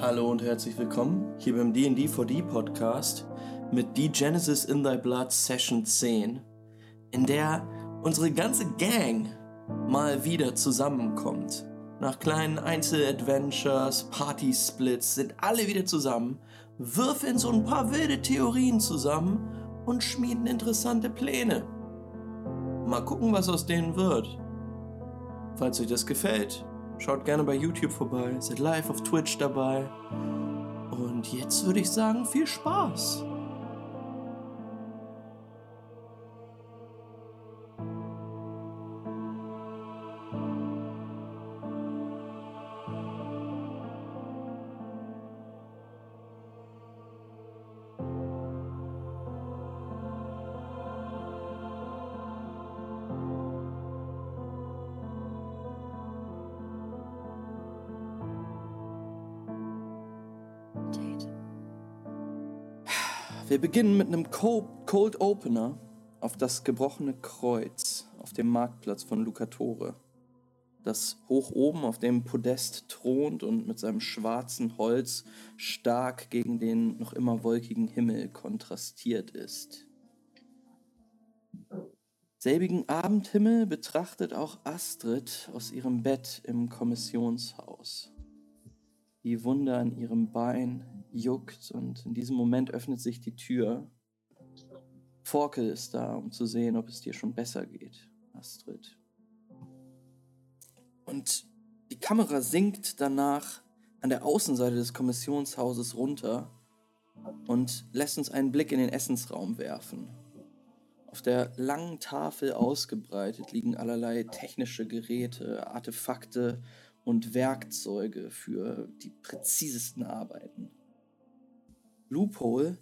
Hallo und herzlich willkommen hier beim D&D 4D Podcast mit The Genesis in Thy Blood Session 10, in der unsere ganze Gang mal wieder zusammenkommt. Nach kleinen Einzeladventures, Party-Splits sind alle wieder zusammen, würfeln so ein paar wilde Theorien zusammen und schmieden interessante Pläne. Mal gucken, was aus denen wird. Falls euch das gefällt, schaut gerne bei YouTube vorbei, seid live auf Twitch dabei. Und jetzt würde ich sagen, viel Spaß. Wir beginnen mit einem Cold Opener auf das gebrochene Kreuz auf dem Marktplatz von Lucatore, das hoch oben auf dem Podest thront und mit seinem schwarzen Holz stark gegen den noch immer wolkigen Himmel kontrastiert ist. Selbigen Abendhimmel betrachtet auch Astrid aus ihrem Bett im Kommissionshaus. Die Wunde an ihrem Bein juckt und in diesem Moment öffnet sich die Tür. Forkel ist da, um zu sehen, ob es dir schon besser geht, Astrid. Und die Kamera sinkt danach an der Außenseite des Kommissionshauses runter und lässt uns einen Blick in den Essensraum werfen. Auf der langen Tafel ausgebreitet liegen allerlei technische Geräte, Artefakte und Werkzeuge für die präzisesten Arbeiten. Loophole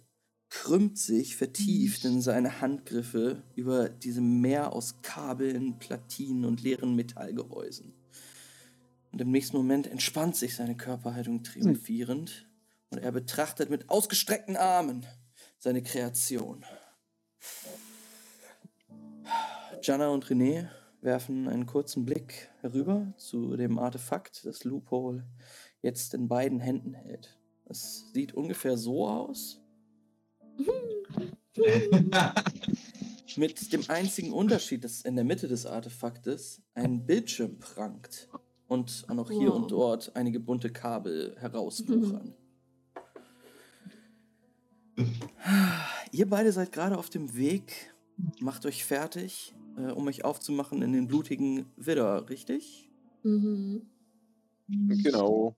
krümmt sich vertieft in seine Handgriffe über diesem Meer aus Kabeln, Platinen und leeren Metallgehäusen. Und im nächsten Moment entspannt sich seine Körperhaltung triumphierend und er betrachtet mit ausgestreckten Armen seine Kreation. Jana und René werfen einen kurzen Blick herüber zu dem Artefakt, das Loophole jetzt in beiden Händen hält. Es sieht ungefähr so aus. Mit dem einzigen Unterschied, dass in der Mitte des Artefaktes ein Bildschirm prangt und auch noch hier wow. und dort einige bunte Kabel herauswuchern. Ihr beide seid gerade auf dem Weg, macht euch fertig, äh, um euch aufzumachen in den blutigen Widder, richtig? Mhm. Genau.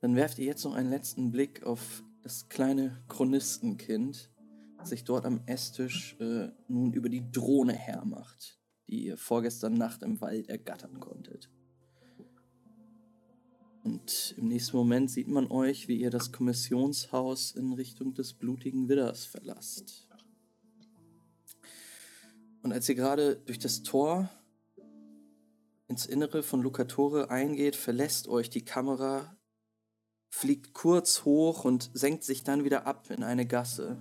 Dann werft ihr jetzt noch einen letzten Blick auf das kleine Chronistenkind, das sich dort am Esstisch äh, nun über die Drohne hermacht, die ihr vorgestern Nacht im Wald ergattern konntet. Und im nächsten Moment sieht man euch, wie ihr das Kommissionshaus in Richtung des blutigen Widders verlasst. Und als ihr gerade durch das Tor ins Innere von Lucatore eingeht, verlässt euch die Kamera fliegt kurz hoch und senkt sich dann wieder ab in eine Gasse.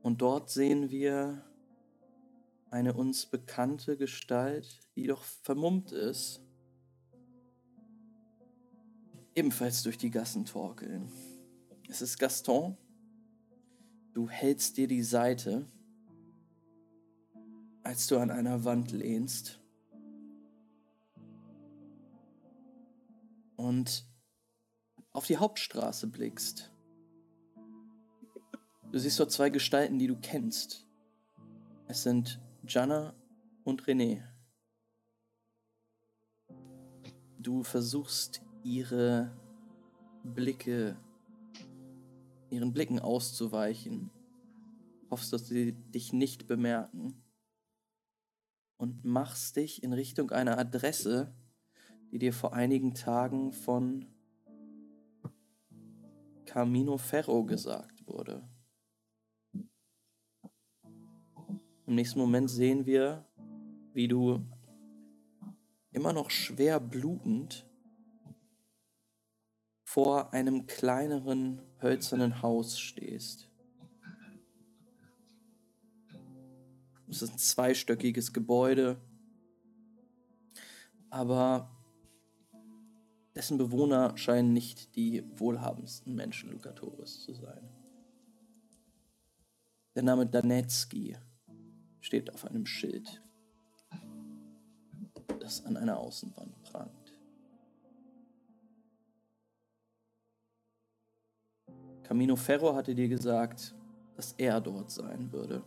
Und dort sehen wir eine uns bekannte Gestalt, die doch vermummt ist, ebenfalls durch die Gassen torkeln. Es ist Gaston. Du hältst dir die Seite, als du an einer Wand lehnst. Und auf die Hauptstraße blickst. Du siehst dort zwei Gestalten, die du kennst. Es sind Jana und René. Du versuchst ihre Blicke, ihren Blicken auszuweichen, hoffst, dass sie dich nicht bemerken und machst dich in Richtung einer Adresse, die dir vor einigen Tagen von Camino Ferro gesagt wurde. Im nächsten Moment sehen wir, wie du immer noch schwer blutend vor einem kleineren hölzernen Haus stehst. Es ist ein zweistöckiges Gebäude, aber dessen Bewohner scheinen nicht die wohlhabendsten Menschen Lukatoris zu sein. Der Name Danetsky steht auf einem Schild, das an einer Außenwand prangt. Camino Ferro hatte dir gesagt, dass er dort sein würde.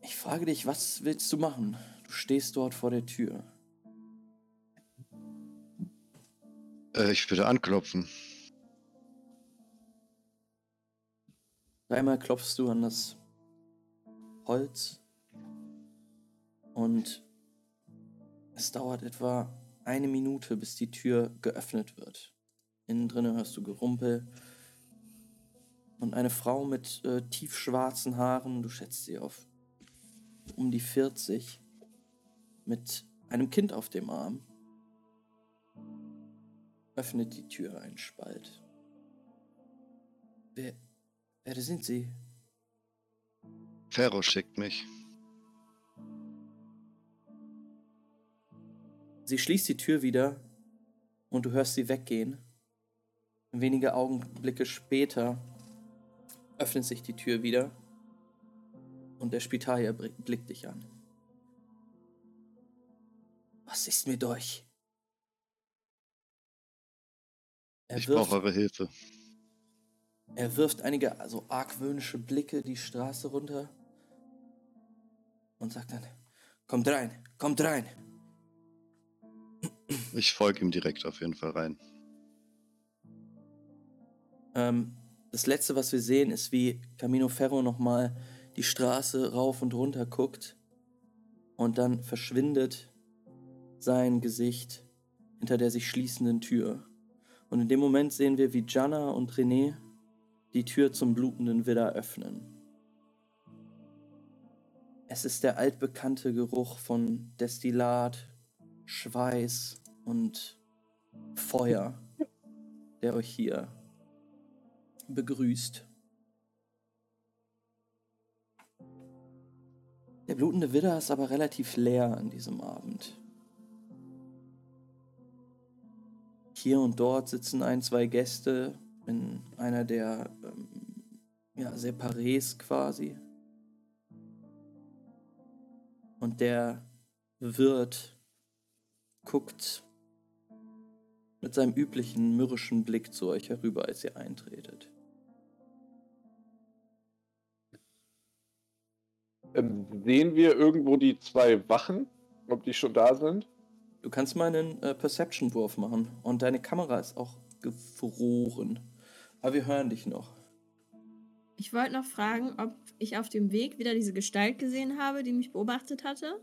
Ich frage dich, was willst du machen? Du stehst dort vor der Tür. Äh, ich würde anklopfen. Dreimal klopfst du an das Holz und es dauert etwa eine Minute, bis die Tür geöffnet wird. Innen drinnen hörst du Gerumpel und eine Frau mit äh, tiefschwarzen Haaren, du schätzt sie auf um die 40, mit einem Kind auf dem Arm, öffnet die Tür einen Spalt. Wer, wer sind Sie? Ferro schickt mich. Sie schließt die Tür wieder und du hörst sie weggehen. Wenige Augenblicke später öffnet sich die Tür wieder und der Spitalier blickt dich an. Was ist mit euch? Er ich brauche eure Hilfe. Er wirft einige also argwöhnische Blicke die Straße runter und sagt dann: Kommt rein, kommt rein. Ich folge ihm direkt auf jeden Fall rein. Ähm, das letzte, was wir sehen, ist, wie Camino Ferro nochmal die Straße rauf und runter guckt und dann verschwindet sein Gesicht hinter der sich schließenden Tür. Und in dem Moment sehen wir, wie Jana und René die Tür zum blutenden Widder öffnen. Es ist der altbekannte Geruch von Destillat, Schweiß und Feuer, der euch hier begrüßt. Der blutende Widder ist aber relativ leer an diesem Abend. Hier und dort sitzen ein, zwei Gäste in einer der ähm, ja, Separés quasi. Und der Wirt guckt mit seinem üblichen mürrischen Blick zu euch herüber, als ihr eintretet. Ähm, sehen wir irgendwo die zwei Wachen, ob die schon da sind? Du kannst mal einen äh, Perception-Wurf machen und deine Kamera ist auch gefroren. Aber wir hören dich noch. Ich wollte noch fragen, ob ich auf dem Weg wieder diese Gestalt gesehen habe, die mich beobachtet hatte.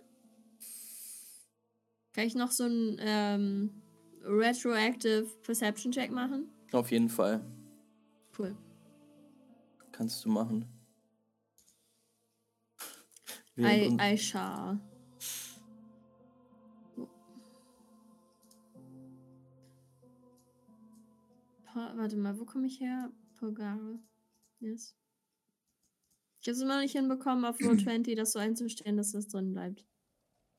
Kann ich noch so einen ähm, Retroactive Perception Check machen? Auf jeden Fall. Cool. Kannst du machen. I, I shall. Warte mal, wo komme ich her? Pogare. Yes. Ich habe es immer noch nicht hinbekommen, auf Roll 20 das so einzustellen, dass das drin bleibt.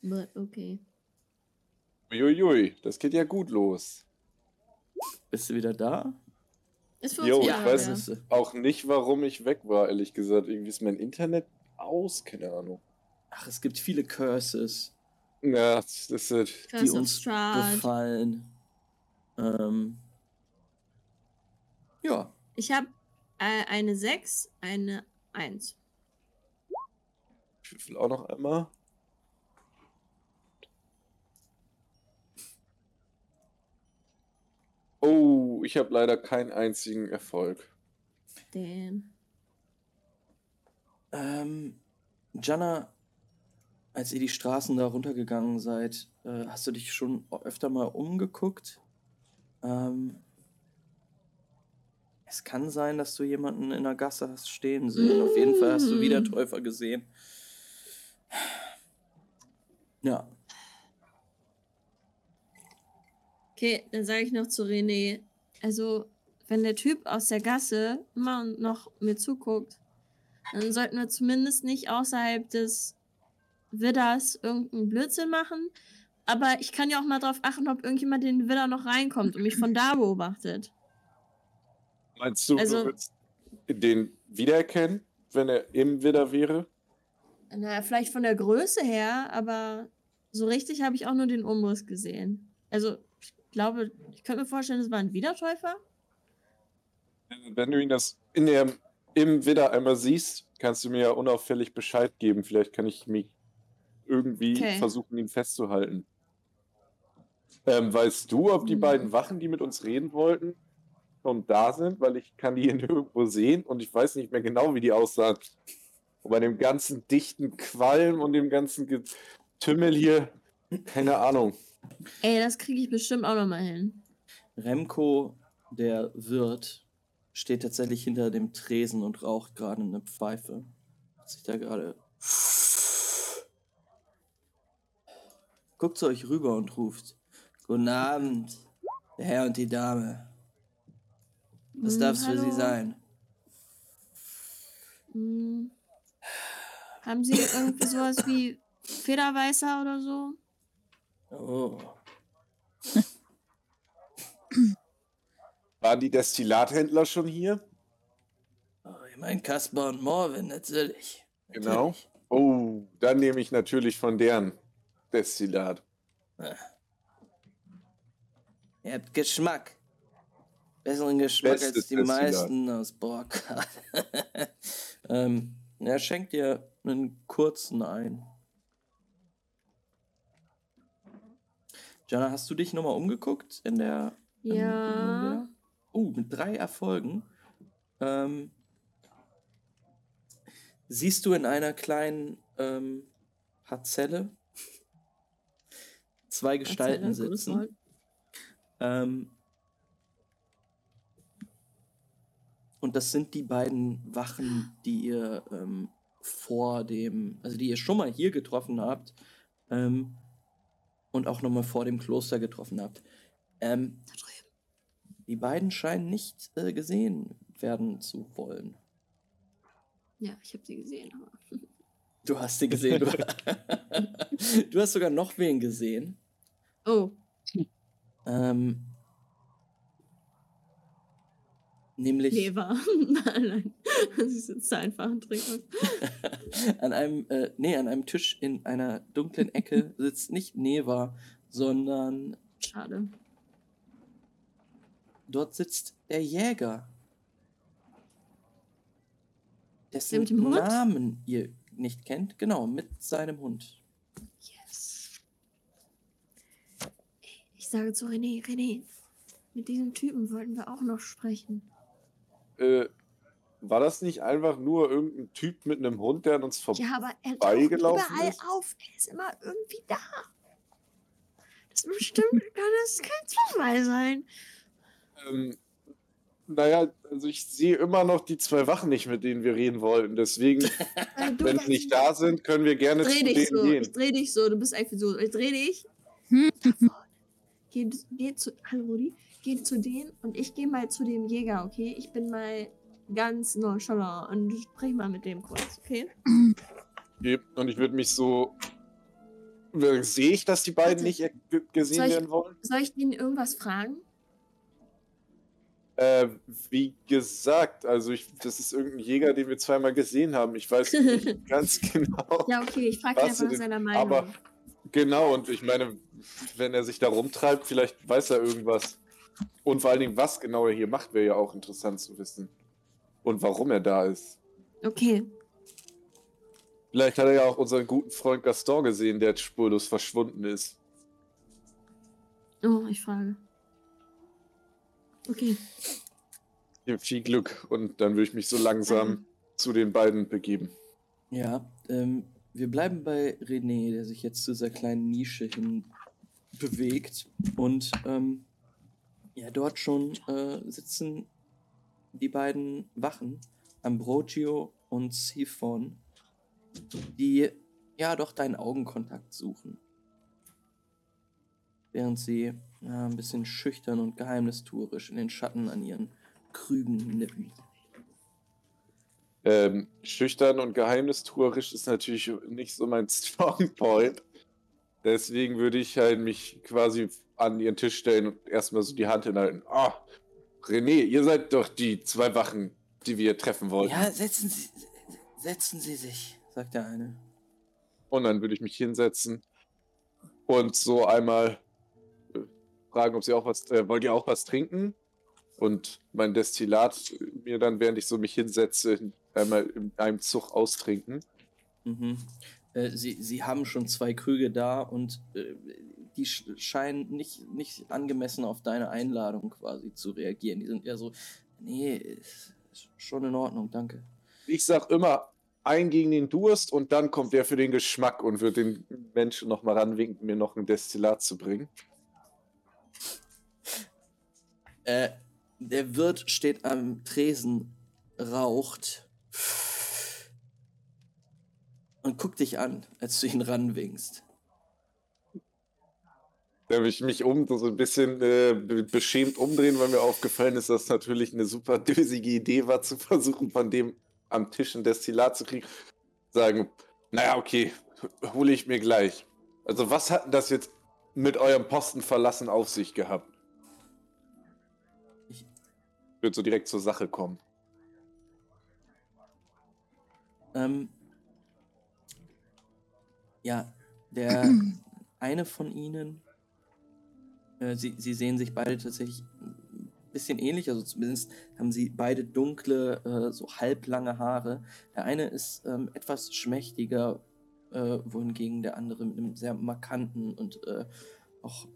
But okay. Uiuiui, das geht ja gut los. Bist du wieder da? Ist Jo, ich weiß ja. auch nicht, warum ich weg war, ehrlich gesagt. Irgendwie ist mein Internet aus, keine Ahnung. Ach, es gibt viele Curses. Ja, das ist die uns befallen. Ähm, ja. Ich habe äh, eine 6, eine 1. Ich würfel auch noch einmal. Oh, ich habe leider keinen einzigen Erfolg. Damn. Ähm, Jana, als ihr die Straßen da runtergegangen seid, äh, hast du dich schon öfter mal umgeguckt? Ähm, es kann sein, dass du jemanden in der Gasse hast stehen sehen. Auf jeden Fall hast du wieder mm. Täufer gesehen. Ja. Okay, dann sage ich noch zu René, also wenn der Typ aus der Gasse immer noch mir zuguckt, dann sollten wir zumindest nicht außerhalb des Widders irgendeinen Blödsinn machen. aber ich kann ja auch mal drauf achten, ob irgendjemand in den Widder noch reinkommt und mich von da beobachtet. Meinst du, Also- du würdest den wiedererkennen, wenn er im Widder wäre? Na, vielleicht von der Größe her, aber so richtig habe ich auch nur den Umriss gesehen. Also, ich glaube, ich könnte mir vorstellen, es war ein Wiedertäufer. Wenn du ihn das in der, im Widder einmal siehst, kannst du mir ja unauffällig Bescheid geben. Vielleicht kann ich mich irgendwie Okay. versuchen, ihn festzuhalten. Ähm, weißt du, ob die Hm. beiden Wachen, die mit uns reden wollten, schon da sind? Weil ich kann die hier nirgendwo sehen und ich weiß nicht mehr genau, wie die aussahen. Und bei dem ganzen dichten Qualm und dem ganzen Getümmel hier, keine Ahnung. Ey, das kriege ich bestimmt auch noch mal hin. Remco, der Wirt, steht tatsächlich hinter dem Tresen und raucht gerade eine Pfeife. Hat sich da gerade. Guckt zu euch rüber und ruft: Guten Abend, der Herr und die Dame. Was Hm, darf's für Sie sein? Hm. Haben Sie irgendwie sowas wie Federweißer oder so? Oh, Waren die Destillathändler schon hier? oh ich mein Kaspar und Morvin, natürlich. Genau. Natürlich. Oh, dann nehme ich natürlich von deren Destillat. Ihr habt Geschmack. Besseren Geschmack Bestes als die Destillat. meisten aus Borkard. ähm, er schenkt dir einen kurzen ein. Jana, hast du dich nochmal umgeguckt in der. ähm, Ja. der- Oh, mit drei Erfolgen. Ähm, siehst du in einer kleinen ähm, Parzelle zwei Gestalten gutes sitzen. Ähm, und das sind die beiden Wachen, die ihr ähm, vor dem, also die ihr schon mal hier getroffen habt ähm, und auch nochmal vor dem Kloster getroffen habt. Ähm, die beiden scheinen nicht äh, gesehen werden zu wollen. Ja, ich habe sie gesehen. Aber Du hast sie gesehen. Du, du hast sogar noch wen gesehen. oh, Ähm, nämlich. Leber. nein, nein. Sie sitzt da einfach und trinkt an einem, äh, nee, an einem Tisch in einer dunklen Ecke sitzt nicht Neva, sondern Schade. dort sitzt der Jäger. Dessen Hund? Namen ihr nicht kennt. Genau, mit seinem Hund. Yes. Ich sage zu René, René, mit diesem Typen wollten wir auch noch sprechen. Äh, war das nicht einfach nur irgendein Typ mit einem Hund, der an uns vorbei? Ja, aber er taucht Vorbeigelaufen überall ist? auf. Er ist immer irgendwie da. Das ist bestimmt, kann das kein Zufall sein. Ähm, naja, also ich sehe immer noch die zwei Wachen nicht, mit denen wir reden wollten. Deswegen, du wenn sie nicht da sind, können wir gerne Dreh zu dich denen so. gehen. Ich dreh dich so. Du bist einfach so. Ich dreh dich. Hm. Geh, geh zu. Hallo Rudi. Geh zu denen und ich gehe mal zu dem Jäger, okay? Ich bin mal ganz nonchalant und sprich mal mit dem kurz, okay? Okay, Und ich würde mich so. Sehe ich, dass die beiden Warte. nicht ge- gesehen ich- werden wollen? Soll ich ihnen irgendwas fragen? Äh, wie gesagt, also ich, das ist irgendein Jäger, den wir zweimal gesehen haben. Ich weiß nicht ganz genau. Ja, okay, ich frage einfach nach seiner Meinung. Aber genau, und ich meine, wenn er sich da rumtreibt, vielleicht weiß er irgendwas. Und vor allen Dingen, was genau er hier macht, wäre ja auch interessant zu wissen. Und warum er da ist. Okay, Vielleicht hat er ja auch unseren guten Freund Gaston gesehen, der spurlos verschwunden ist. oh, ich frage. Okay, Viel Glück. Und dann würde ich mich so langsam Danke. zu den beiden begeben. Ja, ähm, wir bleiben bei René, der sich jetzt zu dieser kleinen Nische hin bewegt. Und ähm, ja, dort schon äh, sitzen die beiden Wachen, Ambrogio und Siphon, die ja doch deinen Augenkontakt suchen. Während sie ja, ein bisschen schüchtern und geheimnistuerisch in den Schatten an ihren Krügen nippen. Ähm, schüchtern und geheimnistuerisch ist natürlich nicht so mein Strong Point. Deswegen würde ich halt mich quasi an ihren Tisch stellen und erstmal so die Hand hinhalten. Ah, René, ihr seid doch die zwei Wachen, die wir treffen wollten. Ja, setzen Sie, setzen Sie sich, sagt der eine. Und dann würde ich mich hinsetzen und so einmal äh, fragen, ob sie auch was, äh, wollt ihr auch was trinken? Und mein Destillat mir dann, während ich so mich hinsetze, einmal in einem Zug austrinken. Mhm. Äh, sie, sie haben schon zwei Krüge da und äh, die scheinen nicht, nicht angemessen auf deine Einladung quasi zu reagieren. Die sind eher so, nee, ist schon in Ordnung, danke. Ich sag immer, ein gegen den Durst und dann kommt der für den Geschmack und wird den Menschen nochmal ranwinken, mir noch ein Destillat zu bringen. Äh, der Wirt steht am Tresen, raucht und guckt dich an, als du ihn ranwinkst. Da habe ich mich um, so ein bisschen äh, beschämt umdrehen, weil mir aufgefallen ist, dass natürlich eine super dösige Idee war, zu versuchen, von dem am Tisch ein Destillat zu kriegen. Sagen, naja, okay, hole ich mir gleich. Also was hat das jetzt mit eurem Posten verlassen auf sich gehabt? Ich würde so direkt zur Sache kommen. Ähm, ja, der eine von ihnen, äh, sie, sie sehen sich beide tatsächlich ein bisschen ähnlich, also zumindest haben sie beide dunkle, äh, so halblange Haare. Der eine ist ähm, etwas schmächtiger, äh, wohingegen der andere mit einem sehr markanten und äh, auch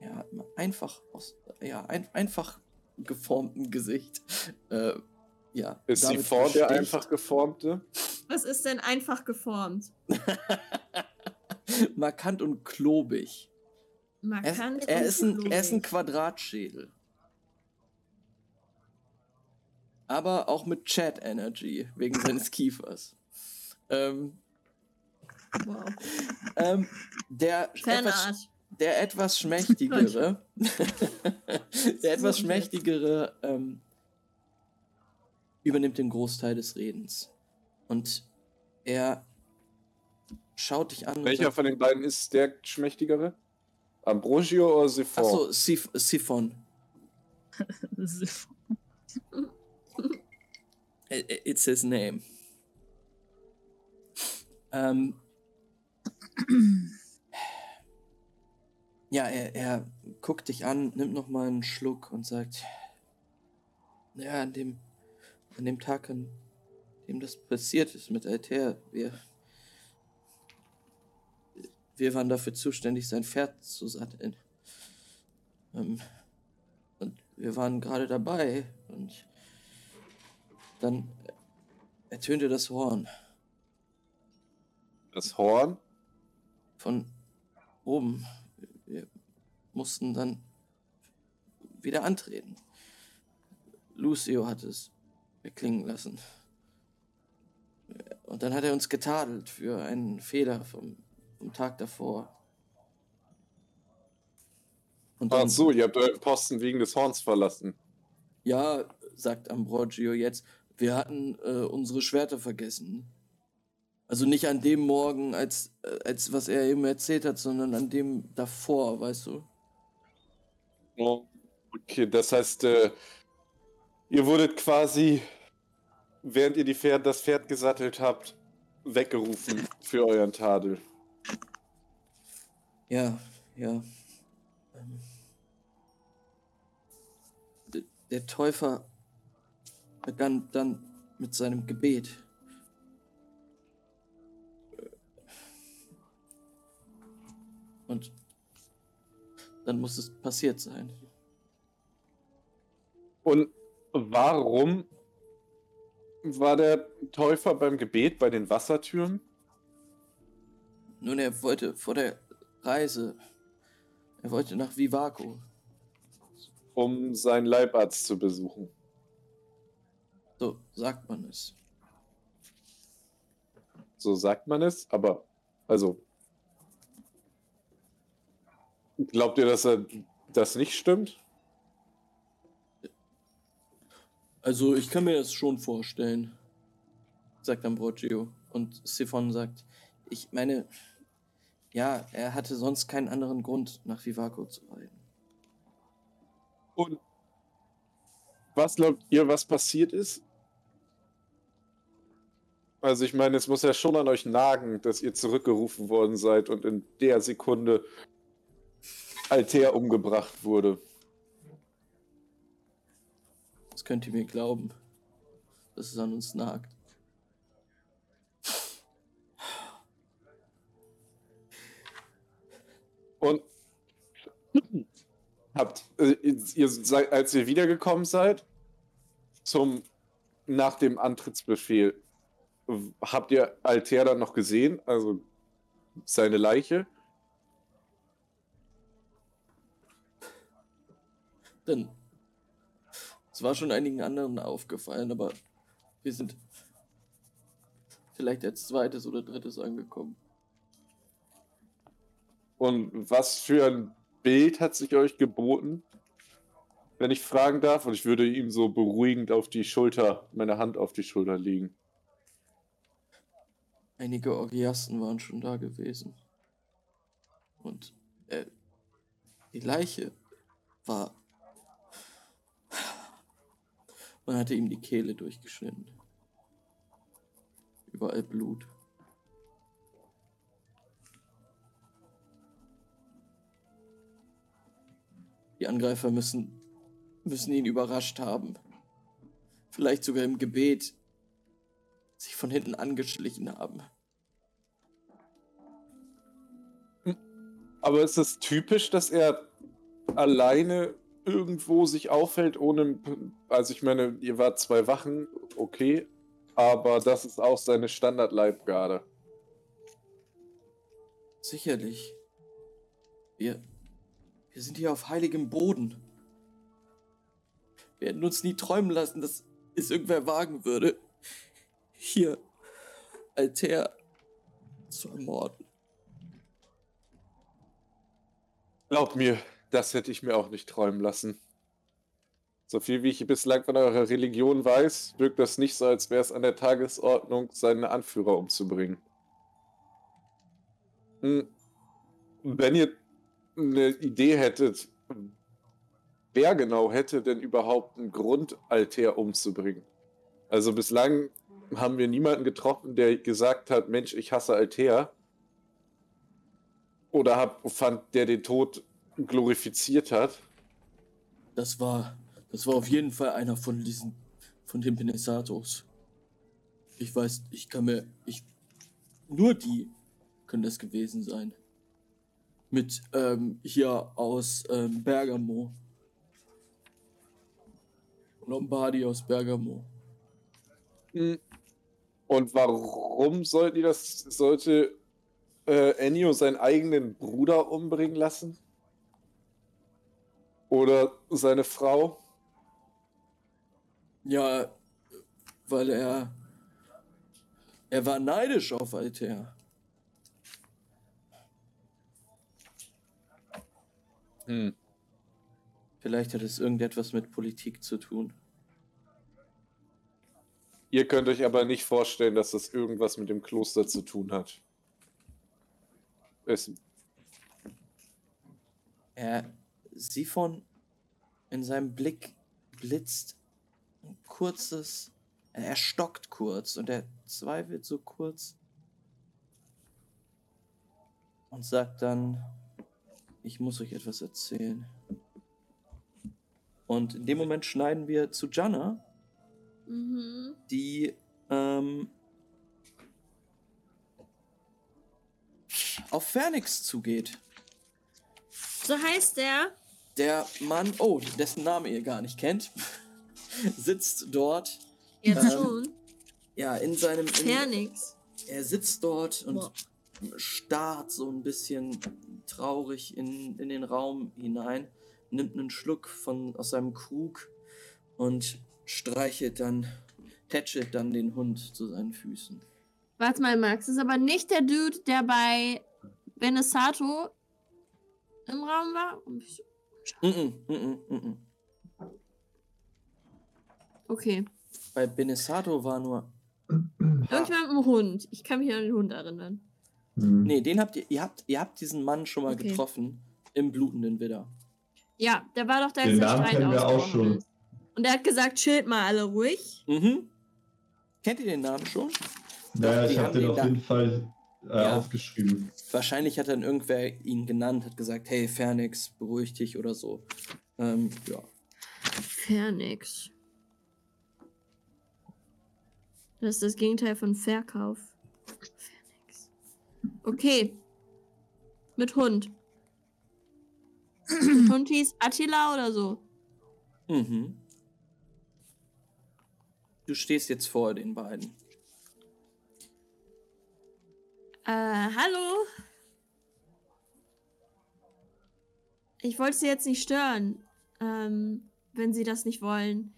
ja, einfach aus, ja, ein, einfach geformten Gesicht. Äh, ja, ist sie vor der einfach geformte? Was ist denn einfach geformt? Markant und klobig. Markant er, er, ist ein, er ist ein Quadratschädel. Aber auch mit Chat Energy, wegen seines Kiefers. Ähm, wow. Ähm, der, etwas, der etwas schmächtigere, der etwas schmächtigere ähm, übernimmt den Großteil des Redens. Und er schaut dich an. Welcher sagt, von den beiden ist der schmächtigere? Ambrosio oder Siphon? Achso, Sif Siphon. Siphon. It's his name. Ähm, ja, er, er guckt dich an, nimmt noch mal einen Schluck und sagt, ja, an dem, an dem Tag, an dem das passiert ist mit Altair, wir, wir waren dafür zuständig, sein Pferd zu satteln. Ähm, und wir waren gerade dabei und dann ertönte das Horn. Das Horn? Von oben. Wir mussten dann wieder antreten. Lucio hat es erklingen lassen. Und dann hat er uns getadelt für einen Fehler vom, vom Tag davor. Und dann, Ach so, ihr habt euren Posten wegen des Horns verlassen. Ja, sagt Ambrogio jetzt. Wir hatten äh, unsere Schwerter vergessen. Also nicht an dem Morgen, als, äh, als was er eben erzählt hat, sondern an dem davor, weißt du? Oh, okay, das heißt, äh, ihr wurdet quasi während ihr die Pferd, das Pferd gesattelt habt, weggerufen für euren Tadel. Ja, ja. Der Täufer begann dann mit seinem Gebet. Und dann muss es passiert sein. Und warum war der Täufer beim Gebet bei den Wassertüren? Nun, er wollte vor der Reise, er wollte nach Vivaco. Um seinen Leibarzt zu besuchen. So sagt man es. So sagt man es, aber also glaubt ihr, dass er das nicht stimmt? Also ich kann mir das schon vorstellen, sagt Ambrogio. Und Siphon sagt, ich meine, ja, er hatte sonst keinen anderen Grund, nach Vivaco zu reiten. Und was glaubt ihr, was passiert ist? Also ich meine, es muss ja schon an euch nagen, dass ihr zurückgerufen worden seid und in der Sekunde Alter umgebracht wurde. Das könnt ihr mir glauben, dass es an uns nagt. Und habt äh, ihr als ihr wiedergekommen seid, zum nach dem Antrittsbefehl, habt ihr Alter dann noch gesehen, also seine Leiche? Denn es war schon einigen anderen aufgefallen, aber wir sind vielleicht als zweites oder drittes angekommen. Und was für ein Bild hat sich euch geboten? Wenn ich fragen darf, und ich würde ihm so beruhigend auf die Schulter, meine Hand auf die Schulter legen. Einige Orgiasten waren schon da gewesen. Und äh, die Leiche war. Man hatte ihm die Kehle durchgeschnitten. Überall Blut. Die Angreifer müssen, müssen ihn überrascht haben. Vielleicht sogar im Gebet sich von hinten angeschlichen haben. Aber ist es typisch, dass er alleine irgendwo sich aufhält, ohne. Also, ich meine, ihr wart zwei Wachen, okay. Aber das ist auch seine Standardleibgarde. Sicherlich. Wir, wir sind hier auf heiligem Boden. Wir hätten uns nie träumen lassen, dass es irgendwer wagen würde, hier Alter zu ermorden. Glaubt mir, das hätte ich mir auch nicht träumen lassen. So viel wie ich bislang von eurer Religion weiß, wirkt das nicht so, als wäre es an der Tagesordnung, seine Anführer umzubringen. Hm. Wenn ihr eine Idee hättet, wer genau hätte denn überhaupt einen Grund, Alter umzubringen? Also bislang haben wir niemanden getroffen, der gesagt hat, Mensch, ich hasse Alter. Oder hab, fand, der den Tod glorifiziert hat. Das war, das war auf jeden Fall einer von diesen, von den Penesatos. Ich weiß, ich kann mir, ich, nur die können das gewesen sein. Mit, ähm, hier aus ähm, Bergamo. Lombardi aus Bergamo. Hm. Und warum sollten die das, sollte äh, Ennio seinen eigenen Bruder umbringen lassen? Oder seine Frau? Ja, weil er, er war neidisch auf Alter. Hm. Vielleicht hat es irgendetwas mit Politik zu tun. Ihr könnt euch aber nicht vorstellen, dass das irgendwas mit dem Kloster zu tun hat. Es Er, Siphon, in seinem Blick blitzt ein kurzes, er stockt kurz und er zweifelt so kurz und sagt dann, ich muss euch etwas erzählen. Und in dem Moment schneiden wir zu Jana, Mhm. die ähm, auf Phoenix zugeht. So heißt der. Der Mann, oh, dessen Name ihr gar nicht kennt, sitzt dort, Jetzt Ähm, schon. ja, in seinem. In, er sitzt dort und Boah. Starrt so ein bisschen traurig in, in den Raum hinein, nimmt einen Schluck von, aus seinem Krug und streichelt dann, tätschelt dann den Hund zu seinen Füßen. Warte mal, Max. Das ist aber nicht der Dude, der bei Benesato im Raum war? Mm -mm, mm -mm. Okay. Bei Benesato war nur. Irgendjemand mit einem Hund. Ich kann mich an den Hund erinnern. Hm. Nee, den habt ihr, ihr habt, ihr habt diesen Mann schon mal Okay. getroffen im blutenden Widder. Ja, der war doch da, als Den der Namen Streit kennen wir auch ausgebrochen schon. ist. Und er hat gesagt, chillt mal alle ruhig. Mhm. Kennt ihr den Namen schon? Naja, die ich habe den den auf da- jeden Fall äh, Ja. aufgeschrieben. Wahrscheinlich hat dann irgendwer ihn genannt, hat gesagt, hey Fernix, beruhig dich oder so. Ähm, ja. Fernix. Das ist das Gegenteil von Verkauf. Okay. Mit Hund. Mit Hund hieß Attila oder so. Mhm. Du stehst jetzt vor den beiden. Äh, hallo? Ich wollte Sie jetzt nicht stören, ähm, wenn Sie das nicht wollen.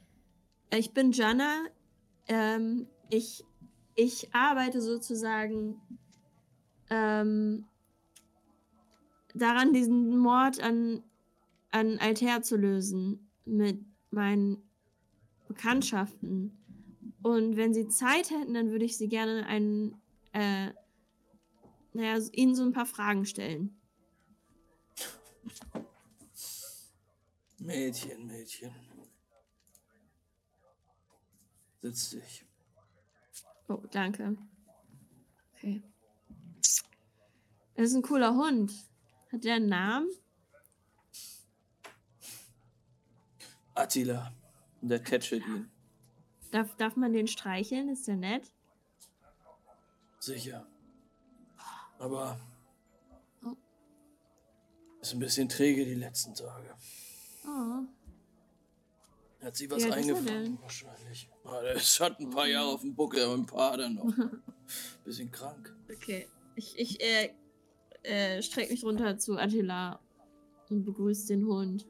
Ich bin Jana. Ähm, ich, ich arbeite sozusagen ähm, daran, diesen Mord an, an Altair zu lösen mit meinen Bekanntschaften. Und wenn Sie Zeit hätten, dann würde ich Sie gerne einen, äh, naja, Ihnen so ein paar Fragen stellen. Mädchen, Mädchen. Setz dich. Oh, danke. Okay. Das ist ein cooler Hund. Hat der einen Namen? Attila. Und der tätschelt ihn. Darf, darf man den streicheln? Ist der nett? Sicher. Aber. Oh. Ist ein bisschen träge die letzten Tage. Oh. Hat sie was er eingefangen, wahrscheinlich. Ah, der ist- hat ein paar Jahre auf dem Buckel, aber ein paar dann noch. Bisschen krank. Okay. Ich, ich äh, äh, strecke mich runter zu Attila und begrüße den Hund.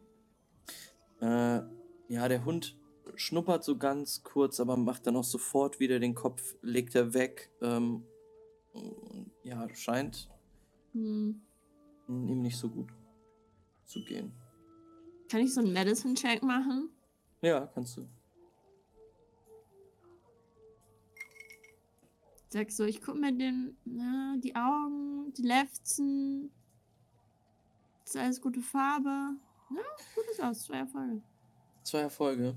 Äh, ja, der Hund schnuppert so ganz kurz, aber macht dann auch sofort wieder den Kopf, legt er weg. Ähm, ja, scheint Hm. ihm nicht so gut zu gehen. Kann ich so einen Medicine-Check machen? Ja, kannst du. Sag so, ich guck mir den, na, die Augen, die Lefzen. Ist alles gute Farbe. Ja, gutes aus, zwei Erfolge. Zwei Erfolge.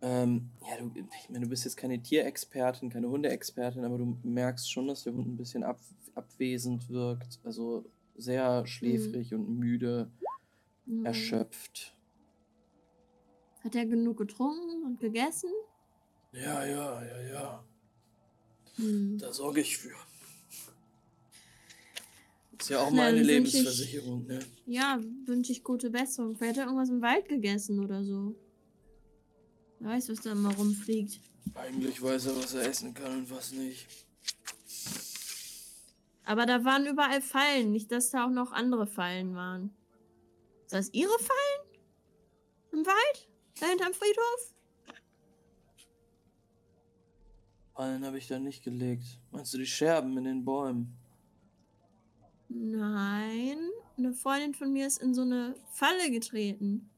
Ähm, ja, du, ich meine, du bist jetzt keine Tierexpertin, keine Hundeexpertin, aber du merkst schon, dass der Hund ein bisschen ab, abwesend wirkt. Also sehr schläfrig und müde, Mhm. erschöpft. Hat er genug getrunken und gegessen? Ja, ja, ja, ja. Hm. Da sorge ich für. Ist ja auch meine wünsch ich- Lebensversicherung, ne? Ja, wünsche ich gute Besserung. Vielleicht hat er irgendwas im Wald gegessen oder so. Wer weiß, was da immer rumfliegt. Eigentlich weiß er, was er essen kann und was nicht. Aber da waren überall Fallen. Nicht, dass da auch noch andere Fallen waren. Ist das ihre Fallen? Im Wald? Da hinterm Friedhof? Fallen habe ich da nicht gelegt. Meinst du die Scherben in den Bäumen? Nein. Eine Freundin von mir ist in so eine Falle getreten.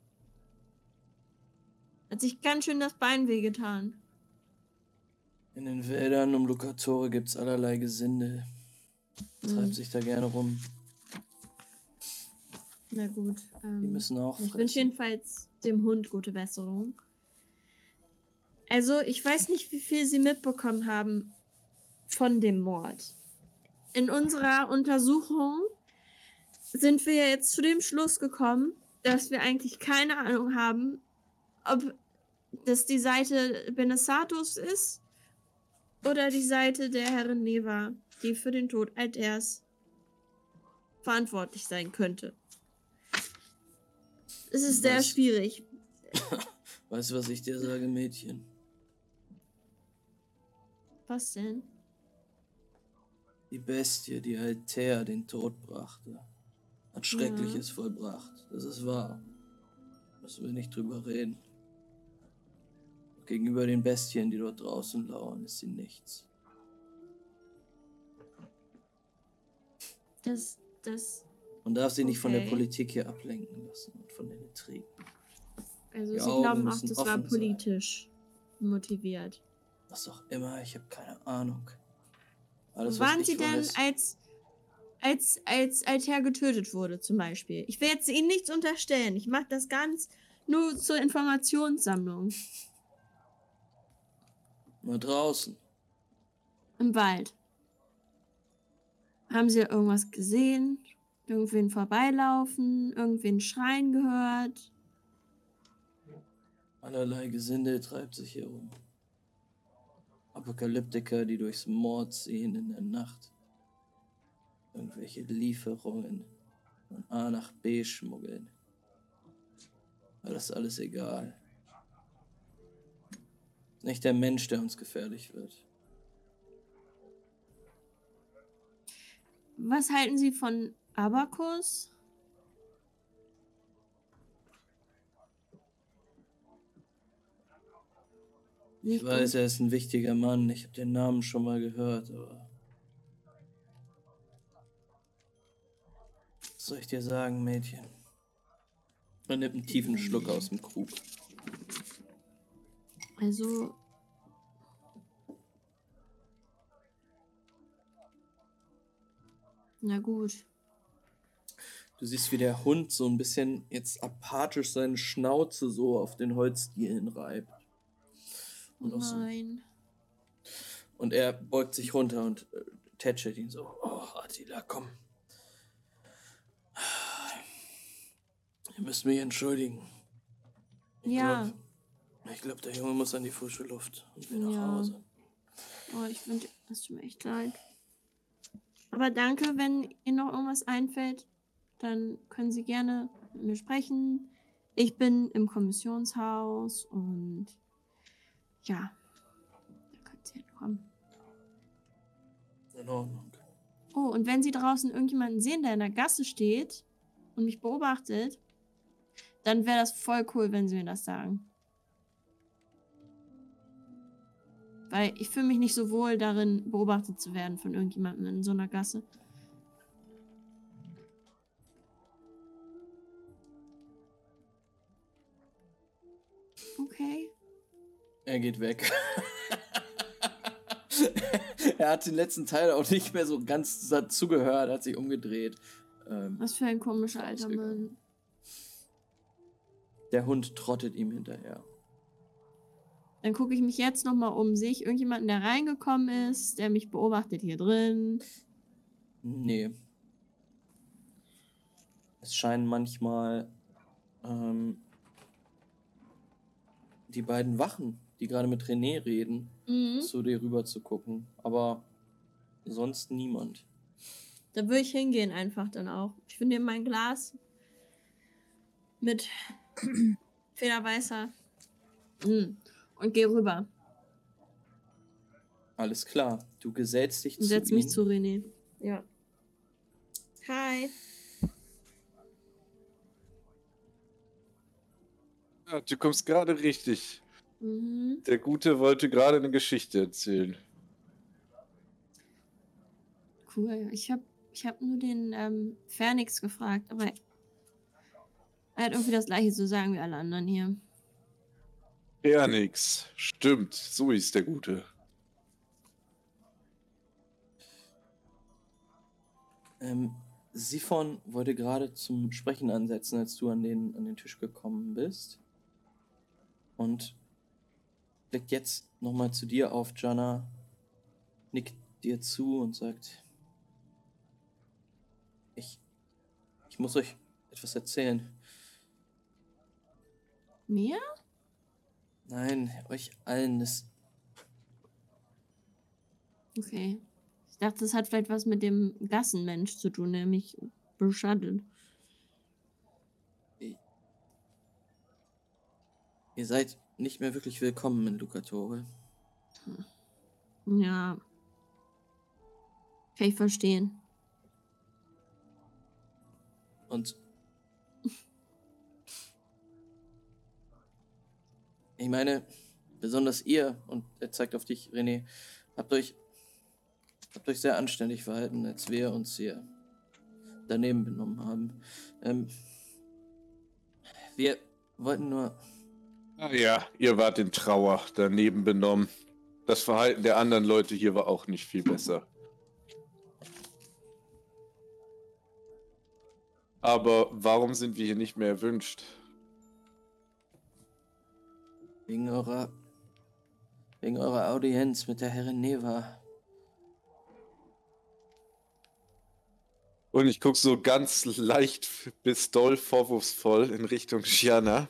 Hat sich ganz schön das Bein wehgetan. In den Wäldern um Lucatore gibt's allerlei Gesinde. Treibt Hm, sich da gerne rum. na gut. Die Ähm, müssen auch ich wünsche jedenfalls dem Hund gute Besserung. Also, ich weiß nicht, wie viel Sie mitbekommen haben von dem Mord. In unserer Untersuchung sind wir jetzt zu dem Schluss gekommen, dass wir eigentlich keine Ahnung haben, ob das die Seite Benesatos ist oder die Seite der Herrin Neva, die für den Tod Alters verantwortlich sein könnte. Es ist sehr Was? schwierig. Weißt du, was ich dir sage, Mädchen? Was denn? Die Bestie, die Altair den Tod brachte, hat Schreckliches vollbracht. Das ist wahr. Müssen wir nicht drüber reden. Gegenüber den Bestien, die dort draußen lauern, ist sie nichts. Das, das, Man darf sie nicht von der Okay. Politik hier ablenken lassen und von den Intrigen. also Die Sie Augen glauben auch, das war offen sein. politisch motiviert. Was auch immer, ich habe keine Ahnung. Alles, waren Sie denn, weiß, als, als, als Alter getötet wurde, zum Beispiel. Ich will jetzt ihnen nichts unterstellen. Ich mache das ganz nur zur Informationssammlung. Mal draußen. Im Wald. Haben Sie irgendwas gesehen? Irgendwen vorbeilaufen? Irgendwen schreien gehört? Allerlei Gesinde treibt sich hier rum. Apokalyptiker, die durchs Mord ziehen in der Nacht. Irgendwelche Lieferungen von A nach B schmuggeln. Aber das ist alles egal. Nicht der Mensch, der uns gefährlich wird. Was halten Sie von Abakus? Ich weiß, er ist ein wichtiger Mann. Ich habe den Namen schon mal gehört, aber. Was soll ich dir sagen, Mädchen? Er nimmt einen tiefen Schluck aus dem Krug. Also. Na gut. Du siehst, wie der Hund so ein bisschen jetzt apathisch seine Schnauze so auf den Holzdielen reibt. Und, auch so, Nein. und er beugt sich runter und äh, tätschelt ihn so. Oh, Attila, komm. Ihr müsst mich entschuldigen. Ich Ja. Glaub, ich glaube, der Junge muss an die frische Luft und will nach Ja. Hause. Oh, ich finde, das tut mir echt leid. Aber danke, wenn Ihnen noch irgendwas einfällt, dann können Sie gerne mit mir sprechen. Ich bin im Kommissionshaus und ja, da können Sie hinkommen. In Ordnung. Oh, und wenn Sie draußen irgendjemanden sehen, der in der Gasse steht und mich beobachtet, dann wäre das voll cool, wenn Sie mir das sagen. Weil ich fühle mich nicht so wohl darin, beobachtet zu werden von irgendjemandem in so einer Gasse. Er geht weg. er hat den letzten Teil auch nicht mehr so ganz zugehört, hat sich umgedreht. Ähm, Was für ein komischer alter. Mann. der Hund trottet ihm hinterher. Dann gucke ich mich jetzt nochmal um. Sehe ich irgendjemanden, der reingekommen ist, der mich beobachtet hier drin? Nee. Es scheinen manchmal ähm, die beiden Wachen, die gerade mit René reden, Mhm. zu dir rüber zu gucken. Aber sonst niemand. Da würde ich hingehen einfach dann auch. Ich finde mein Glas mit Federweißer mm, und gehe rüber Alles klar. Du gesellst dich und zu setze mich ihnen. zu René. Ja. Hi. Ja, du kommst gerade richtig. Mhm. Der Gute wollte gerade eine Geschichte erzählen. Cool. Ich habe ich hab nur den ähm, Fernix gefragt, aber er hat irgendwie das gleiche zu sagen wie alle anderen hier. Ja, nix. Stimmt, so ist der Gute. Ähm, Siphon wollte gerade zum Sprechen ansetzen, als du an den, an den Tisch gekommen bist. Und blickt jetzt nochmal zu dir auf, Jana, nickt dir zu und sagt, ich, ich muss euch etwas erzählen. Mir? Nein, euch allen. Das, Okay. Ich dachte, das hat vielleicht was mit dem Gassenmensch zu tun, der mich beschattet. ihr seid nicht mehr wirklich willkommen in Lucatore. Ja. Kann ich verstehen. Und ich meine, besonders ihr, und er zeigt auf dich, René, habt euch, habt euch sehr anständig verhalten, als wir uns hier daneben benommen haben. Ähm, wir wollten nur, ja, ihr wart in Trauer, daneben benommen. Das Verhalten der anderen Leute hier war auch nicht viel besser. Aber warum sind wir hier nicht mehr erwünscht? Wegen eurer. Wegen eurer Audienz mit der Herrin Neva. Und ich gucke so ganz leicht bis doll vorwurfsvoll in Richtung Shiana.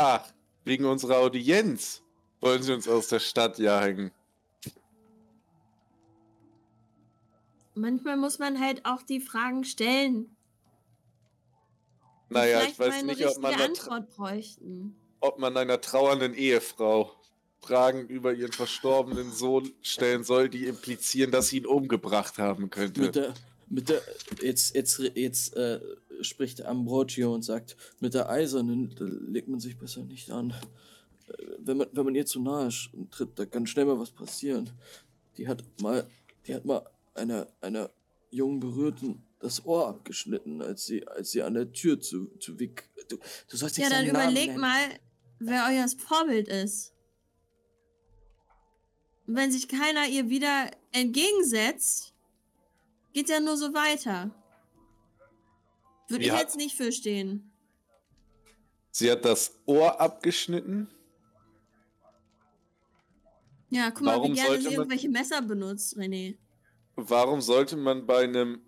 Ach, wegen unserer Audienz wollen sie uns aus der Stadt jagen. Manchmal muss man halt auch die Fragen stellen. Naja, ich weiß nicht, ob man, Antwort bräuchten. ob man einer trauernden Ehefrau Fragen über ihren verstorbenen Sohn stellen soll, die implizieren, dass sie ihn umgebracht haben könnte. Mit der. Mit der. Jetzt, jetzt, jetzt äh, spricht Ambrogio und sagt, mit der Eisernen legt man sich besser nicht an. Äh, Wenn man, wenn man ihr zu nahe tritt, da kann schnell mal was passieren. Die hat mal. Die hat mal einer, einer jungen Berührten das Ohr abgeschnitten, als sie, als sie an der Tür zu, zu Wick. Du, du sollst nicht Ja, dann nennen. mal, wer euer Vorbild ist. Und wenn sich keiner ihr wieder entgegensetzt, geht ja nur so weiter. Würde ich jetzt nicht für stehen. Sie hat das Ohr abgeschnitten. Ja, guck mal, Warum wie gerne sollte sie man- irgendwelche Messer benutzt, René. Warum sollte man bei einem.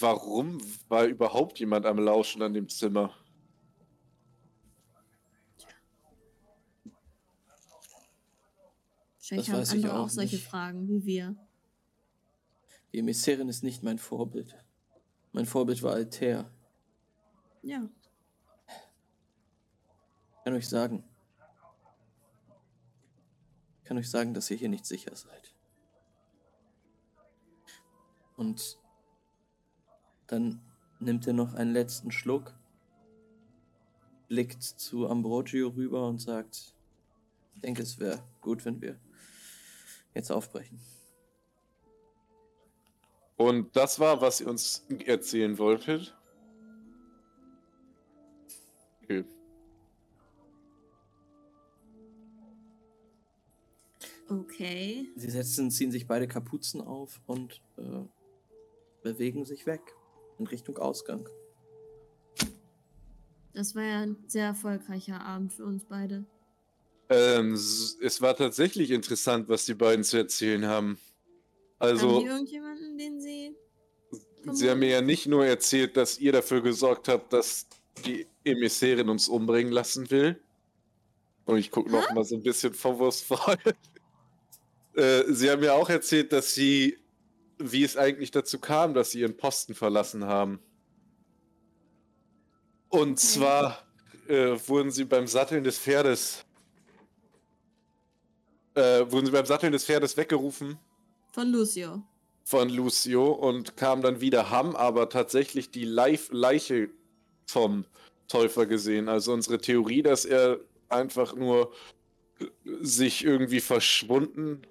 Warum war überhaupt jemand am Lauschen an dem Zimmer? Wahrscheinlich Das haben weiß ich andere auch auch solche nicht. Fragen wie wir. Die Emissärin ist nicht mein Vorbild. Mein Vorbild war Altair. Ja. Ich kann euch sagen. Ich kann euch sagen, dass ihr hier nicht sicher seid. Und dann nimmt er noch einen letzten Schluck, blickt zu Ambrogio rüber und sagt, ich denke, es wäre gut, wenn wir jetzt aufbrechen. Und das war, was ihr uns erzählen wolltet. Okay. Okay. Sie setzen, ziehen sich beide Kapuzen auf und äh, bewegen sich weg in Richtung Ausgang. Das war ja ein sehr erfolgreicher Abend für uns beide. Ähm, es war tatsächlich interessant, was die beiden zu erzählen haben. haben Also, die irgendjemanden, den sie. sie haben mir ja nicht nur erzählt, dass ihr dafür gesorgt habt, dass die Emissärin uns umbringen lassen will. Und ich gucke noch mal so ein bisschen vorwurfsvoll. äh, sie haben mir auch erzählt, dass sie, wie es eigentlich dazu kam, dass sie ihren Posten verlassen haben. Und zwar äh, wurden sie beim Satteln des Pferdes äh, wurden sie beim Satteln des Pferdes weggerufen Von Lucio. Von Lucio und kam dann wieder, haben aber tatsächlich die Leif Leiche vom Täufer gesehen. Also unsere Theorie, dass er einfach nur sich irgendwie verschwunden,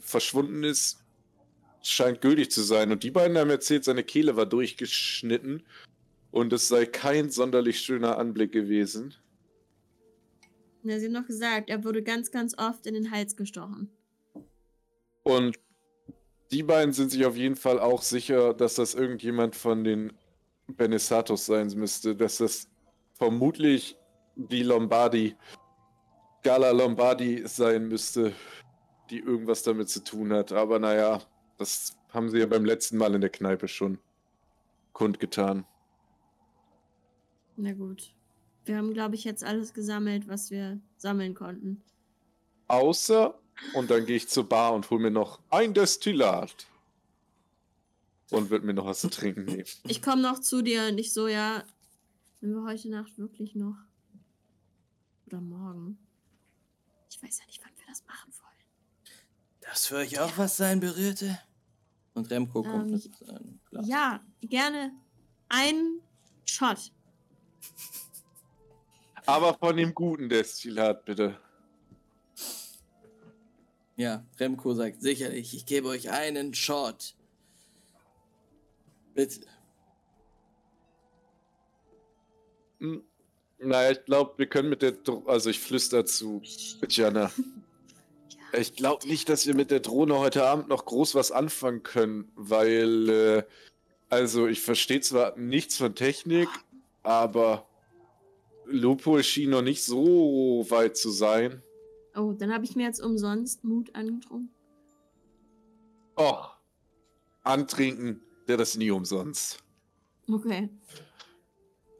verschwunden ist, scheint gültig zu sein. Und die beiden haben erzählt, seine Kehle war durchgeschnitten und es sei kein sonderlich schöner Anblick gewesen. Ja, sie haben noch gesagt, er wurde ganz, ganz oft in den Hals gestochen. Und die beiden sind sich auf jeden Fall auch sicher, dass das irgendjemand von den Benesatos sein müsste, dass das vermutlich die Lombardi, Gala Lombardi sein müsste, die irgendwas damit zu tun hat. Aber naja, das haben sie ja beim letzten Mal in der Kneipe schon kundgetan. Na gut. Wir haben, glaube ich, jetzt alles gesammelt, was wir sammeln konnten. Außer, und dann gehe ich zur Bar und hole mir noch ein Destillat. Und wird mir noch was zu trinken nehmen. Ich komme noch zu dir und ich so, ja, wenn wir heute Nacht wirklich noch. Oder morgen. Ich weiß ja nicht, wann wir das machen wollen. Das für euch auch was sein, Berührte? Und Remco kommt Ähm, mit seinem Glas. Ja, gerne ein Shot. Aber von dem guten Destillat, bitte. Ja, Remco sagt sicherlich, ich gebe euch einen Shot. Bitte. Hm, Naja, ich glaube, wir können mit der. Dro also, ich flüster zu Jana. Ich glaube nicht, dass wir mit der Drohne heute Abend noch groß was anfangen können, weil, äh, also ich verstehe zwar nichts von Technik, aber Lupo schien noch nicht so weit zu sein. Oh, dann habe ich mir jetzt umsonst Mut angetrunken. Oh, antrinken, wäre das nie umsonst. Okay.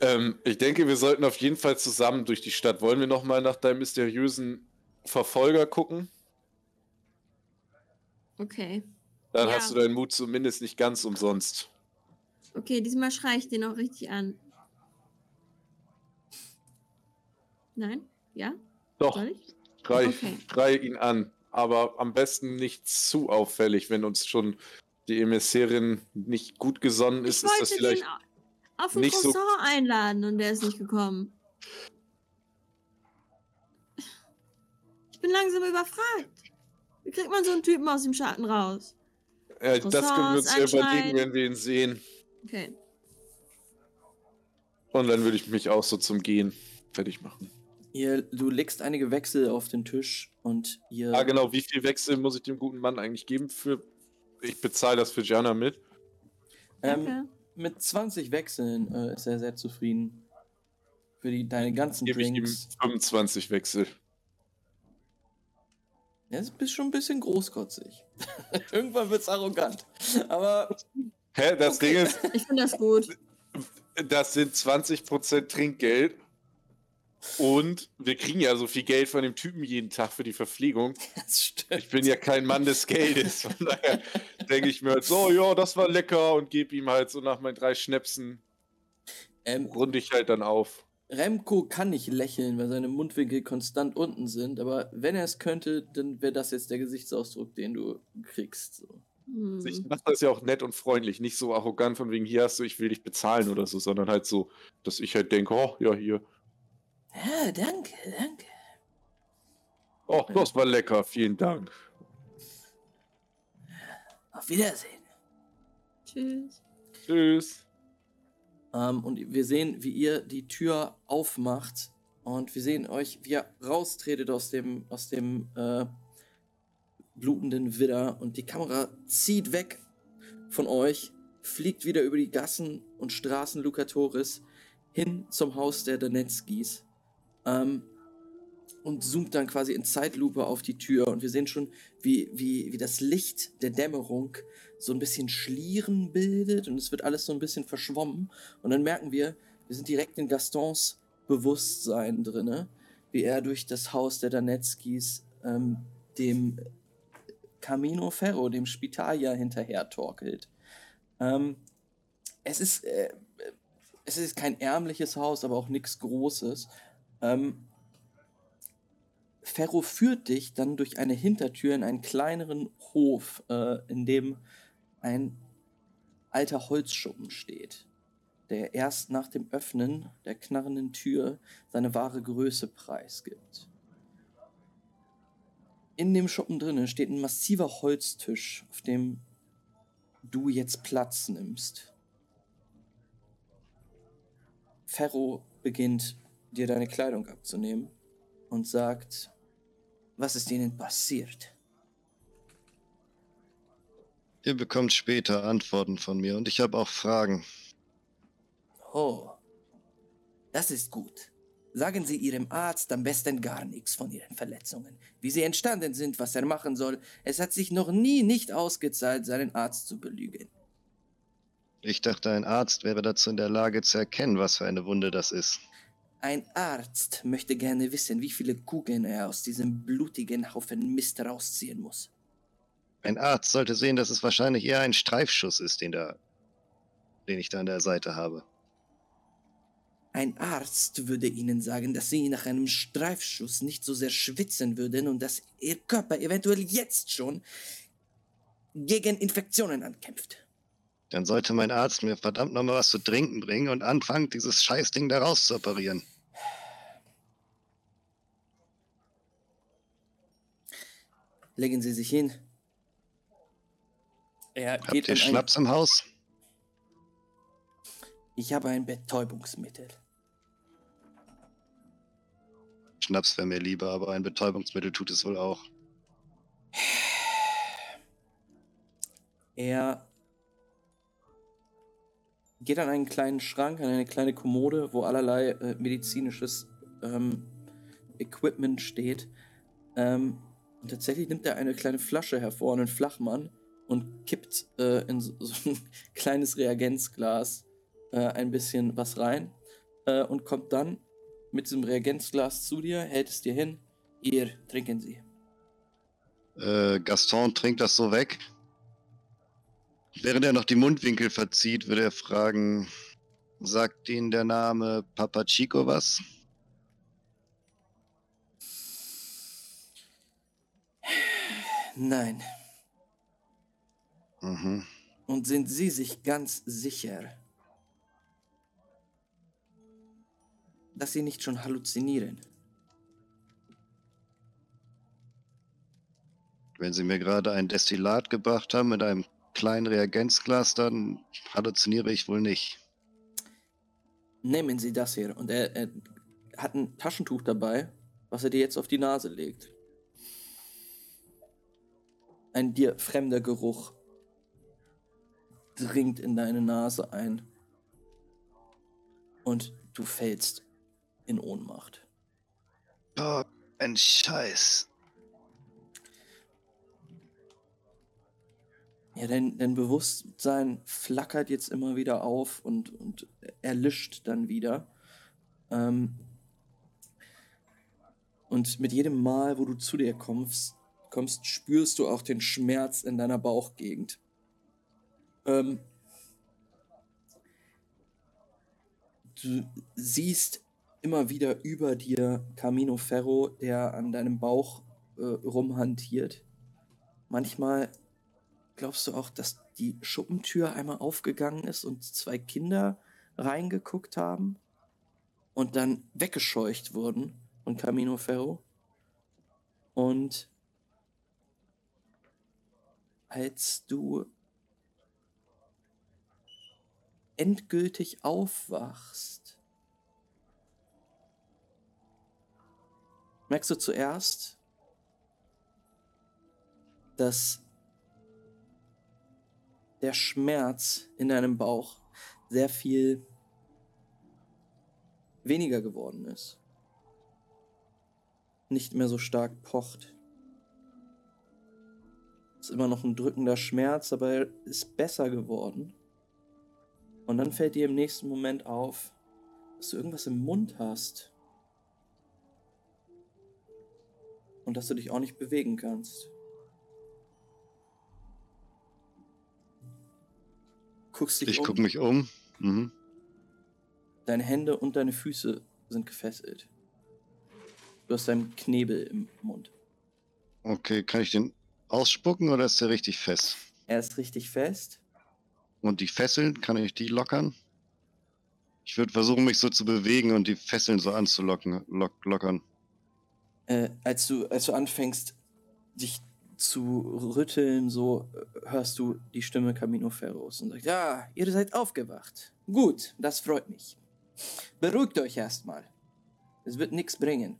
Ähm, ich denke, wir sollten auf jeden Fall zusammen durch die Stadt. Wollen wir noch mal nach deinem mysteriösen Verfolger gucken? Okay. Dann Ja. hast du deinen Mut zumindest nicht ganz umsonst. Okay, diesmal schreie ich den auch richtig an. Nein? Ja? Doch, Soll ich? Schrei, Okay. schrei ihn an. Aber am besten nicht zu auffällig, wenn uns schon die Emissärin nicht gut gesonnen ist, ich ist das vielleicht. den au- auf ein so- einladen und der ist nicht gekommen. Ich bin langsam überfragt. Wie kriegt man so einen Typen aus dem Schatten raus? Ja, das können wir uns ja überlegen, wenn wir ihn sehen. Okay. Und dann würde ich mich auch so zum Gehen fertig machen. Ihr, du legst einige Wechsel auf den Tisch und ihr. Ah, genau. Wie viel Wechsel muss ich dem guten Mann eigentlich geben für. Ich bezahle das für Jana mit. ähm, Danke. mit 20 Wechseln äh, ist er sehr zufrieden. Für die, deine ganzen Gebe ich ihm Drinks. 25 Wechsel. Ja, du bist schon ein bisschen großkotzig. Irgendwann wird's arrogant. Aber Hä, das Okay. Ding ist, Ich finde das gut. das sind 20% Trinkgeld. Und wir kriegen ja so viel Geld von dem Typen jeden Tag für die Verpflegung. das stimmt. Ich bin ja kein Mann des Geldes. Von daher denke ich mir halt so, ja, das war lecker und gebe ihm halt so nach meinen drei Schnäpsen, Ähm, runde ich halt dann auf. Remco kann nicht lächeln, weil seine Mundwinkel konstant unten sind, aber wenn er es könnte, dann wäre das jetzt der Gesichtsausdruck, den du kriegst. So. Hm. Ich mache das ja auch nett und freundlich, nicht so arrogant von wegen, hier hast du, ich will dich bezahlen oder so, sondern halt so, dass ich halt denke, oh, ja, hier. Ja, danke, danke. Oh, das war lecker, vielen Dank. Auf Wiedersehen. Tschüss. Tschüss. Ähm, und wir sehen, wie ihr die Tür aufmacht und wir sehen euch, wie ihr raustretet aus dem, aus dem äh, blutenden Widder und die Kamera zieht weg von euch, fliegt wieder über die Gassen und Straßen Lucatoris hin zum Haus der Donetskis ähm, und zoomt dann quasi in Zeitlupe auf die Tür und wir sehen schon, wie, wie, wie das Licht der Dämmerung so ein bisschen Schlieren bildet und es wird alles so ein bisschen verschwommen und dann merken wir, wir sind direkt in Gastons Bewusstsein drinne, wie er durch das Haus der Danetskis ähm, dem Camino Ferro, dem Spitalia, hinterher torkelt. Ähm, es ist äh, es ist kein ärmliches Haus, aber auch nichts Großes. Ähm, Ferro führt dich dann durch eine Hintertür in einen kleineren Hof, äh, in dem ein alter Holzschuppen steht, der erst nach dem Öffnen der knarrenden Tür seine wahre Größe preisgibt. In dem Schuppen drinnen steht ein massiver Holztisch, auf dem du jetzt Platz nimmst. Ferro beginnt dir deine Kleidung abzunehmen und sagt, was ist ihnen passiert? Ihr bekommt später Antworten von mir und ich habe auch Fragen. Oh, das ist gut. Sagen Sie Ihrem Arzt am besten gar nichts von Ihren Verletzungen, wie sie entstanden sind, was er machen soll. Es hat sich noch nie nicht ausgezahlt, seinen Arzt zu belügen. Ich dachte, ein Arzt wäre dazu in der Lage zu erkennen, was für eine Wunde das ist. Ein Arzt möchte gerne wissen, wie viele Kugeln er aus diesem blutigen Haufen Mist rausziehen muss. Ein Arzt sollte sehen, dass es wahrscheinlich eher ein Streifschuss ist, den, da, den ich da an der Seite habe. Ein Arzt würde Ihnen sagen, dass Sie nach einem Streifschuss nicht so sehr schwitzen würden und dass Ihr Körper eventuell jetzt schon gegen Infektionen ankämpft. Dann sollte mein Arzt mir verdammt nochmal was zu trinken bringen und anfangen, dieses Scheißding da raus zu operieren. Legen Sie sich hin. Er Habt geht ihr Schnaps im Haus? Ich habe ein Betäubungsmittel. Schnaps wäre mir lieber, aber ein Betäubungsmittel tut es wohl auch. Er geht an einen kleinen Schrank, an eine kleine Kommode, wo allerlei äh, medizinisches ähm, Equipment steht. Ähm, und tatsächlich nimmt er eine kleine Flasche hervor, einen Flachmann, und kippt äh, in so, so ein kleines Reagenzglas äh, ein bisschen was rein äh, und kommt dann mit diesem Reagenzglas zu dir, hält es dir hin. Ihr, trinken Sie. Äh, Gaston trinkt das so weg. Während er noch die Mundwinkel verzieht, würde er fragen, sagt Ihnen der Name Papa Chico was? Nein. Mhm. Und sind Sie sich ganz sicher, dass Sie nicht schon halluzinieren? Wenn Sie mir gerade ein Destillat gebracht haben mit einem kleinen Reagenzglas, dann halluziniere ich wohl nicht. Nehmen Sie das hier. Und er, er hat ein Taschentuch dabei, was er dir jetzt auf die Nase legt. Ein dir fremder Geruch dringt in deine Nase ein. Und du fällst in Ohnmacht. Oh, ein Scheiß. Ja, dein, dein Bewusstsein flackert jetzt immer wieder auf und, und erlischt dann wieder. Ähm, und mit jedem Mal, wo du zu dir kommst, kommst, spürst du auch den Schmerz in deiner Bauchgegend. Ähm, du siehst immer wieder über dir Camino Ferro, der an deinem Bauch äh, rumhantiert. Manchmal glaubst du auch, dass die Schuppentür einmal aufgegangen ist und zwei Kinder reingeguckt haben und dann weggescheucht wurden von Camino Ferro. Und als du endgültig aufwachst, merkst du zuerst, dass der Schmerz in deinem Bauch sehr viel weniger geworden ist. Nicht mehr so stark pocht. Ist immer noch ein drückender Schmerz, aber er ist besser geworden. Und dann fällt dir im nächsten Moment auf, dass du irgendwas im Mund hast. Und dass du dich auch nicht bewegen kannst. Guckst dich Ich um. gucke mich um. Mhm. Deine Hände und deine Füße sind gefesselt. Du hast deinen Knebel im Mund. Okay, kann ich den ausspucken oder ist der richtig fest? Er ist richtig fest. Und die Fesseln, kann ich die lockern? Ich würde versuchen, mich so zu bewegen und die Fesseln so anzulocken, lock, lockern. Äh, als, du, als du anfängst, dich zu rütteln, so äh, hörst du die Stimme Camino Ferros und sagt, ja, ihr seid aufgewacht. Gut, das freut mich. Beruhigt euch erstmal. Es wird nichts bringen.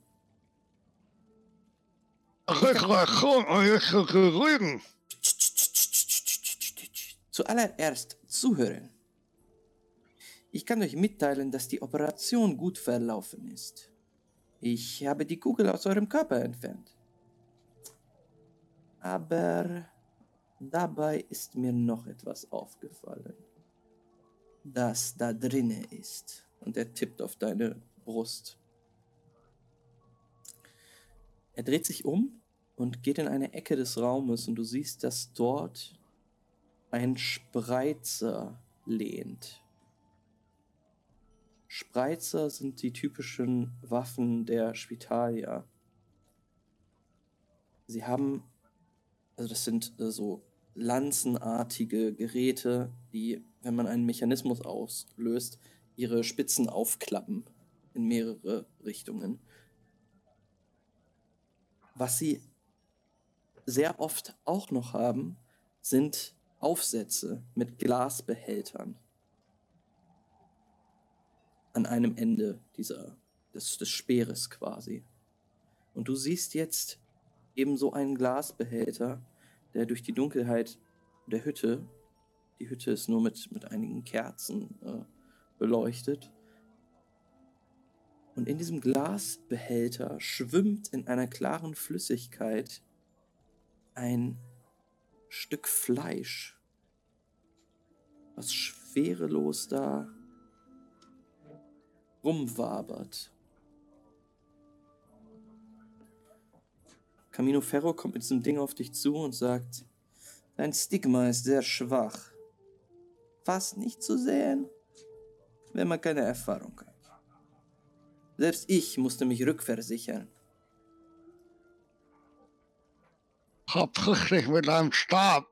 Rügen! Zuallererst zuhören. Ich kann euch mitteilen, dass die Operation gut verlaufen ist. Ich habe die Kugel aus eurem Körper entfernt. Aber dabei ist mir noch etwas aufgefallen. Das da drinne ist. Und er tippt auf deine Brust. Er dreht sich um und geht in eine Ecke des Raumes und du siehst, dass dort ein Spreizer lehnt. Spreizer sind die typischen Waffen der Spitalia. Sie haben, also das sind äh, so lanzenartige Geräte, die, wenn man einen Mechanismus auslöst, ihre Spitzen aufklappen in mehrere Richtungen. Was sie sehr oft auch noch haben, sind Aufsätze mit Glasbehältern an einem Ende dieser, des, des Speeres quasi. Und du siehst jetzt ebenso einen Glasbehälter, der durch die Dunkelheit der Hütte, die Hütte ist nur mit, mit einigen Kerzen äh, beleuchtet, und in diesem Glasbehälter schwimmt in einer klaren Flüssigkeit ein Stück Fleisch, was schwerelos da rumwabert. Camino Ferro kommt mit diesem Ding auf dich zu und sagt, dein Stigma ist sehr schwach. Fast nicht zu sehen, wenn man keine Erfahrung hat. Selbst ich musste mich rückversichern. Verbrich dich mit einem Stab.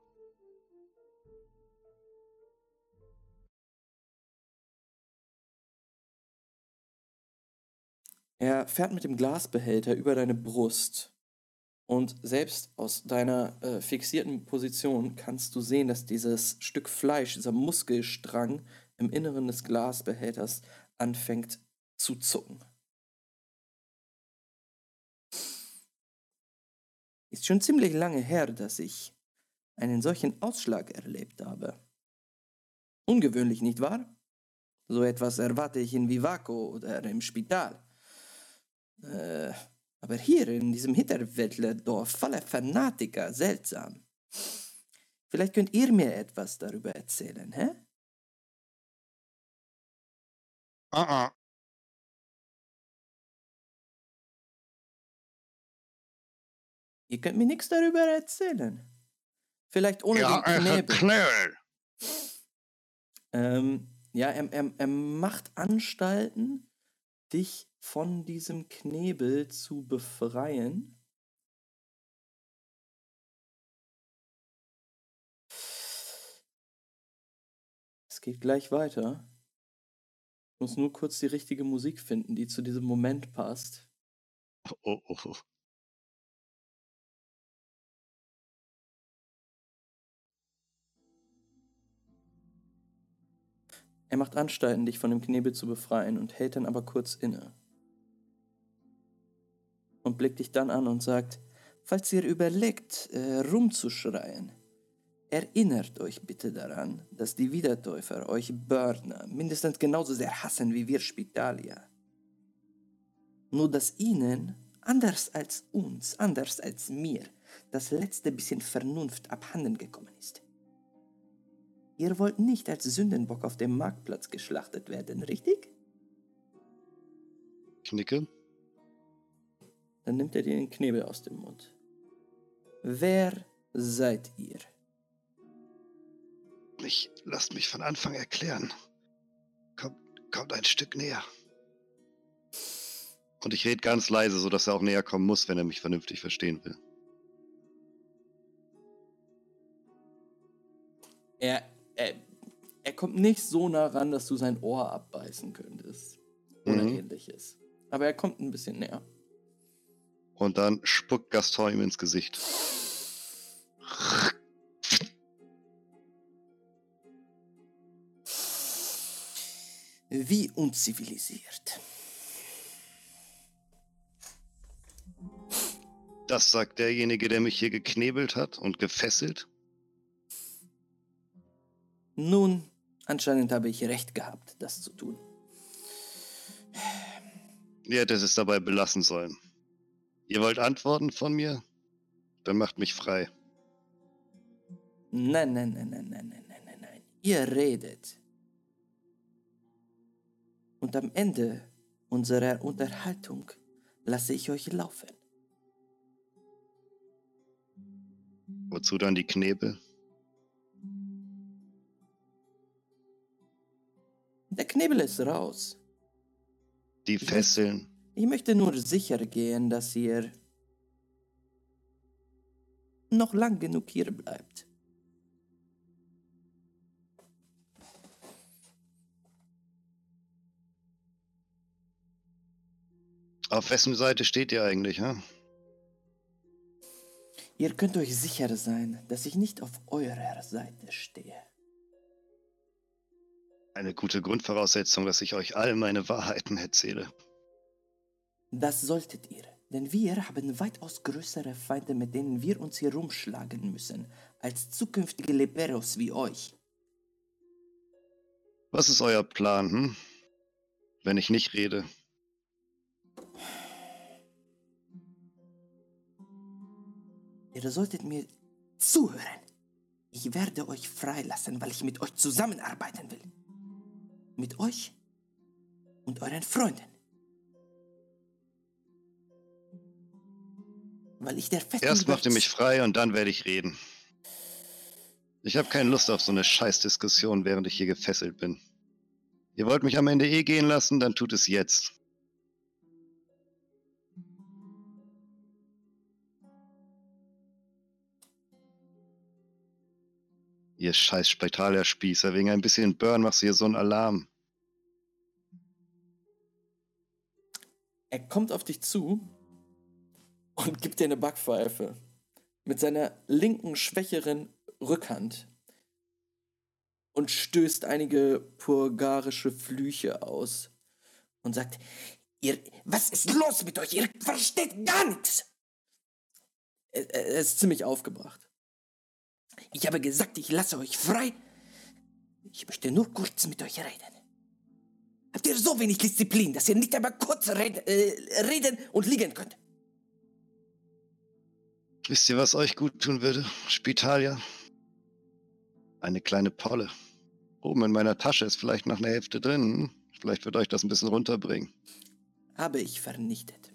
Er fährt mit dem Glasbehälter über deine Brust. Und selbst aus deiner äh, fixierten Position kannst du sehen, dass dieses Stück Fleisch, dieser Muskelstrang im Inneren des Glasbehälters anfängt zu zucken. Ist schon ziemlich lange her, dass ich einen solchen Ausschlag erlebt habe. Ungewöhnlich, nicht wahr? So etwas erwarte ich in Vivaco oder im Spital. Äh, aber hier in diesem Hinterwäldlerdorf voller Fanatiker seltsam. Vielleicht könnt ihr mir etwas darüber erzählen, hä? Ah, ah. Ihr könnt mir nichts darüber erzählen. Vielleicht ohne Ja, den Knebel. Knebel. Ähm, ja, er, er, er macht Anstalten, dich von diesem Knebel zu befreien. Es geht gleich weiter. Ich muss nur kurz die richtige Musik finden, die zu diesem Moment passt. Oh, oh, oh. Er macht Anstalten, dich von dem Knebel zu befreien und hält dann aber kurz inne. Und blickt dich dann an und sagt, falls ihr überlegt, äh, rumzuschreien, erinnert euch bitte daran, dass die Wiedertäufer euch Burner mindestens genauso sehr hassen wie wir Spitalier. Nur dass ihnen, anders als uns, anders als mir, das letzte bisschen Vernunft abhanden gekommen ist. Ihr wollt nicht als Sündenbock auf dem Marktplatz geschlachtet werden, richtig? Knicke. Dann nimmt er dir den Knebel aus dem Mund. Wer seid ihr? Ich lasst mich von Anfang erklären. Kommt, kommt ein Stück näher. Und ich rede ganz leise, sodass er auch näher kommen muss, wenn er mich vernünftig verstehen will. Er, er, er kommt nicht so nah ran, dass du sein Ohr abbeißen könntest. Oder Mhm. ähnliches. Aber er kommt ein bisschen näher. Und dann spuckt Gaston ihm ins Gesicht. Wie unzivilisiert. Das sagt derjenige, der mich hier geknebelt hat und gefesselt. Nun, anscheinend habe ich recht gehabt, das zu tun. Ihr hättet es dabei belassen sollen. Ihr wollt Antworten von mir? Dann macht mich frei. Nein, nein, nein, nein, nein, nein, nein, nein, nein. Ihr redet. Und am Ende unserer Unterhaltung lasse ich euch laufen. Wozu dann die Knebel? Der Knebel ist raus. Die Fesseln? Ich möchte nur sicher gehen, dass ihr noch lang genug hier bleibt. Auf wessen Seite steht ihr eigentlich, ha? Ihr könnt euch sicher sein, dass ich nicht auf eurer Seite stehe. Eine gute Grundvoraussetzung, dass ich euch all meine Wahrheiten erzähle. Das solltet ihr. Denn wir haben weitaus größere Feinde, mit denen wir uns hier rumschlagen müssen, als zukünftige Liberos wie euch. Was ist euer Plan, hm? Wenn ich nicht rede. Ihr solltet mir zuhören. Ich werde euch freilassen, weil ich mit euch zusammenarbeiten will. Mit euch und euren Freunden. Weil ich der festen Erst macht ihr mich frei und dann werde ich reden. Ich habe keine Lust auf so eine Scheißdiskussion, während ich hier gefesselt bin. Ihr wollt mich am Ende eh gehen lassen, dann tut es jetzt. Ihr scheiß Spektalerspießer, wegen ein bisschen Burn machst du hier so einen Alarm. Er kommt auf dich zu und gibt dir eine Backpfeife. Mit seiner linken, schwächeren Rückhand. Und stößt einige purgarische Flüche aus. Und sagt, ihr, was ist los mit euch? Ihr versteht gar nichts. Er, er ist ziemlich aufgebracht. Ich habe gesagt, ich lasse euch frei. Ich möchte nur kurz mit euch reden. Habt ihr so wenig Disziplin, dass ihr nicht einmal kurz red, äh, reden und liegen könnt? Wisst ihr, was euch gut tun würde? Spitalia? Eine kleine Polle. Oben in meiner Tasche ist vielleicht noch eine Hälfte drin. Vielleicht wird euch das ein bisschen runterbringen. Habe ich vernichtet.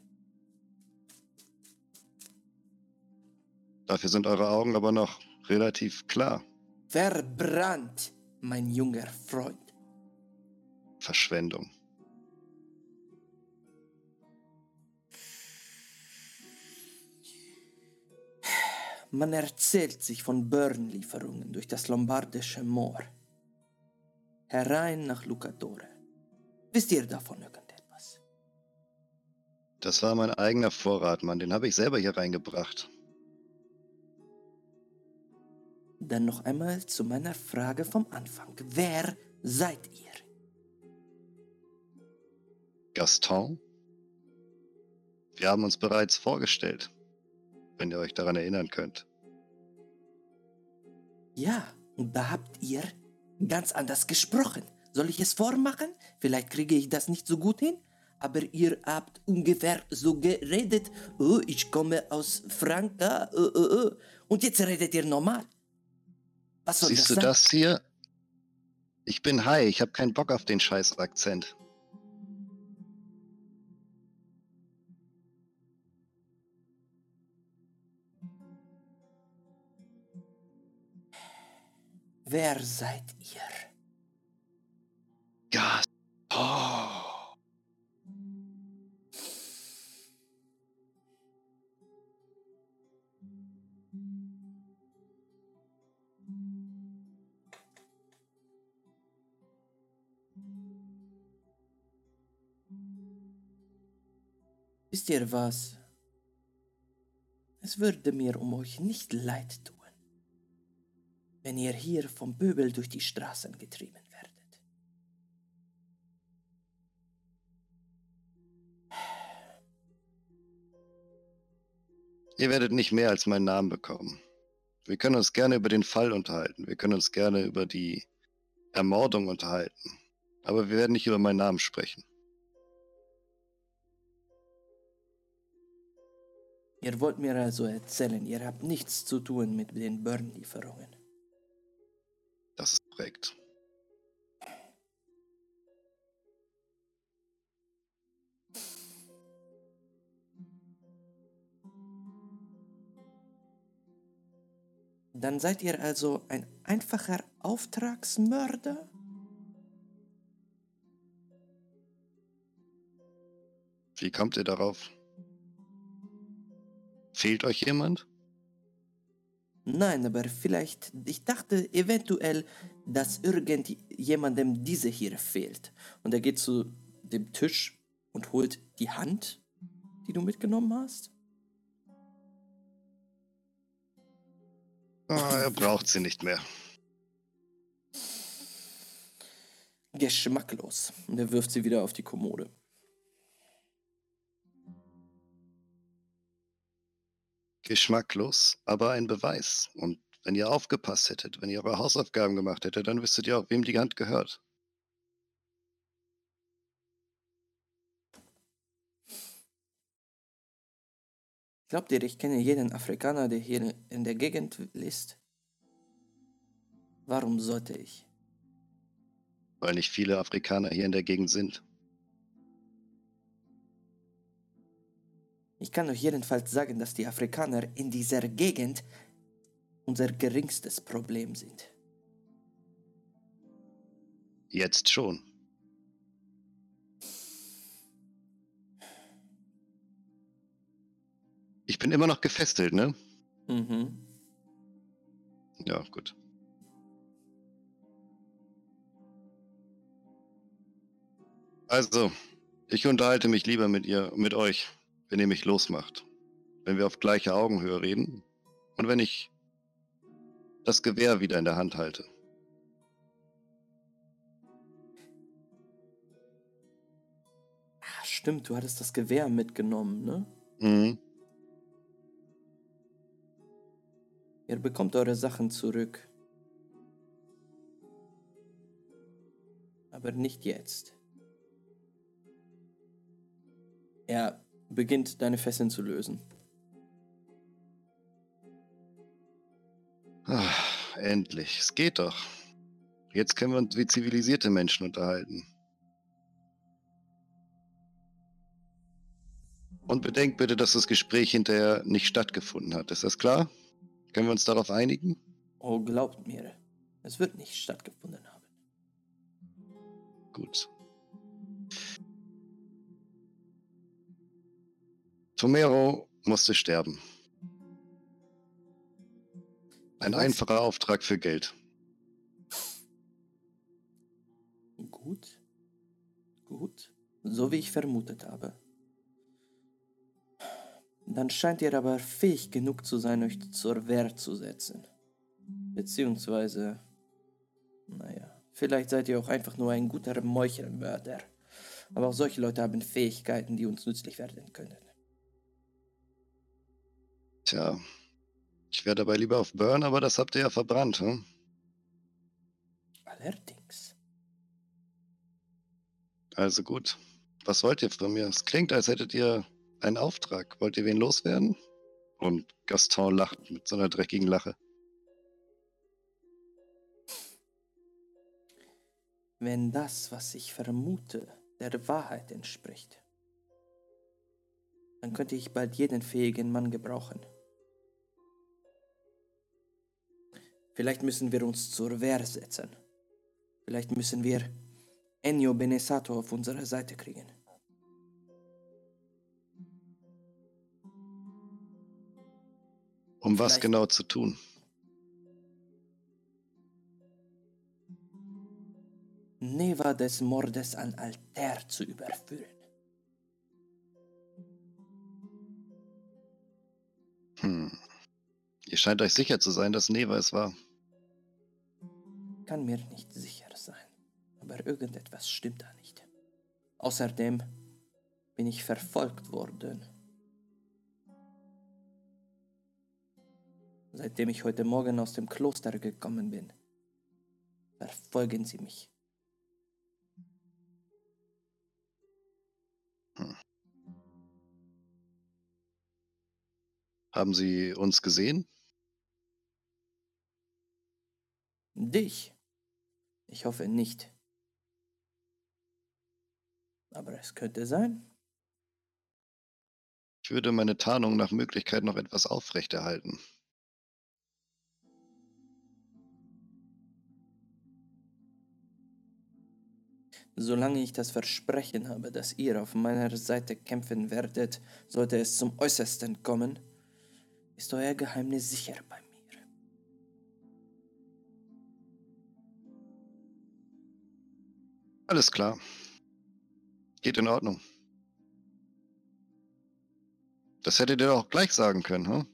Dafür sind eure Augen aber noch relativ klar. Verbrannt, mein junger Freund. Verschwendung. Man erzählt sich von Burnlieferungen durch das lombardische Moor. Herein nach Lucatore. Wisst ihr davon irgendetwas? Das war mein eigener Vorrat, Mann. Den habe ich selber hier reingebracht. Dann noch einmal zu meiner Frage vom Anfang. Wer seid ihr? Gaston? Wir haben uns bereits vorgestellt, wenn ihr euch daran erinnern könnt. Ja, und da habt ihr ganz anders gesprochen. Soll ich es vormachen? Vielleicht kriege ich das nicht so gut hin. Aber ihr habt ungefähr so geredet. Oh, ich komme aus Franka. Oh, oh, oh. Und jetzt redet ihr normal. Was soll Siehst du das sein? das hier? Ich bin high, ich habe keinen Bock auf den scheiß Akzent. Wer seid ihr? Gaston! Oh. Ihr was? Es würde mir um euch nicht leid tun, wenn ihr hier vom Pöbel durch die Straßen getrieben werdet. Ihr werdet nicht mehr als meinen Namen bekommen. Wir können uns gerne über den Fall unterhalten. Wir können uns gerne über die Ermordung unterhalten. Aber wir werden nicht über meinen Namen sprechen. Ihr wollt mir also erzählen, ihr habt nichts zu tun mit den Burn-Lieferungen. Das ist korrekt. Dann seid ihr also ein einfacher Auftragsmörder? Wie kommt ihr darauf? Fehlt euch jemand? Nein, aber vielleicht, ich dachte eventuell, dass irgendjemandem diese hier fehlt. Und er geht zu dem Tisch und holt die Hand, die du mitgenommen hast. Ah, er braucht sie nicht mehr. Geschmacklos. Und er wirft sie wieder auf die Kommode. Geschmacklos, aber ein Beweis. Und wenn ihr aufgepasst hättet, wenn ihr eure Hausaufgaben gemacht hättet, dann wüsstet ihr auch, wem die Hand gehört. Glaubt ihr, ich kenne jeden Afrikaner, der hier in der Gegend ist? Warum sollte ich? Weil nicht viele Afrikaner hier in der Gegend sind. Ich kann euch jedenfalls sagen, dass die Afrikaner in dieser Gegend unser geringstes Problem sind. Jetzt schon. Ich bin immer noch gefesselt, ne? Mhm. Ja, gut. Also, ich unterhalte mich lieber mit ihr, mit euch, wenn ihr mich losmacht. Wenn wir auf gleicher Augenhöhe reden und wenn ich das Gewehr wieder in der Hand halte. Ah, stimmt, du hattest das Gewehr mitgenommen, ne? Mhm. Ihr bekommt eure Sachen zurück. Aber nicht jetzt. Er beginnt deine Fesseln zu lösen. Ah, endlich, es geht doch. Jetzt können wir uns wie zivilisierte Menschen unterhalten. Und bedenkt bitte, dass das Gespräch hinterher nicht stattgefunden hat. Ist das klar? Können wir uns darauf einigen? Oh, glaubt mir, es wird nicht stattgefunden haben. Gut. Tomero musste sterben. Ein Was? einfacher Auftrag für Geld. Gut. Gut. So wie ich vermutet habe. Dann scheint ihr aber fähig genug zu sein, euch zur Wehr zu setzen. Beziehungsweise, naja, vielleicht seid ihr auch einfach nur ein guter Meuchelmörder. Aber auch solche Leute haben Fähigkeiten, die uns nützlich werden können. Tja, ich wäre dabei lieber auf Burn, aber das habt ihr ja verbrannt, hm? Allerdings. Also gut. Was wollt ihr von mir? Es klingt, als hättet ihr einen Auftrag. Wollt ihr wen loswerden? Und Gaston lacht mit so einer dreckigen Lache. Wenn das, was ich vermute, der Wahrheit entspricht, dann könnte ich bald jeden fähigen Mann gebrauchen. Vielleicht müssen wir uns zur Wehr setzen. Vielleicht müssen wir Ennio Benesato auf unsere Seite kriegen. Um was Vielleicht- genau zu tun? Neva des Mordes an Alter zu überführen. Hm. Ihr scheint euch sicher zu sein, dass Neva es war. Kann mir nicht sicher sein, aber irgendetwas stimmt da nicht. Außerdem bin ich verfolgt worden. Seitdem ich heute Morgen aus dem Kloster gekommen bin, verfolgen sie mich. Haben sie uns gesehen? Dich? Ich hoffe nicht. Aber es könnte sein. Ich würde meine Tarnung nach Möglichkeit noch etwas aufrechterhalten. Solange ich das Versprechen habe, dass ihr auf meiner Seite kämpfen werdet, sollte es zum Äußersten kommen, ist euer Geheimnis sicher bei mir. Alles klar. Geht in Ordnung. Das hättet ihr doch auch gleich sagen können, hm?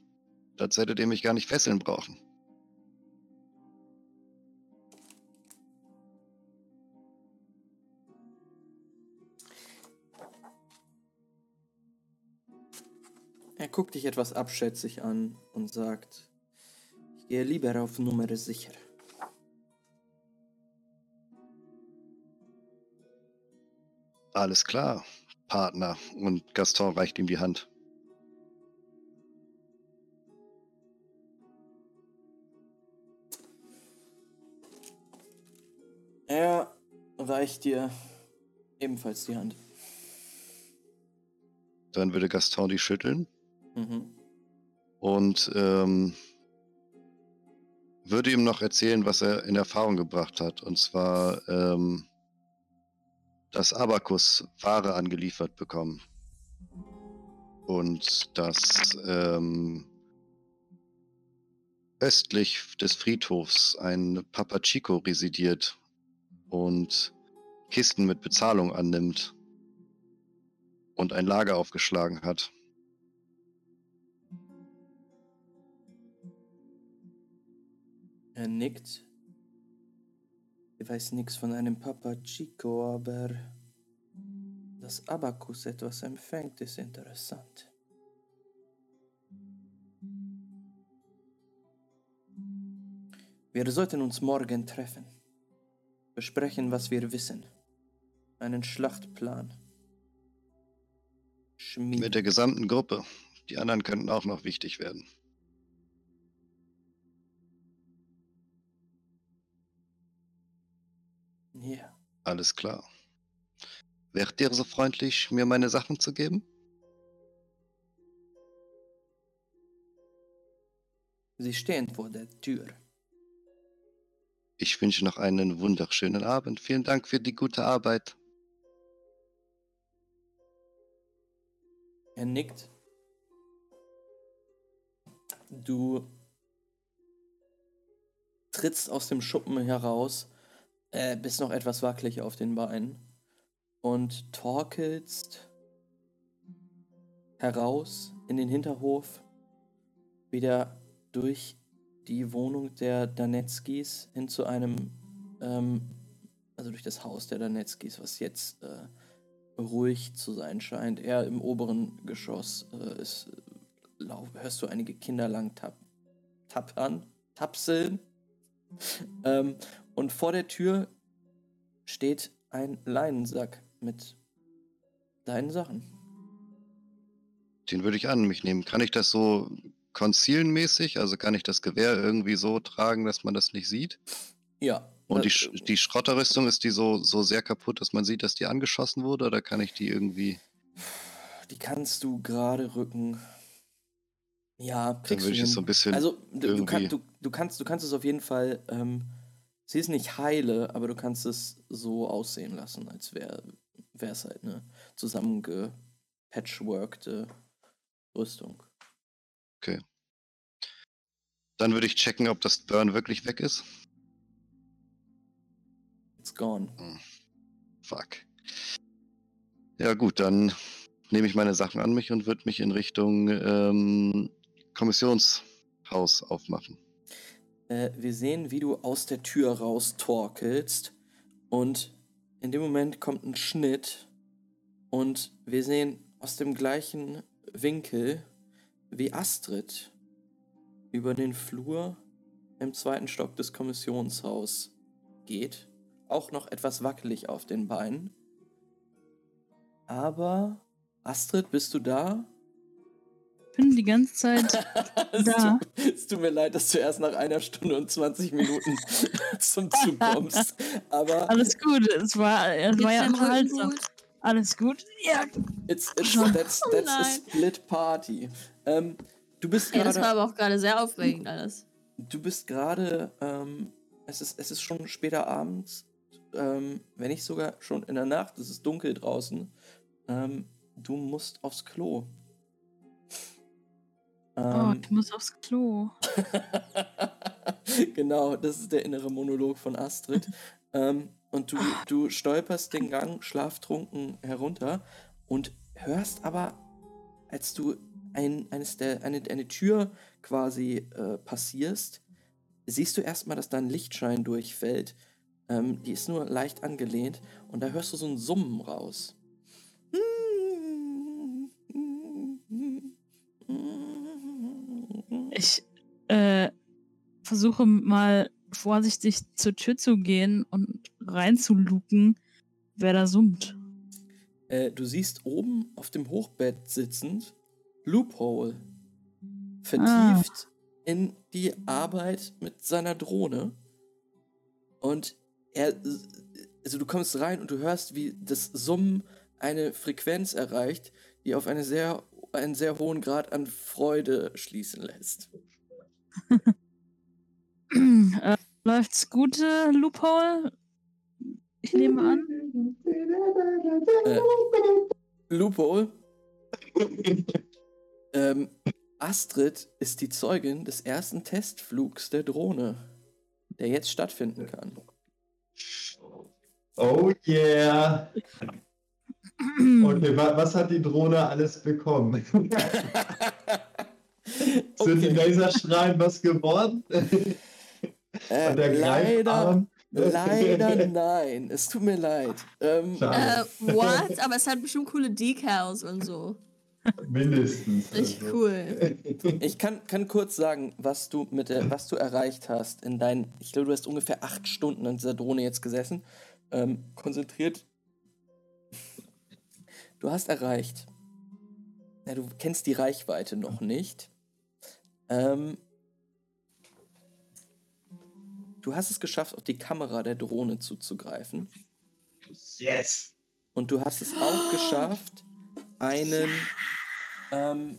Dazu hättet ihr mich gar nicht fesseln brauchen. Er guckt dich etwas abschätzig an und sagt, ich gehe lieber auf Nummer sicher. Alles klar, Partner. Und Gaston reicht ihm die Hand. Er reicht dir ebenfalls die Hand. Dann würde Gaston die schütteln Mhm. und ähm, würde ihm noch erzählen, was er in Erfahrung gebracht hat. Und zwar, ähm, dass Abakus Ware angeliefert bekommen. Und dass ähm, östlich des Friedhofs ein Papa Chico residiert und Kisten mit Bezahlung annimmt und ein Lager aufgeschlagen hat. Er nickt. Ich weiß nichts von einem Papa Chico, aber dass Abakus etwas empfängt, ist interessant. Wir sollten uns morgen treffen. Besprechen, was wir wissen. Einen Schlachtplan. Schmieden. Mit der gesamten Gruppe. Die anderen könnten auch noch wichtig werden. Ja. Alles klar. Wärt ihr so freundlich, mir meine Sachen zu geben? Sie stehen vor der Tür. Ich wünsche noch einen wunderschönen Abend. Vielen Dank für die gute Arbeit. Er nickt. Du trittst aus dem Schuppen heraus, äh, bist noch etwas wackelig auf den Beinen und torkelst heraus in den Hinterhof, wieder durch die Wohnung der Danetskis hin zu einem, ähm, also durch das Haus der Danetskis, was jetzt äh, ruhig zu sein scheint. Eher im oberen Geschoss äh, ist, äh, lau- hörst du einige Kinder lang tap tappern, tapseln. ähm, und vor der Tür steht ein Leinensack mit deinen Sachen. Den würde ich an mich nehmen. Kann ich das so concealen-mäßig? Also kann ich das Gewehr irgendwie so tragen, dass man das nicht sieht? Ja. Und die, Sch- die Schrotterrüstung, ist die so, so sehr kaputt, dass man sieht, dass die angeschossen wurde? Oder kann ich die irgendwie... die kannst du gerade rücken. Ja, kriegst du würde ich es so ein bisschen... Also, du, du, kann, du, du, kannst, du kannst es auf jeden Fall. Ähm, sie ist nicht heile, aber du kannst es so aussehen lassen, als wäre es halt eine zusammengepatchworkte Rüstung. Dann würde ich checken, ob das Burn wirklich weg ist. It's gone. Fuck. Ja gut, dann nehme ich meine Sachen an mich und würde mich in Richtung ähm, Kommissionshaus aufmachen. Äh, wir sehen, wie du aus der Tür raus torkelst. Und in dem Moment kommt ein Schnitt. Und wir sehen aus dem gleichen Winkel, wie Astrid über den Flur im zweiten Stock des Kommissionshaus geht. Auch noch etwas wackelig auf den Beinen. Aber, Astrid, bist du da? Bin die ganze Zeit. es, Da. tut, es tut mir leid, dass du erst nach einer Stunde und 20 Minuten zum Zug kommst. Aber Alles gut. Es war, es war ja unterhaltsam. Alles gut. Ja. it's, it's, Schon. that's, that's a split party. Ähm, du bist Ja, das war gerade. aber auch gerade sehr aufregend alles. Du bist gerade. Ähm, es, ist, es ist schon später abends. Ähm, wenn nicht sogar schon in der Nacht. Es ist dunkel draußen. Ähm, du musst aufs Klo. Oh, Ähm, du musst aufs Klo. genau, das ist der innere Monolog von Astrid. ähm, und du, du stolperst den Gang schlaftrunken herunter und hörst aber, als du ein, eines der, eine, eine Tür quasi äh, passierst, siehst du erstmal, dass da ein Lichtschein durchfällt. Ähm, die ist nur leicht angelehnt und da hörst du so ein Summen raus. Äh, versuche mal vorsichtig zur Tür zu gehen und reinzuluken, wer da summt. Äh, du siehst oben auf dem Hochbett sitzend Loophole. Vertieft in die Arbeit mit seiner Drohne. Und er, also du kommst rein und du hörst, wie das Summen eine Frequenz erreicht, die auf eine sehr, einen sehr hohen Grad an Freude schließen lässt. Äh, läuft's gut, äh, Loophole? Ich nehme an. Äh, Loophole. ähm, Astrid ist die Zeugin des ersten Testflugs der Drohne, der jetzt stattfinden kann. Oh yeah. Okay, wa was hat die Drohne alles bekommen? Sind die Laserstrahlen was geworden? Äh, Und der leider, leider nein. Es tut mir leid. Ähm. Äh, what? Aber es hat bestimmt coole Decals und so. Mindestens. Richtig also. cool. ich kann, kann kurz sagen, was du mit der, was du erreicht hast in deinen. Ich glaube, du hast ungefähr acht Stunden an dieser Drohne jetzt gesessen. Ähm, konzentriert. Du hast erreicht. Ja, du kennst die Reichweite noch nicht. Ähm, du hast es geschafft, auf die Kamera der Drohne zuzugreifen. Yes. Und du hast es auch geschafft, einen, ähm,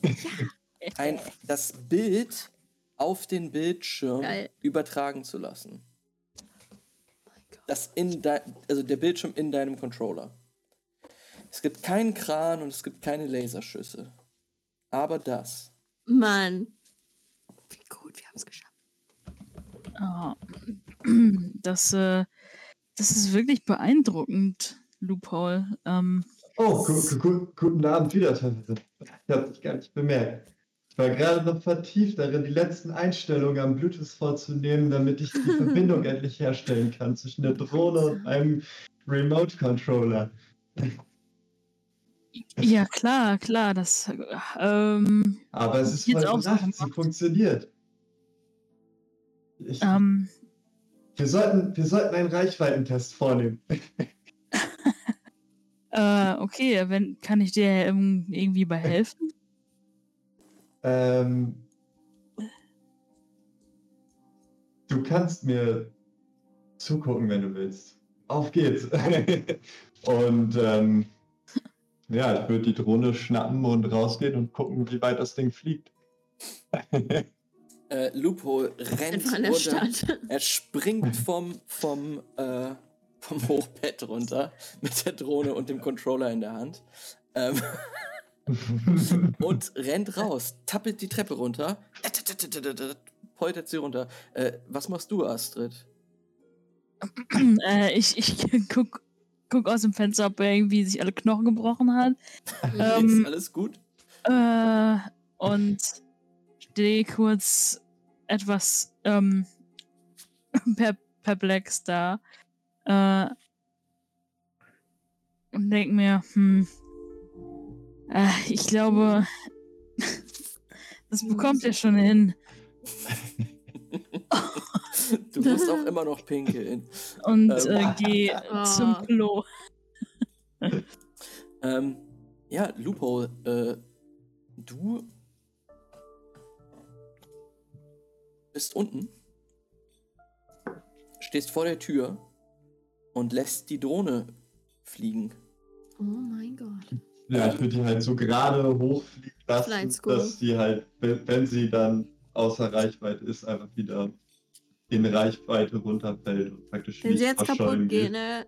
ein, das Bild auf den Bildschirm Geil. übertragen zu lassen. Gott. Das in de, also der Bildschirm in deinem Controller. Es gibt keinen Kran und es gibt keine Laserschüsse. Aber das. Mann. Gut, wir haben es geschafft. Ah, das, äh, das ist wirklich beeindruckend, Loophole. Ähm, Oh, gu gu gu guten Abend wieder, Tante. Ich habe dich gar nicht bemerkt. Ich war gerade noch vertieft darin, die letzten Einstellungen am Bluetooth vorzunehmen, damit ich die Verbindung endlich herstellen kann zwischen der Drohne und einem Remote-Controller. ja, klar, klar, das. Ähm, Aber es ist Jetzt voll auch gemacht, sie funktioniert. Ich, ähm, wir, sollten, wir sollten einen Reichweitentest vornehmen. äh, okay, wenn, kann ich dir irgendwie bei helfen? Ähm, du kannst mir zugucken, wenn du willst. Auf geht's. und ähm, ja, ich würde die Drohne schnappen und rausgehen und gucken, wie weit das Ding fliegt. Äh, Loophole rennt runter. Stadt. Er springt vom, vom, äh, vom Hochbett runter mit der Drohne und dem Controller in der Hand. Ähm, und rennt raus, tappelt die Treppe runter, poltert sie runter. Äh, was machst du, Astrid? äh, ich ich guck, guck aus dem Fenster, ob er irgendwie sich alle Knochen gebrochen hat. Ähm, Ist alles gut? Äh, und stehe kurz etwas ähm, per perplex da. Äh, und denk mir, hm, äh, ich glaube, das bekommt er schon hin. Du musst auch immer noch pinkeln. Und Ähm. äh, geh Oh. zum Klo. Ähm, ja, Loophole, äh, du bist unten, stehst vor der Tür und lässt die Drohne fliegen. Oh mein Gott. ja, ich würde die halt so gerade hochfliegen lassen, dass sie halt, wenn wenn sie dann außer Reichweite ist, einfach wieder in Reichweite runterfällt und praktisch Wenn sie jetzt kaputt geht. gehen, ne?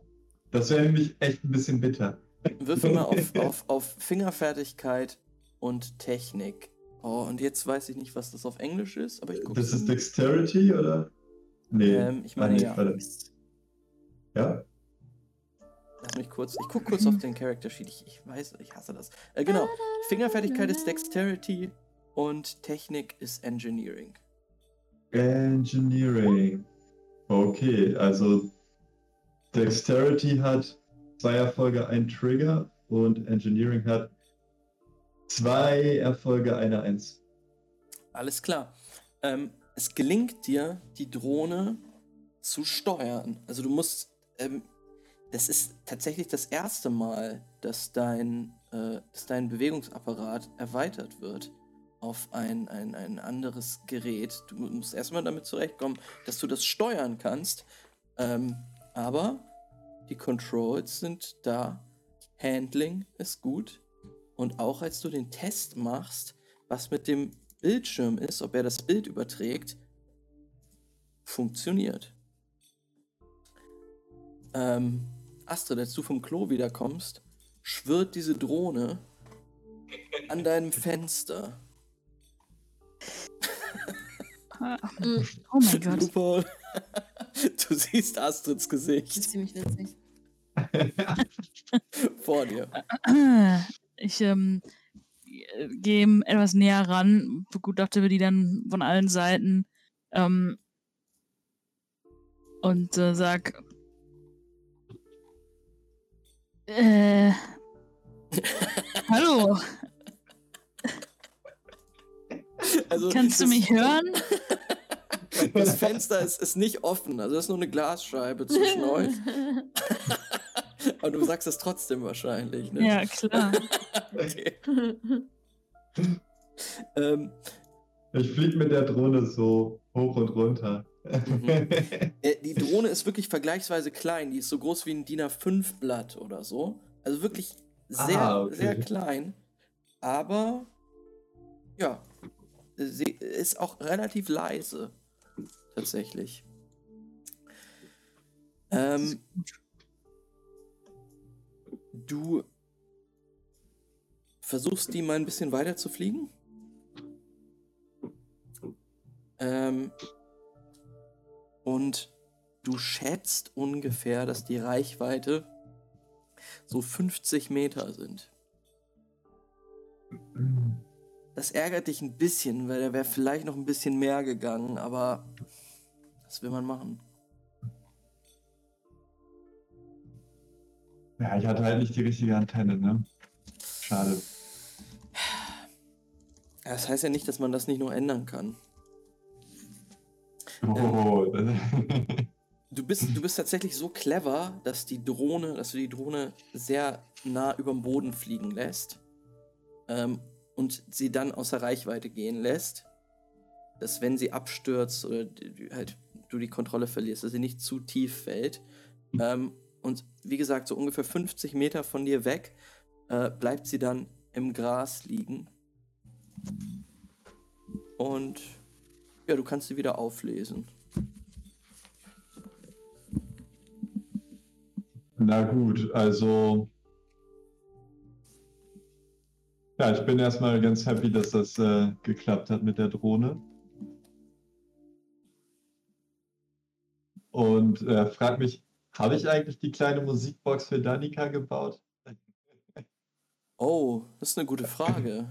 Das wäre nämlich echt ein bisschen bitter. Würfel mal auf, auf, auf Fingerfertigkeit und Technik. Oh, und jetzt weiß ich nicht, was das auf Englisch ist, aber ich gucke. Das ist Dexterity, oder? Nee. Ähm, ich meine, Ah, ja. Ja? Lass mich kurz. Ich gucke kurz auf den Character Sheet. Ich, ich weiß, ich hasse das. Äh, genau. Fingerfertigkeit ist Dexterity und Technik ist Engineering. Engineering. Okay, also Dexterity hat zwei Erfolge, ein Trigger und Engineering hat zwei Erfolge, eine Eins. Alles klar. Ähm, es gelingt dir, die Drohne zu steuern. Also du musst, ähm, das ist tatsächlich das erste Mal, dass dein, äh, dass dein Bewegungsapparat erweitert wird auf ein, ein, ein anderes Gerät. Du musst erstmal damit zurechtkommen, dass du das steuern kannst. Ähm, aber die Controls sind da. Handling ist gut. Und auch als du den Test machst, was mit dem Bildschirm ist, ob er das Bild überträgt, funktioniert. Ähm, Astrid, als du vom Klo wiederkommst, schwirrt diese Drohne an deinem Fenster. Oh mein Gott. Super. Du siehst Astrids Das ist Gesicht ziemlich witzig. vor dir. Ich ähm, gehe ihm etwas näher ran, begutachte wir die dann von allen Seiten ähm, und äh, sag, äh, hallo, Also kannst du mich hören? Das Fenster ist, ist nicht offen, also das ist nur eine Glasscheibe zwischen euch. Aber du sagst es trotzdem wahrscheinlich, ne? Ja, klar. Okay. Ähm, Ich fliege mit der Drohne so hoch und runter. Mhm. äh, die Drohne ist wirklich vergleichsweise klein. Die ist so groß wie ein DIN A5-Blatt oder so. Also wirklich sehr, Ah, okay. sehr klein. Aber ja, sie ist auch relativ leise. Tatsächlich. Ähm, du versuchst die mal ein bisschen weiter zu fliegen. Ähm, und du schätzt ungefähr, dass die Reichweite so 50 Meter sind. Das ärgert dich ein bisschen, weil da wäre vielleicht noch ein bisschen mehr gegangen, aber was will man machen? Ja, ich hatte halt nicht die richtige Antenne, ne? Schade. Ja, Das heißt ja nicht, dass man das nicht noch ändern kann. Oh, Du bist, du bist tatsächlich so clever, dass die Drohne, dass du die Drohne sehr nah über dem Boden fliegen lässt ähm, und sie dann außer Reichweite gehen lässt, dass wenn sie abstürzt oder die, die halt du die Kontrolle verlierst, dass sie nicht zu tief fällt. Ähm, und wie gesagt, so ungefähr 50 Meter von dir weg äh, bleibt sie dann im Gras liegen. Und ja, du kannst sie wieder auflesen. Na gut, also. Ja, ich bin erstmal ganz happy, dass das äh, geklappt hat mit der Drohne. Und äh, frag mich, habe ich eigentlich die kleine Musikbox für Danica gebaut? Oh, das ist eine gute Frage.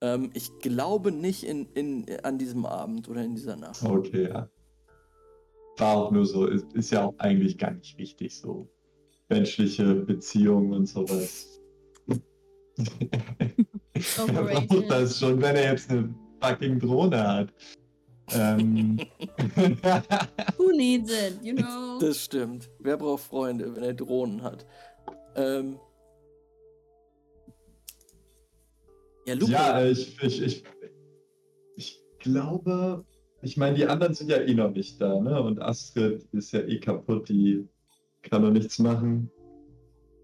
ähm, ich glaube nicht in, in, an diesem Abend oder in dieser Nacht. Okay, ja. War auch nur so, ist, ist ja auch eigentlich gar nicht wichtig, so menschliche Beziehungen und sowas. er braucht das schon, wenn er jetzt eine fucking Drohne hat. Ähm, Who needs it, you know? Das stimmt. Wer braucht Freunde, wenn er Drohnen hat? Ähm, ja, Luca. ja, äh, ich, ich, ich, ich glaube, ich meine, die anderen sind ja eh noch nicht da, ne? Und Astrid ist ja eh kaputt, die kann noch nichts machen.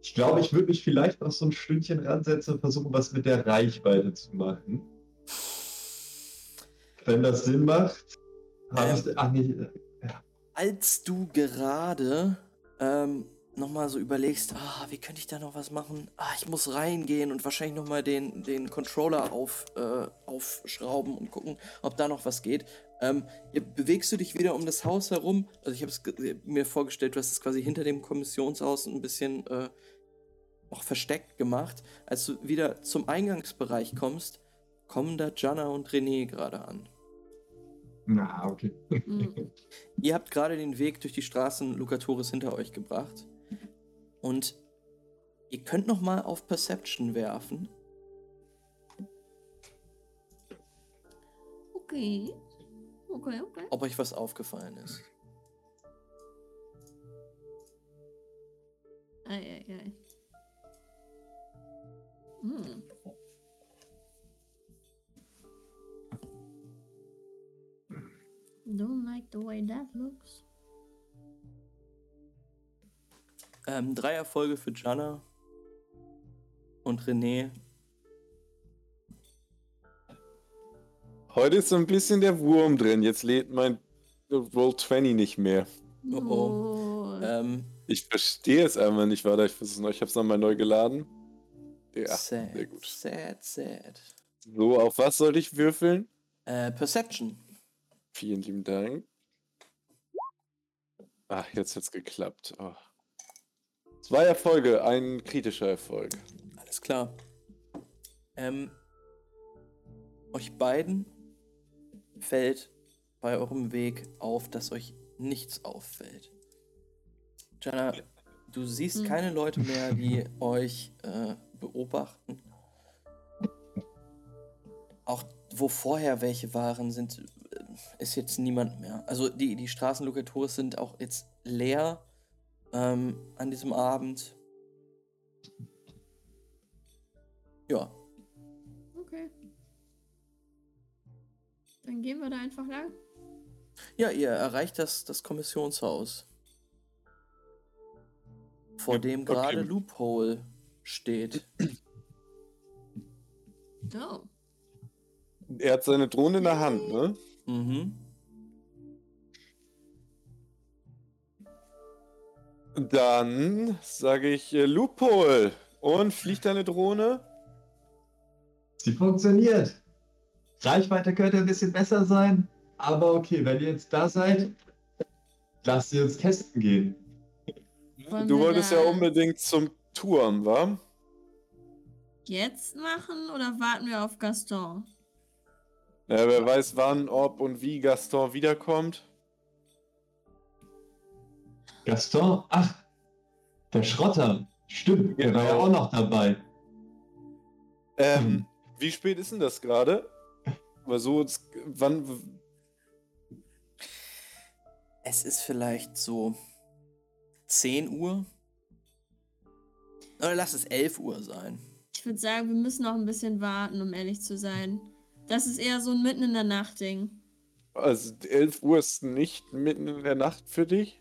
Ich glaube, ich würde mich vielleicht noch so ein Stündchen ransetzen und versuchen, was mit der Reichweite zu machen. Wenn das Sinn macht. Habe Ähm, ich. Ach nee, als du gerade ähm, nochmal so überlegst, ah, wie könnte ich da noch was machen? Ah, ich muss reingehen und wahrscheinlich nochmal den, den Controller auf, äh, aufschrauben und gucken, ob da noch was geht. Ähm, ja, bewegst du dich wieder um das Haus herum? Also ich habe es ge- mir vorgestellt, du hast es quasi hinter dem Kommissionshaus ein bisschen äh, auch versteckt gemacht. Als du wieder zum Eingangsbereich kommst, kommen da Jana und René gerade an. Na, okay. Mhm. Ihr habt gerade den Weg durch die Straßen Lucatoris hinter euch gebracht. Und ihr könnt noch mal auf Perception werfen. Okay. okay, okay. ob euch was aufgefallen ist. Ei, ei, ei. Hm. Don't like the way that looks. Ähm, drei Erfolge für Jana und René. Heute ist so ein bisschen der Wurm drin. Jetzt lädt mein Roll 20 nicht mehr. Oh, Oh. Ähm, Ich verstehe es einfach nicht. Warte, ich versuch's noch. Ich hab's nochmal neu geladen. Ja, sad, sehr gut. sad, sad. So, auf was soll ich würfeln? Äh, Perception. Vielen lieben Dank. Ach, jetzt hat's geklappt. Oh. Zwei Erfolge, ein kritischer Erfolg. Alles klar. Ähm, euch beiden fällt bei eurem Weg auf, dass euch nichts auffällt. Jana, du siehst Hm. keine Leute mehr, die euch äh, beobachten. Auch wo vorher welche waren, sind, ist jetzt niemand mehr. Also die, die Straßenlokatoren sind auch jetzt leer ähm, an diesem Abend. Ja, Okay. Dann gehen wir da einfach lang. Ja, ihr erreicht das, das Kommissionshaus. Vor dem gerade okay. Loophole steht. Oh. Er hat seine Drohne in der Hand, ne? Mhm. Dann sage ich äh, Loophole. Und fliegt deine Drohne? Sie funktioniert. Reichweite könnte ein bisschen besser sein, aber okay, wenn ihr jetzt da seid, lasst sie uns testen gehen. Wollen du wolltest ja unbedingt zum Turm, wa? Jetzt machen oder warten wir auf Gaston? Ja, wer weiß wann, ob und wie Gaston wiederkommt. Gaston, ach, der Schrotter. Stimmt, der war ja Genau. auch noch dabei. Ähm, Hm. wie spät ist denn das gerade? Weil so, jetzt- wann, Es ist vielleicht so 10 Uhr. Oder lass es 11 Uhr sein. Ich würde sagen, wir müssen noch ein bisschen warten, um ehrlich zu sein. Das ist eher so ein mitten in der Nacht Ding. also 11 Uhr ist nicht mitten in der Nacht für dich?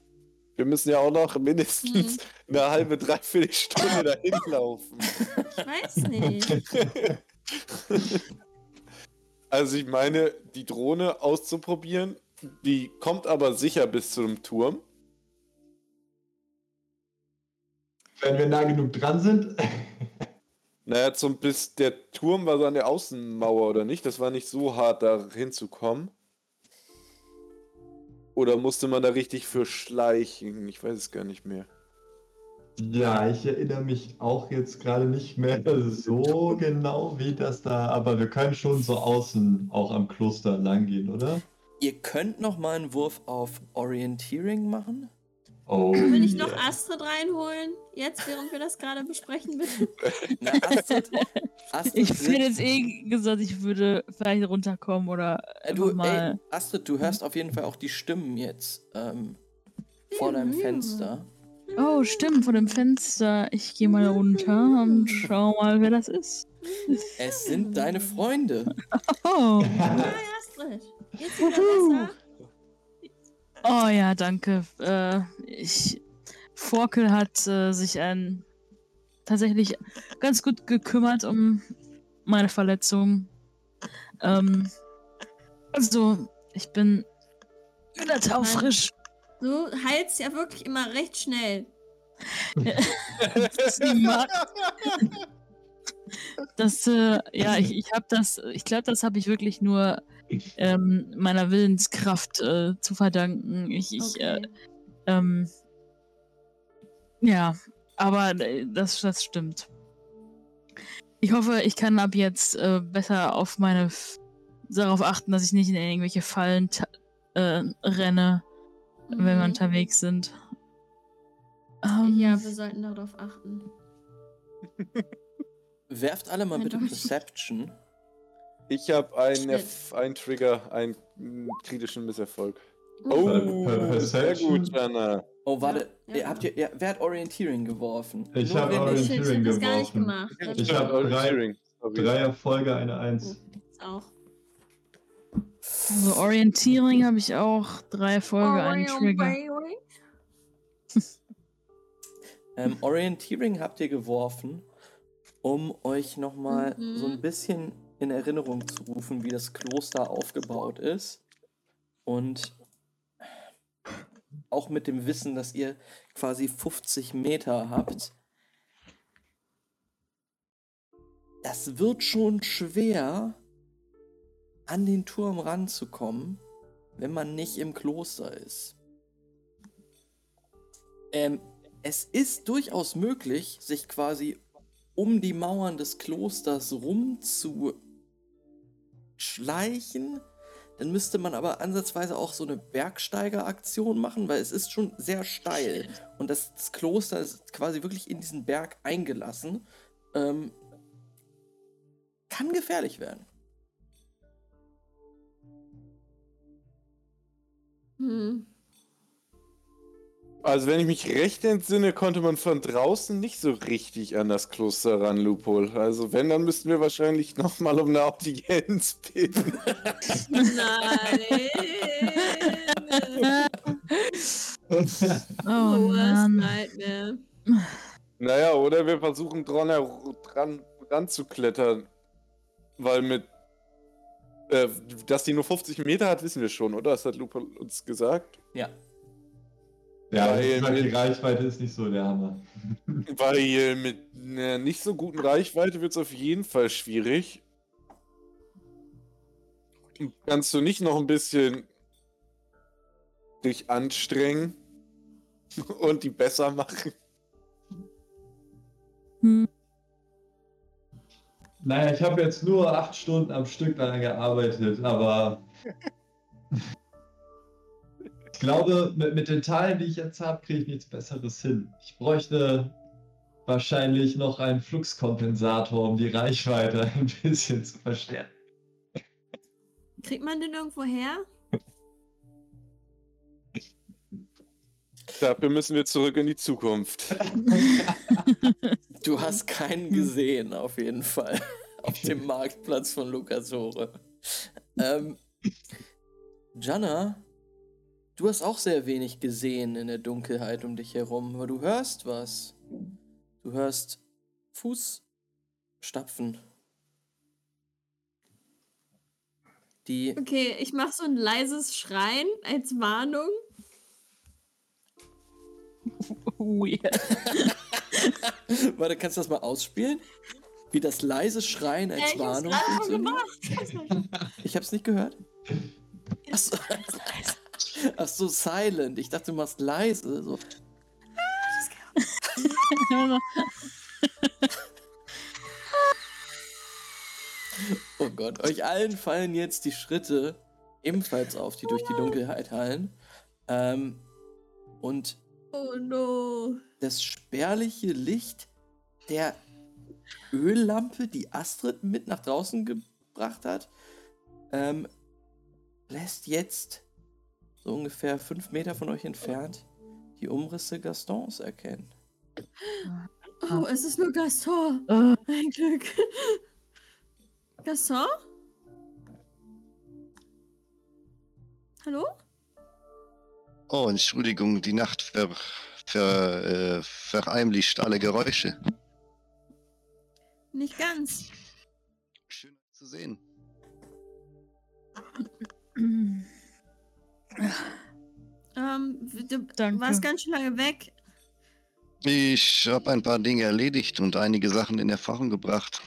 Wir müssen ja auch noch mindestens eine halbe, dreiviertel Stunde dahin laufen. Ich weiß nicht. Also ich meine, die Drohne auszuprobieren, die kommt aber sicher bis zu dem Turm. Wenn wir nah genug dran sind, Naja, zum bis der Turm war so an der Außenmauer, oder nicht? Das war nicht so hart, da hinzukommen. Oder musste man da richtig für schleichen? Ich weiß es gar nicht mehr. ja, ich erinnere mich auch jetzt gerade nicht mehr so genau, wie das da, aber wir können schon so außen auch am Kloster lang gehen, oder? Ihr könnt noch mal einen Wurf auf Orienteering machen. Oh, Will ich noch yeah. Astrid reinholen? Jetzt, während wir das gerade besprechen, bitte. Na, Astrid, Astrid Ich hätte jetzt eh gesagt, ich würde vielleicht runterkommen oder Äh, du, mal. ey, Astrid, du hörst auf jeden Fall auch die Stimmen jetzt ähm, vor deinem. Fenster. Oh, stimmt, vor dem Fenster. Ich gehe mal runter und schau mal, wer das ist. Es sind deine Freunde. Oh, Hi, Astrid. Geht's wieder besser? Oh ja, danke. Äh, ich, Forkel hat äh, sich ein tatsächlich ganz gut gekümmert um meine Verletzung. Ähm, also, ich bin wieder taufrisch. Du heilst ja wirklich immer recht schnell. Das äh, ja, ich, ich habe das, ich glaube, das habe ich wirklich nur ähm, meiner Willenskraft äh, zu verdanken. Ich, ich äh, Okay. ähm, ja, aber äh, das, das stimmt. Ich hoffe, ich kann ab jetzt äh, besser auf meine, F darauf achten, dass ich nicht in irgendwelche Fallen äh, renne, wenn wir Mhm. unterwegs sind. Ähm, Ja, wir sollten darauf achten. Werft alle mal bitte Eindeutig. Perception. Ich habe einen, Trigger, einen kritischen Misserfolg. Uh, Oh, sehr gut, Jana. Oh, warte. Ja, Ihr habt ihr, ihr, wer hat Orienteering geworfen? Ich Nur hab wenn Orient- Shit, ich geworfen. Ich stimmt, hab Orienteering. Sorry. Drei Erfolge, eine Eins. auch. Also Orientierung habe ich auch. Drei Folge, einen Trigger. Ähm, Orienteering habt ihr geworfen, um euch nochmal Mhm. so ein bisschen in Erinnerung zu rufen, wie das Kloster aufgebaut ist. Und auch mit dem Wissen, dass ihr quasi 50 Meter habt. Das wird schon schwer, an den Turm ranzukommen, wenn man nicht im Kloster ist. Ähm, es ist durchaus möglich, sich quasi um die Mauern des Klosters rumzuschleichen. Dann müsste man aber ansatzweise auch so eine Bergsteigeraktion machen, weil es ist schon sehr steil. Und das, das Kloster ist quasi wirklich in diesen Berg eingelassen. Ähm, kann gefährlich werden. Hm. Also, wenn ich mich recht entsinne, konnte man von draußen nicht so richtig an das Kloster ran, Lupol. Also, wenn, dann müssten wir wahrscheinlich nochmal um eine Audienz bitten. Nein. Oh Mann. Nightmare. Naja, oder wir versuchen dran, dran ranzuklettern. Weil mit. Äh, dass die nur 50 Meter hat, wissen wir schon, oder? Das hat Lupol uns gesagt. Ja. Ja, Weil ich sag, die mit- Reichweite ist nicht so der Hammer. Weil mit einer nicht so guten Reichweite wird es auf jeden Fall schwierig. Kannst du nicht noch ein bisschen dich anstrengen und die besser machen? Hm. Naja, ich habe jetzt nur acht Stunden am Stück daran gearbeitet, aber ich glaube, mit, mit den Teilen, die ich jetzt habe, kriege ich nichts Besseres hin. Ich bräuchte wahrscheinlich noch einen Fluxkompensator, um die Reichweite ein bisschen zu verstärken. Kriegt man den irgendwo her? Dafür müssen wir zurück in die Zukunft. Du hast keinen gesehen, auf jeden Fall. Auf dem Marktplatz von Lucasore. Ähm, Jana, du hast auch sehr wenig gesehen in der Dunkelheit um dich herum, aber du hörst was. Du hörst Fußstapfen. Die. Okay, ich mache so ein leises Schreien als Warnung. Weird. Warte, kannst du das mal ausspielen? Wie das leise Schreien als Ja, ich hab's Warnung gerade schon funktioniert? gemacht. Ich hab's nicht gehört. Achso. Ach so, silent. Ich dachte, du machst leise. So. Oh Gott, euch allen fallen jetzt die Schritte ebenfalls auf, die durch die Dunkelheit hallen. Ähm, und Oh no. das spärliche Licht der Öllampe, die Astrid mit nach draußen gebracht hat, ähm, lässt jetzt so ungefähr fünf Meter von euch entfernt die Umrisse Gastons erkennen. Oh, es ist nur Gaston. Äh, Ein Glück. Gaston? Hallo? Oh, Entschuldigung, die Nacht ver, ver, äh, verheimlicht alle Geräusche. Nicht ganz. Schön zu sehen. Ähm, du Danke. warst ganz schön lange weg. Ich habe ein paar Dinge erledigt und einige Sachen in Erfahrung gebracht.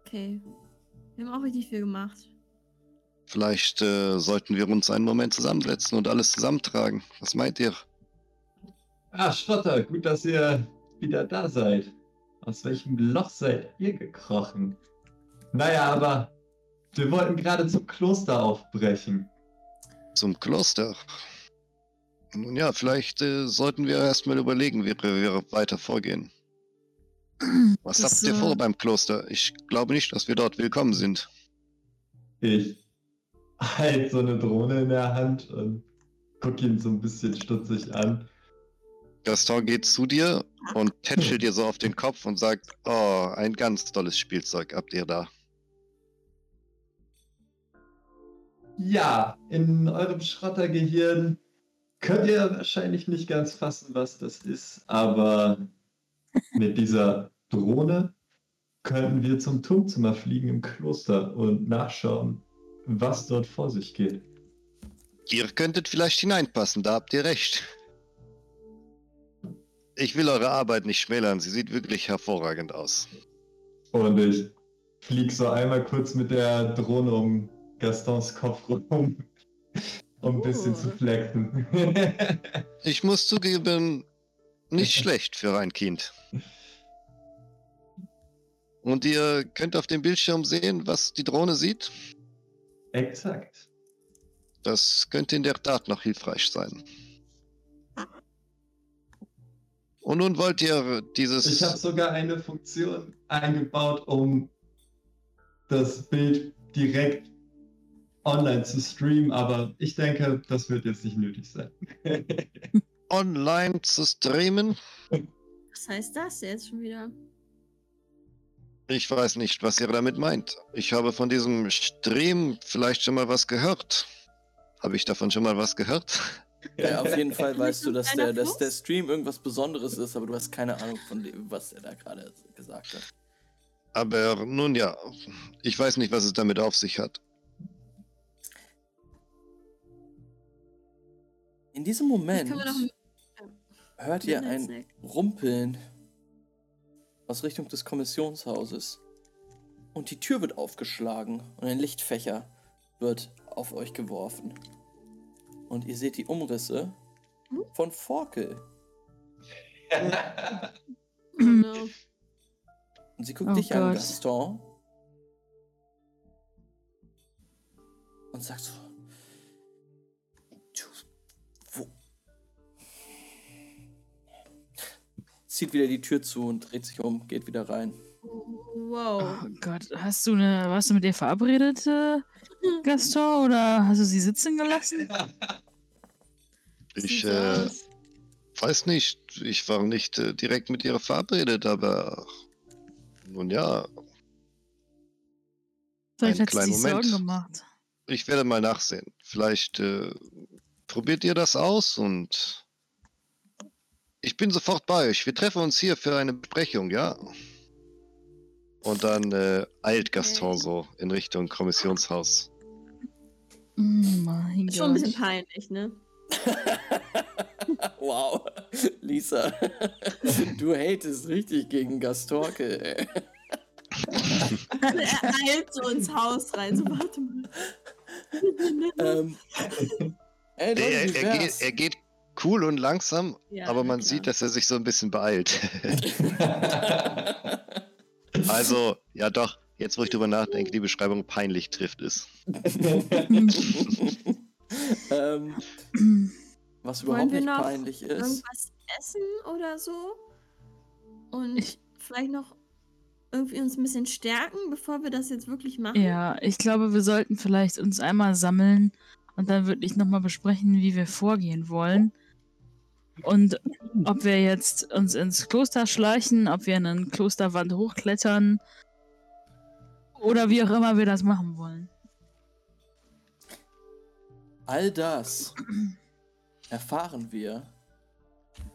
Okay. Wir haben auch richtig viel gemacht. Vielleicht äh, sollten wir uns einen Moment zusammensetzen und alles zusammentragen. Was meint ihr? Ah, Schotter, gut, dass ihr wieder da seid. Aus welchem Loch seid ihr gekrochen? Naja, aber wir wollten gerade zum Kloster aufbrechen. Zum Kloster. Nun ja, vielleicht äh, sollten wir erstmal überlegen, wie wir weiter vorgehen. Was Das, habt ihr äh, vor beim Kloster? Ich glaube nicht, dass wir dort willkommen sind. ich halt so eine Drohne in der Hand und guck ihn so ein bisschen stutzig an. Gaston geht zu dir und tätschelt dir so auf den Kopf und sagt, oh, ein ganz tolles Spielzeug habt ihr da. Ja, in eurem Schrottergehirn könnt ihr wahrscheinlich nicht ganz fassen, was das ist, aber mit dieser Drohne können wir zum Turmzimmer fliegen im Kloster und nachschauen, was dort vor sich geht. Ihr könntet vielleicht hineinpassen, da habt ihr recht. Ich will eure Arbeit nicht schmälern, sie sieht wirklich hervorragend aus. Und ich flieg so einmal kurz mit der Drohne um Gastons Kopf rum, um ein bisschen Oh. zu flexen. Ich muss zugeben, nicht schlecht für ein Kind. Und ihr könnt auf dem Bildschirm sehen, was die Drohne sieht. Exakt. Das könnte in der Tat noch hilfreich sein. Und nun wollt ihr dieses. Ich habe sogar eine Funktion eingebaut, um das Bild direkt online zu streamen, aber ich denke, das wird jetzt nicht nötig sein. online zu streamen. Was heißt das jetzt schon wieder? Ich weiß nicht, was ihr damit meint. Ich habe von diesem Stream vielleicht schon mal was gehört. Habe ich davon schon mal was gehört? Ja, auf jeden Fall weißt du, dass der, dass der Stream irgendwas Besonderes ist, aber du hast keine Ahnung von dem, was er da gerade gesagt hat. Aber nun ja, ich weiß nicht, was es damit auf sich hat. In diesem Moment hört ihr ein. Rumpeln aus Richtung des Kommissionshauses. Und die Tür wird aufgeschlagen und ein Lichtfächer wird auf euch geworfen. Und ihr seht die Umrisse Hm? von Forkel. Oh no. Und sie guckt Oh dich an, Gott. Gaston. Und sagt so: Zieht wieder die Tür zu und dreht sich um, geht wieder rein. Wow. Oh Gott, hast du eine, warst du mit ihr verabredet, äh, Gaston, oder hast du sie sitzen gelassen? Ich äh, weiß nicht, ich war nicht äh, direkt mit ihr verabredet, aber nun ja, Vielleicht einen hat sie Moment. Sorgen gemacht. ich werde mal nachsehen. Vielleicht äh, probiert ihr das aus und ich bin sofort bei euch. Wir treffen uns hier für eine Besprechung, ja? Und dann äh, eilt Gaston so in Richtung Kommissionshaus. Mm, mein Ist schon ein bisschen Gott. peinlich, ne? wow, Lisa, du hatest richtig gegen Gastorke. ey. er eilt so ins Haus rein. So, warte mal. ähm, ey, Leute, Er, er, geht, er geht cool und langsam, Ja, aber man klar. sieht, dass er sich so ein bisschen beeilt. also, ja doch, jetzt wo ich drüber nachdenke, die Beschreibung peinlich trifft es. ähm, was Wollen überhaupt wir nicht noch peinlich ist. Irgendwas essen oder so? Und Ich- vielleicht noch irgendwie uns ein bisschen stärken, bevor wir das jetzt wirklich machen? Ja, ich glaube, wir sollten vielleicht uns einmal sammeln und dann wirklich nochmal besprechen, wie wir vorgehen wollen. Und ob wir jetzt uns ins Kloster schleichen, ob wir eine Klosterwand hochklettern oder wie auch immer wir das machen wollen. All das erfahren wir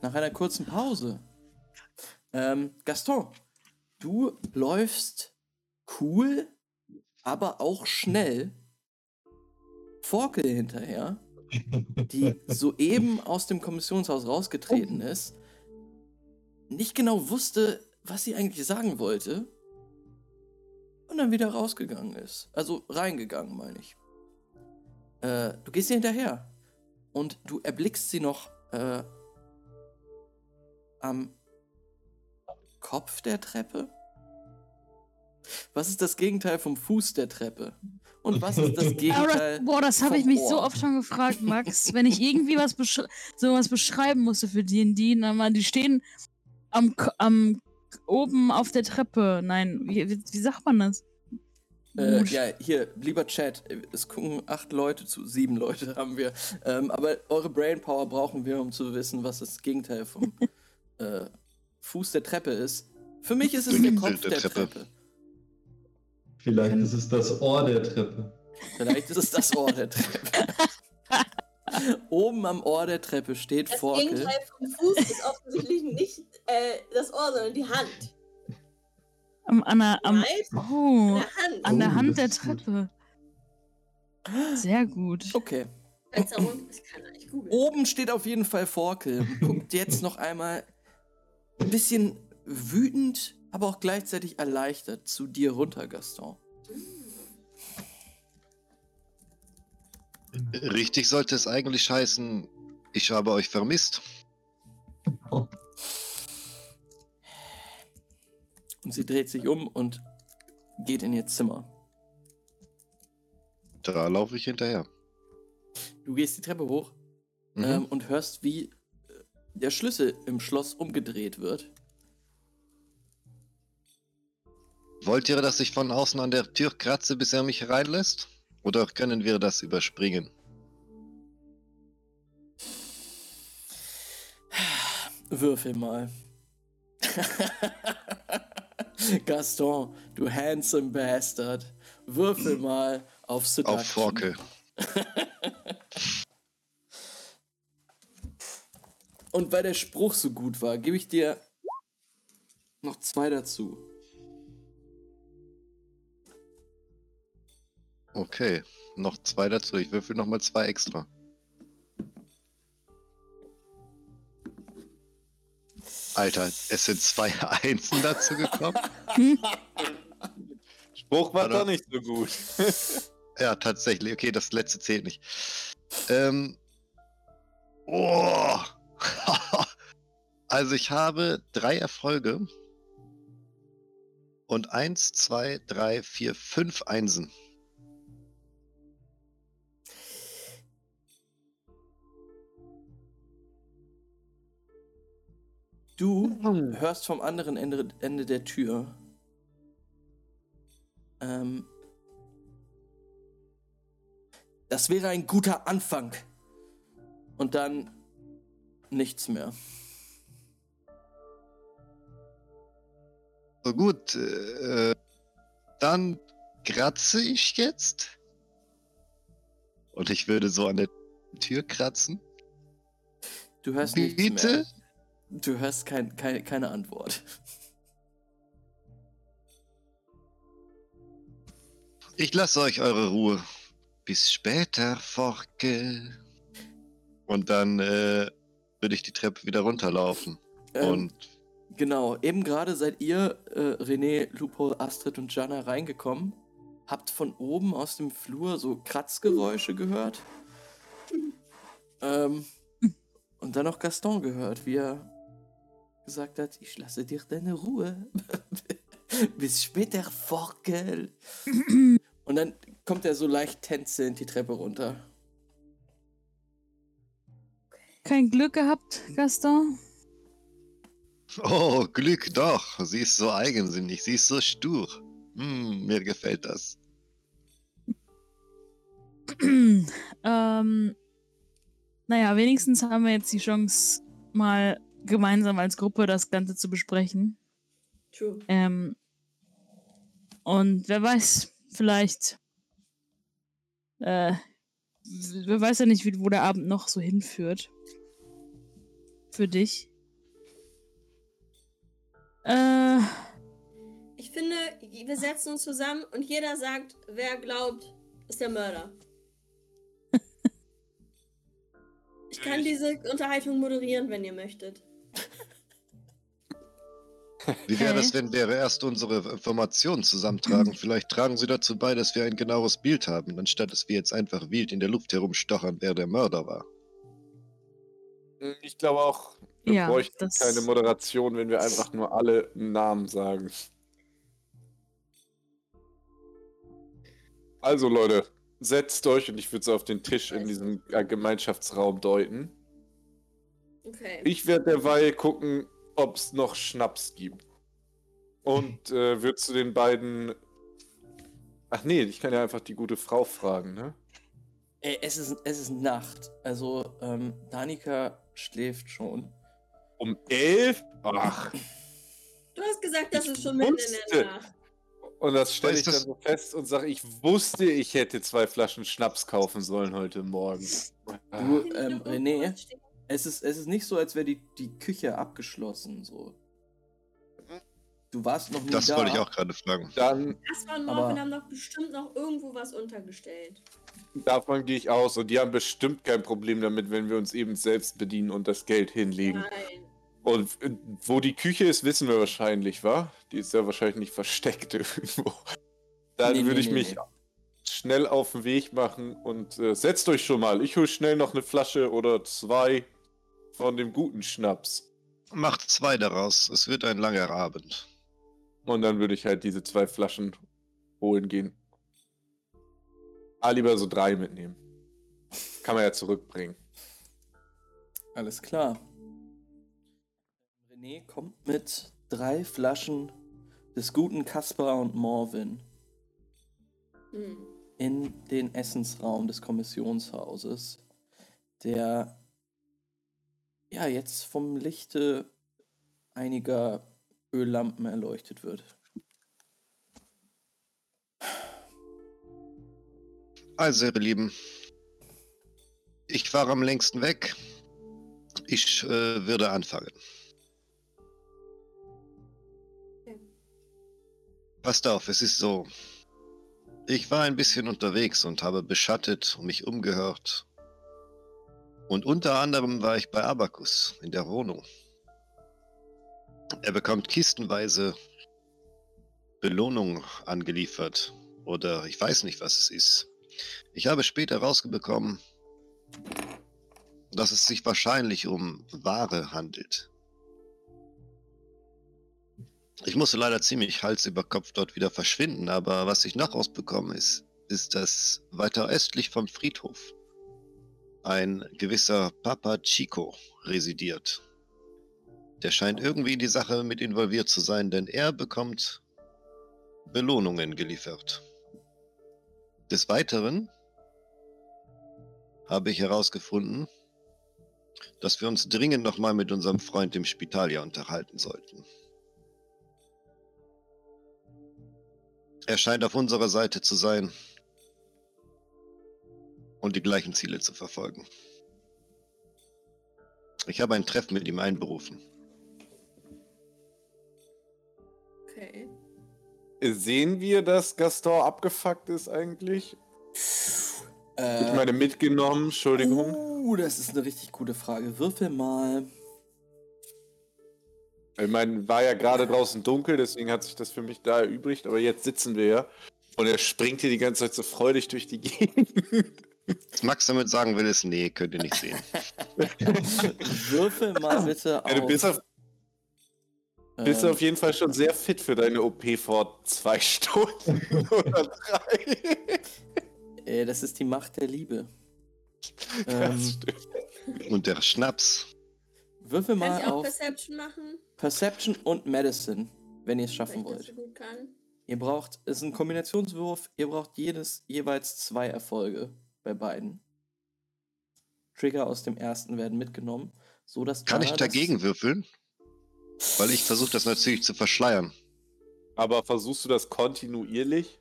nach einer kurzen Pause. Ähm, Gaston, du läufst cool, aber auch schnell Forkel hinterher, die soeben aus dem Kommissionshaus rausgetreten ist, nicht genau wusste, was sie eigentlich sagen wollte und dann wieder rausgegangen ist. Also reingegangen, meine ich. Äh, du gehst ihr hinterher und du erblickst sie noch äh, am Kopf der Treppe. Was ist das Gegenteil vom Fuß der Treppe? Und was ist das Gegenteil? boah, das habe ich mich so Ohr? oft schon gefragt, Max. wenn ich irgendwie was besch sowas beschreiben musste für D&D, dann die stehen am, am oben auf der Treppe. Nein, wie, wie, sagt man das? Äh, ja, hier, lieber Chat, es gucken acht Leute zu, sieben Leute haben wir. Ähm, aber eure Brainpower brauchen wir, um zu wissen, was das Gegenteil vom äh, Fuß der Treppe ist. Für mich ist es der Kopf der der, Treppe. Treppe. Vielleicht ist es das Ohr der Treppe. Vielleicht ist es das Ohr der Treppe. Oben am Ohr der Treppe steht Das Forkel. Gegenteil vom Fuß ist offensichtlich nicht äh, das Ohr, sondern die Hand. Am, an, der, am, oh, Hand. an der Oh, Hand das der gut. Treppe. Sehr gut. Okay. Das. Oben steht auf jeden Fall Forkel. und Guckt jetzt noch einmal ein bisschen wütend, aber auch gleichzeitig erleichtert zu dir runter, Gaston. Richtig sollte es eigentlich heißen, ich habe euch vermisst. Und sie dreht sich um und geht in ihr Zimmer. Da laufe ich hinterher. Du gehst die Treppe hoch Mhm. ähm, und hörst, wie äh, der Schlüssel im Schloss umgedreht wird. Wollt ihr, dass ich von außen an der Tür kratze, bis er mich reinlässt? Oder können wir das überspringen? Würfel mal. Gaston, du handsome Bastard. Würfel mal auf Seduction. Auf Forke. Und weil der Spruch so gut war, gebe ich dir noch zwei dazu. Okay, noch zwei dazu. Ich würfel nochmal zwei extra. Alter, es sind zwei Einsen dazu gekommen. Spruch war doch nicht so gut. Ja, tatsächlich. Okay, das letzte zählt nicht. Ähm. Oh. also ich habe drei Erfolge. Und eins, zwei, drei, vier, fünf Einsen. Du hörst vom anderen Ende, Ende der Tür. Ähm, das wäre ein guter Anfang. Und dann nichts mehr. So gut, äh, dann kratze ich jetzt. Und ich würde so an der Tür kratzen. Du hörst nichts mehr. Du hörst kein, keine, keine Antwort. Ich lasse euch eure Ruhe. Bis später, Forke. Und dann äh, würde ich die Treppe wieder runterlaufen. Ähm, Und Genau, eben gerade seid ihr, äh, René, Lupo, Astrid und Jana reingekommen. Habt von oben aus dem Flur so Kratzgeräusche gehört. Ähm, und dann noch Gaston gehört, wie er gesagt hat, ich lasse dir deine Ruhe. Bis später, Forkel. und dann kommt er so leicht tänzelnd die Treppe runter. Kein Glück gehabt, Gaston? oh, Glück doch. Sie ist so eigensinnig, sie ist so stur. Hm, mir gefällt das. ähm, naja, wenigstens haben wir jetzt die Chance, mal gemeinsam als Gruppe das Ganze zu besprechen. True. Ähm, und wer weiß, vielleicht. Äh, wer weiß ja nicht, wie, wo der Abend noch so hinführt. Für dich. Äh, Ich finde, wir setzen uns zusammen und jeder sagt, wer glaubt, ist der Mörder. Ich kann diese Unterhaltung moderieren, wenn ihr möchtet. Wie wäre es, wenn wir erst unsere Informationen zusammentragen? Vielleicht tragen sie dazu bei, dass wir ein genaues Bild haben, anstatt dass wir jetzt einfach wild in der Luft herumstochern, wer der Mörder war. Ich glaube auch, wir Ja, bräuchten das- keine Moderation, wenn wir einfach nur alle Namen sagen. Also Leute, setzt euch und ich würde so auf den Tisch in diesem äh, Gemeinschaftsraum deuten. Okay. Ich werde derweil gucken, ob es noch Schnaps gibt. Und äh, würde zu den beiden Ach nee, ich kann ja einfach die gute Frau fragen, ne? Ey, es ist, es ist Nacht. Also, ähm, Danika schläft schon. Um elf? Ach. Du hast gesagt, das Ich ist schon mitten in der Nacht. Und das stelle ich dann so fest und sage, ich wusste, ich hätte zwei Flaschen Schnaps kaufen sollen heute Morgen. Du, ähm, René. Es ist, es ist nicht so, als wäre die, die Küche abgeschlossen. So. Du warst noch nie Das da. wollte ich auch gerade fragen. Dann, und Aber- Morphin haben doch bestimmt noch irgendwo was untergestellt. davon gehe ich aus. Und die haben bestimmt kein Problem damit, wenn wir uns eben selbst bedienen und das Geld hinlegen. Nein. Und äh, wo die Küche ist, wissen wir wahrscheinlich, wa? Die ist ja wahrscheinlich nicht versteckt irgendwo. Dann Nee, würde nee, ich nee, mich nee. schnell auf den Weg machen und äh, setzt euch schon mal. Ich hole schnell noch eine Flasche oder zwei von dem guten Schnaps. Macht zwei daraus. Es wird ein langer Abend. Und dann würde ich halt diese zwei Flaschen holen gehen. Ah, lieber so drei mitnehmen. Kann man ja zurückbringen. Alles klar. René kommt mit drei Flaschen des guten Kaspar und Morvin Hm. in den Essensraum des Kommissionshauses, der ja jetzt vom Lichte einiger Öllampen erleuchtet wird. Also, ihr Lieben. Ich war am längsten weg. Ich äh, würde anfangen. Okay. Passt auf, es ist so. Ich war ein bisschen unterwegs und habe beschattet und mich umgehört. Und unter anderem war ich bei Abacus in der Wohnung. Er bekommt kistenweise Belohnung angeliefert. Oder ich weiß nicht, was es ist. Ich habe später rausbekommen, dass es sich wahrscheinlich um Ware handelt. Ich musste leider ziemlich Hals über Kopf dort wieder verschwinden, aber was ich noch rausbekommen ist, ist, dass weiter östlich vom Friedhof ein gewisser Papa Chico residiert. Der scheint irgendwie in die Sache mit involviert zu sein, denn er bekommt Belohnungen geliefert. Des Weiteren habe ich herausgefunden, dass wir uns dringend nochmal mit unserem Freund im Spital ja unterhalten sollten. Er scheint auf unserer Seite zu sein und die gleichen Ziele zu verfolgen. Ich habe ein Treffen mit ihm einberufen. Okay. Sehen wir, dass Gaston abgefuckt ist eigentlich? Äh, Ich meine, mitgenommen, Entschuldigung. Uh, das ist eine richtig gute Frage. Würfel mal. Ich meine, war ja gerade draußen dunkel, deswegen hat sich das für mich da erübrigt, aber jetzt sitzen wir ja. Und er springt hier die ganze Zeit so freudig durch die Gegend. Was Max damit sagen will, ist, nee, könnt ihr nicht sehen. Würfel mal bitte auf. Ja, du bist auf, bist ähm, auf jeden Fall schon sehr fit für deine OP vor zwei Stunden oder drei. äh, das ist die Macht der Liebe. Das Ähm, stimmt. Und der Schnaps. würfel Kann mal ich auch auf Perception machen? Perception und Medicine, wenn ihr es schaffen wollt. so gut kann. Ihr braucht, es ist ein Kombinationswurf, ihr braucht jedes jeweils zwei Erfolge bei beiden. Trigger aus dem ersten werden mitgenommen, so dass Kann ich Dana das- dagegen würfeln? Weil ich versuche das natürlich zu verschleiern. Aber versuchst du das kontinuierlich?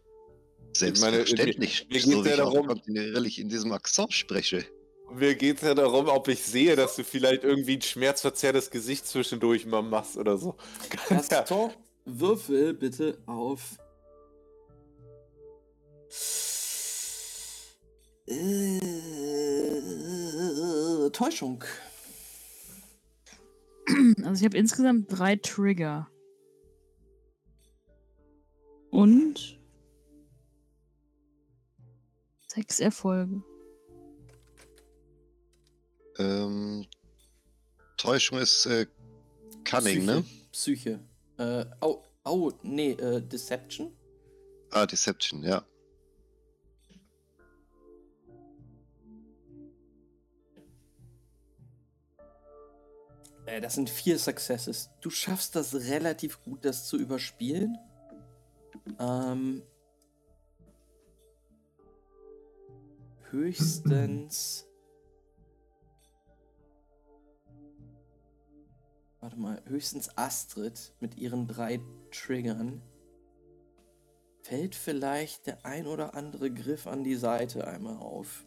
Selbstverständlich, mir- mir so ja ich darum- kontinuierlich in diesem Akzent spreche. Mir geht es ja darum, ob ich sehe, dass du vielleicht irgendwie ein schmerzverzerrtes Gesicht zwischendurch mal machst oder so. Gaston, würfel bitte auf. Äh, Täuschung. Also ich habe insgesamt drei Trigger. Und sechs Erfolge. Ähm, Täuschung ist äh, Cunning, ne? Psyche. Äh, au, au, nee, äh, Deception? Ah, Deception, ja. Äh, das sind vier Successes. Du schaffst das relativ gut, das zu überspielen. Ähm, höchstens. Warte mal, höchstens Astrid mit ihren drei Triggern. Fällt vielleicht der ein oder andere Griff an die Seite einmal auf.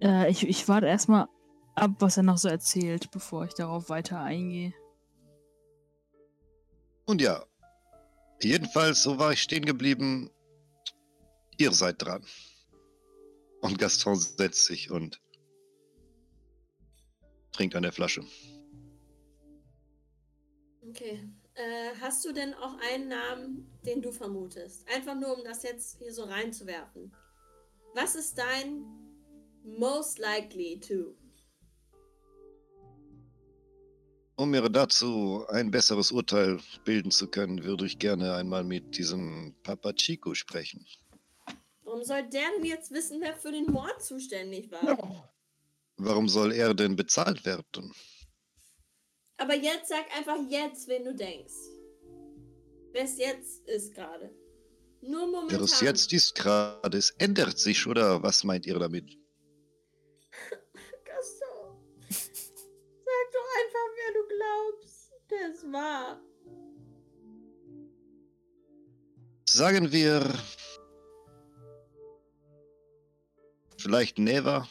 Äh, ich, ich warte erstmal ab, was er noch so erzählt, bevor ich darauf weiter eingehe. Und ja, jedenfalls, so war ich stehen geblieben. Ihr seid dran. Und Gaston setzt sich und trinkt an der Flasche. Okay. Äh, hast du denn auch einen Namen, den du vermutest? Einfach nur, um das jetzt hier so reinzuwerfen. Was ist dein most likely to? Um mir dazu ein besseres Urteil bilden zu können, würde ich gerne einmal mit diesem Papa Chico sprechen. Warum soll der denn jetzt wissen, wer für den Mord zuständig war? Warum soll er denn bezahlt werden? Aber jetzt sag einfach jetzt, wen du denkst. Wer es jetzt ist gerade. Nur momentan. Wer es jetzt ist gerade, es ändert sich, oder was meint ihr damit? Gaston. Sag doch einfach, wer du glaubst. Der ist wahr. Sagen wir. Vielleicht Neva?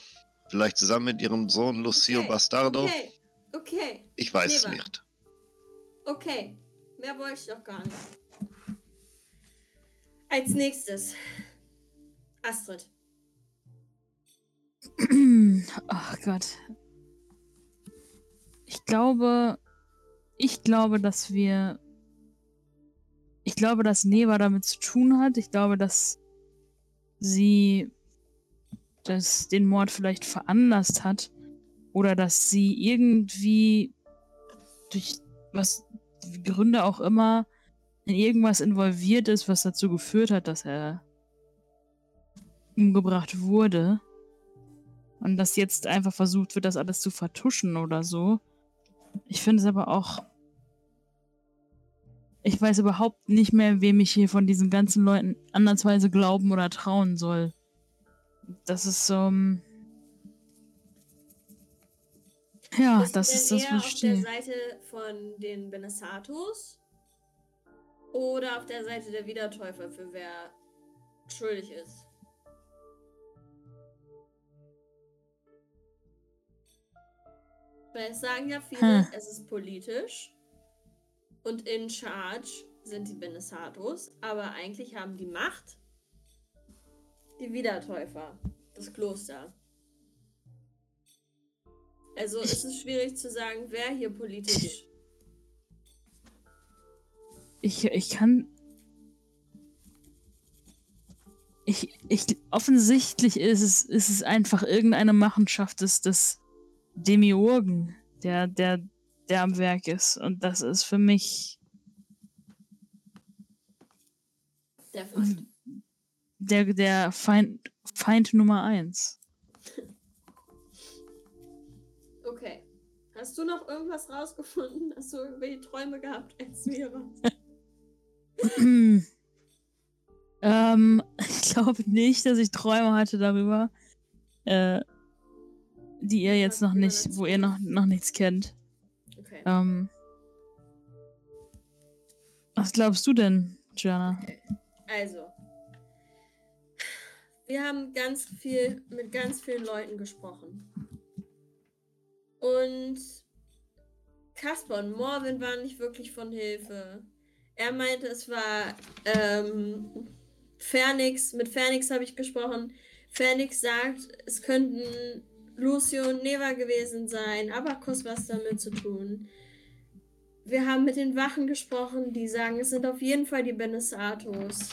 Vielleicht zusammen mit ihrem Sohn Lucio Okay, Bastardo? Okay, okay, Ich weiß es nicht. okay. Mehr wollte ich doch gar nicht. Als nächstes. Astrid. Ach Gott. Ich glaube, ich glaube, dass wir, ich glaube, dass Neva damit zu tun hat. Ich glaube, dass sie das, den Mord vielleicht veranlasst hat oder dass sie irgendwie durch was Gründe auch immer in irgendwas involviert ist, was dazu geführt hat, dass er umgebracht wurde. Und dass jetzt einfach versucht wird, das alles zu vertuschen oder so. Ich finde es aber auch. Ich weiß überhaupt nicht mehr, wem ich hier von diesen ganzen Leuten andersweise glauben oder trauen soll. Das ist ähm, Ja, du das ist das, was auf ich der stehe. Seite von den Benesatos oder auf der Seite der Wiedertäufer, für wer schuldig ist? Weil es sagen ja viele, Hm. es ist politisch und in charge sind die Benesatos, aber eigentlich haben die Macht die Wiedertäufer, das Kloster. Also ist es schwierig zu sagen, wer hier politisch. Ich, ich kann. Ich, ich, offensichtlich ist es, ist es einfach irgendeine Machenschaft des, des Demiurgen, der, der, der am Werk ist. Und das ist für mich Der Feind. der, der Feind, Feind Nummer eins. Hast du noch irgendwas rausgefunden? Hast du irgendwelche Träume gehabt, als warst? ähm, ich glaube nicht, dass ich Träume hatte darüber, äh, die ihr jetzt noch nicht, wo ihr noch, noch nichts kennt. Okay. Ähm, was glaubst du denn, Jana? Also. Wir haben ganz viel mit ganz vielen Leuten gesprochen. Und Caspar und Morvin waren nicht wirklich von Hilfe. Er meinte, es war ähm, Fernix. Mit Fernix habe ich gesprochen. Fernix sagt, es könnten Lucio und Neva gewesen sein. Abacus was damit zu tun. Wir haben mit den Wachen gesprochen, die sagen, es sind auf jeden Fall die Benesatos.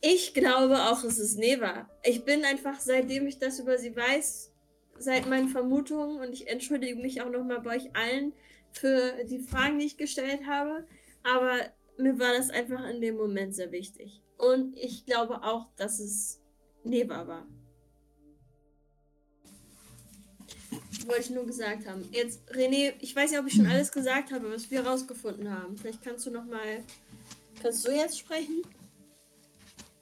Ich glaube auch, es ist Neva. Ich bin einfach, seitdem ich das über sie weiß, seit meinen Vermutungen und ich entschuldige mich auch nochmal bei euch allen für die Fragen, die ich gestellt habe, aber mir war das einfach in dem Moment sehr wichtig. Und ich glaube auch, dass es Neva war. wollte ich nur gesagt haben. Jetzt, René, ich weiß ja, ob ich schon alles gesagt habe, was wir rausgefunden haben. Vielleicht kannst du noch mal. Kannst du jetzt sprechen?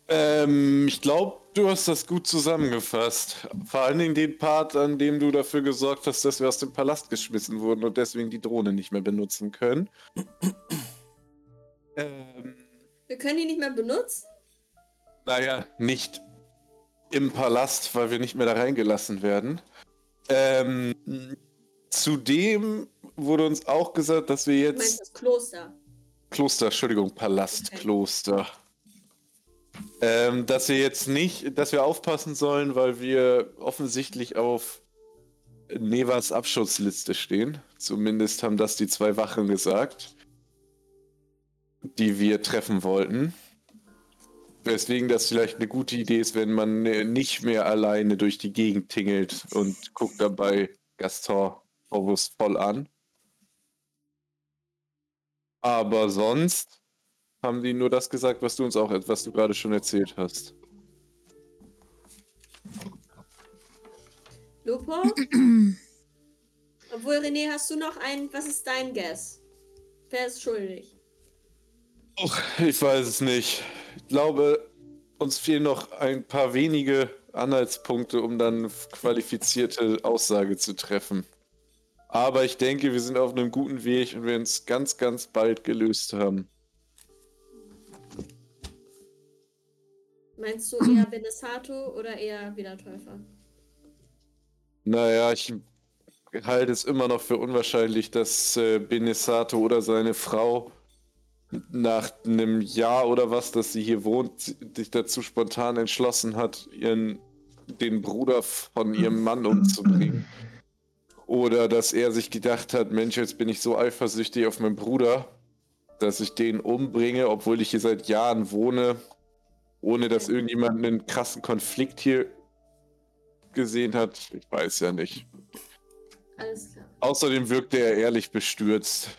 Ähm, ich glaube, du hast das gut zusammengefasst. Vor allen Dingen den Part, an dem du dafür gesorgt hast, dass wir aus dem Palast geschmissen wurden und deswegen die Drohne nicht mehr benutzen können. ähm, Wir können die nicht mehr benutzen? naja, nicht im Palast, weil wir nicht mehr da reingelassen werden. Ähm, zudem wurde uns auch gesagt, dass wir Du jetzt. meinst das Kloster. Kloster, Entschuldigung, Palast, Okay. Kloster. Ähm, dass wir jetzt nicht, dass wir aufpassen sollen, weil wir offensichtlich auf Nevas Abschutzliste stehen. Zumindest haben das die zwei Wachen gesagt, die wir treffen wollten. Weswegen das vielleicht eine gute Idee ist, wenn man nicht mehr alleine durch die Gegend tingelt und guckt dabei Gaston vorwurfsvoll an. Aber sonst haben die nur das gesagt, was du uns auch, was du gerade schon erzählt hast. Lupo? Obwohl, René, hast du noch einen. Was ist dein Guess? Wer ist schuldig? Och, ich weiß es nicht. Ich glaube, uns fehlen noch ein paar wenige Anhaltspunkte, um dann qualifizierte Aussage zu treffen. Aber ich denke, wir sind auf einem guten Weg und werden es ganz, ganz bald gelöst haben. Meinst du eher Benesato oder eher Wiedertäufer? Naja, ich halte es immer noch für unwahrscheinlich, dass äh, Benesato oder seine Frau nach einem Jahr oder was, dass sie hier wohnt, sich dazu spontan entschlossen hat, ihren, den Bruder von ihrem Mann umzubringen. Oder dass er sich gedacht hat, Mensch, jetzt bin ich so eifersüchtig auf meinen Bruder, dass ich den umbringe, obwohl ich hier seit Jahren wohne, ohne dass irgendjemand einen krassen Konflikt hier gesehen hat. Ich weiß ja nicht. Alles klar. Außerdem wirkte er ehrlich bestürzt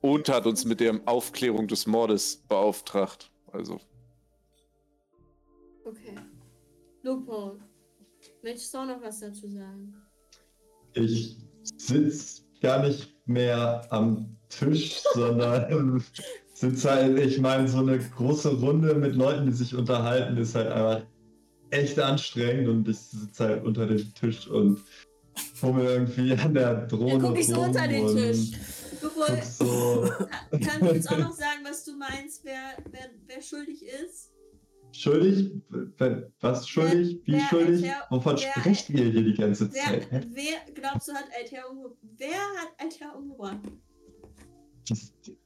und hat uns mit der Aufklärung des Mordes beauftragt. Also, Okay. Lupo, möchtest du auch noch was dazu sagen? Ich sitze gar nicht mehr am Tisch, sondern sitze halt, ich meine, so eine große Runde mit Leuten, die sich unterhalten, ist halt einfach echt anstrengend und ich sitze halt unter dem Tisch und fummel irgendwie an der Drohne. Dann guck ich so unter den Tisch. So. kannst du uns auch noch sagen, was du meinst, wer, wer, wer schuldig ist? Schuldig? Was schuldig? Wie wer schuldig? Alter- Wovon sprecht ihr hier die ganze Zeit? wer glaubst du hat Altair umgebracht? Wer hat Altair umgebracht?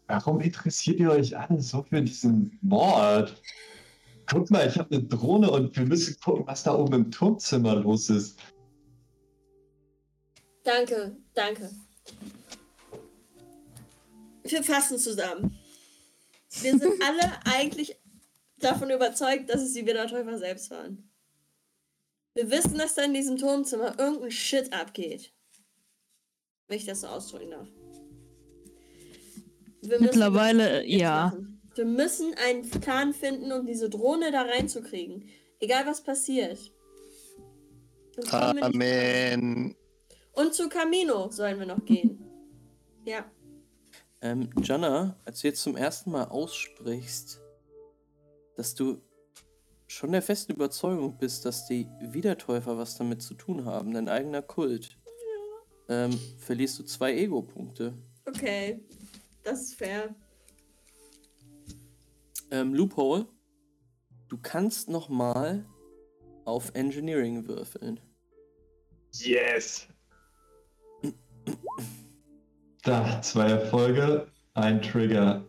Warum interessiert ihr euch alle so für diesen Mord? Guck mal, ich habe eine Drohne und wir müssen gucken, was da oben im Turmzimmer los ist. Danke, danke. Wir fassen zusammen. Wir sind alle eigentlich davon überzeugt, dass es die Wiedertäufer selbst waren. Wir wissen, dass da in diesem Turmzimmer irgendein Shit abgeht. Wenn ich das so ausdrücken darf. Wir Mittlerweile, ja. machen. Wir müssen einen Plan finden, um diese Drohne da reinzukriegen. Egal was passiert. Amen. Und zu Camino sollen wir noch gehen. Ja. Ähm, Jana, als du jetzt zum ersten Mal aussprichst, dass du schon der festen Überzeugung bist, dass die Wiedertäufer was damit zu tun haben, dein eigener Kult, ähm, verlierst du zwei Ego-Punkte. Okay. Das ist fair. Ähm, Loophole, du kannst nochmal auf Engineering würfeln. Yes! Da, zwei Erfolge, ein Trigger.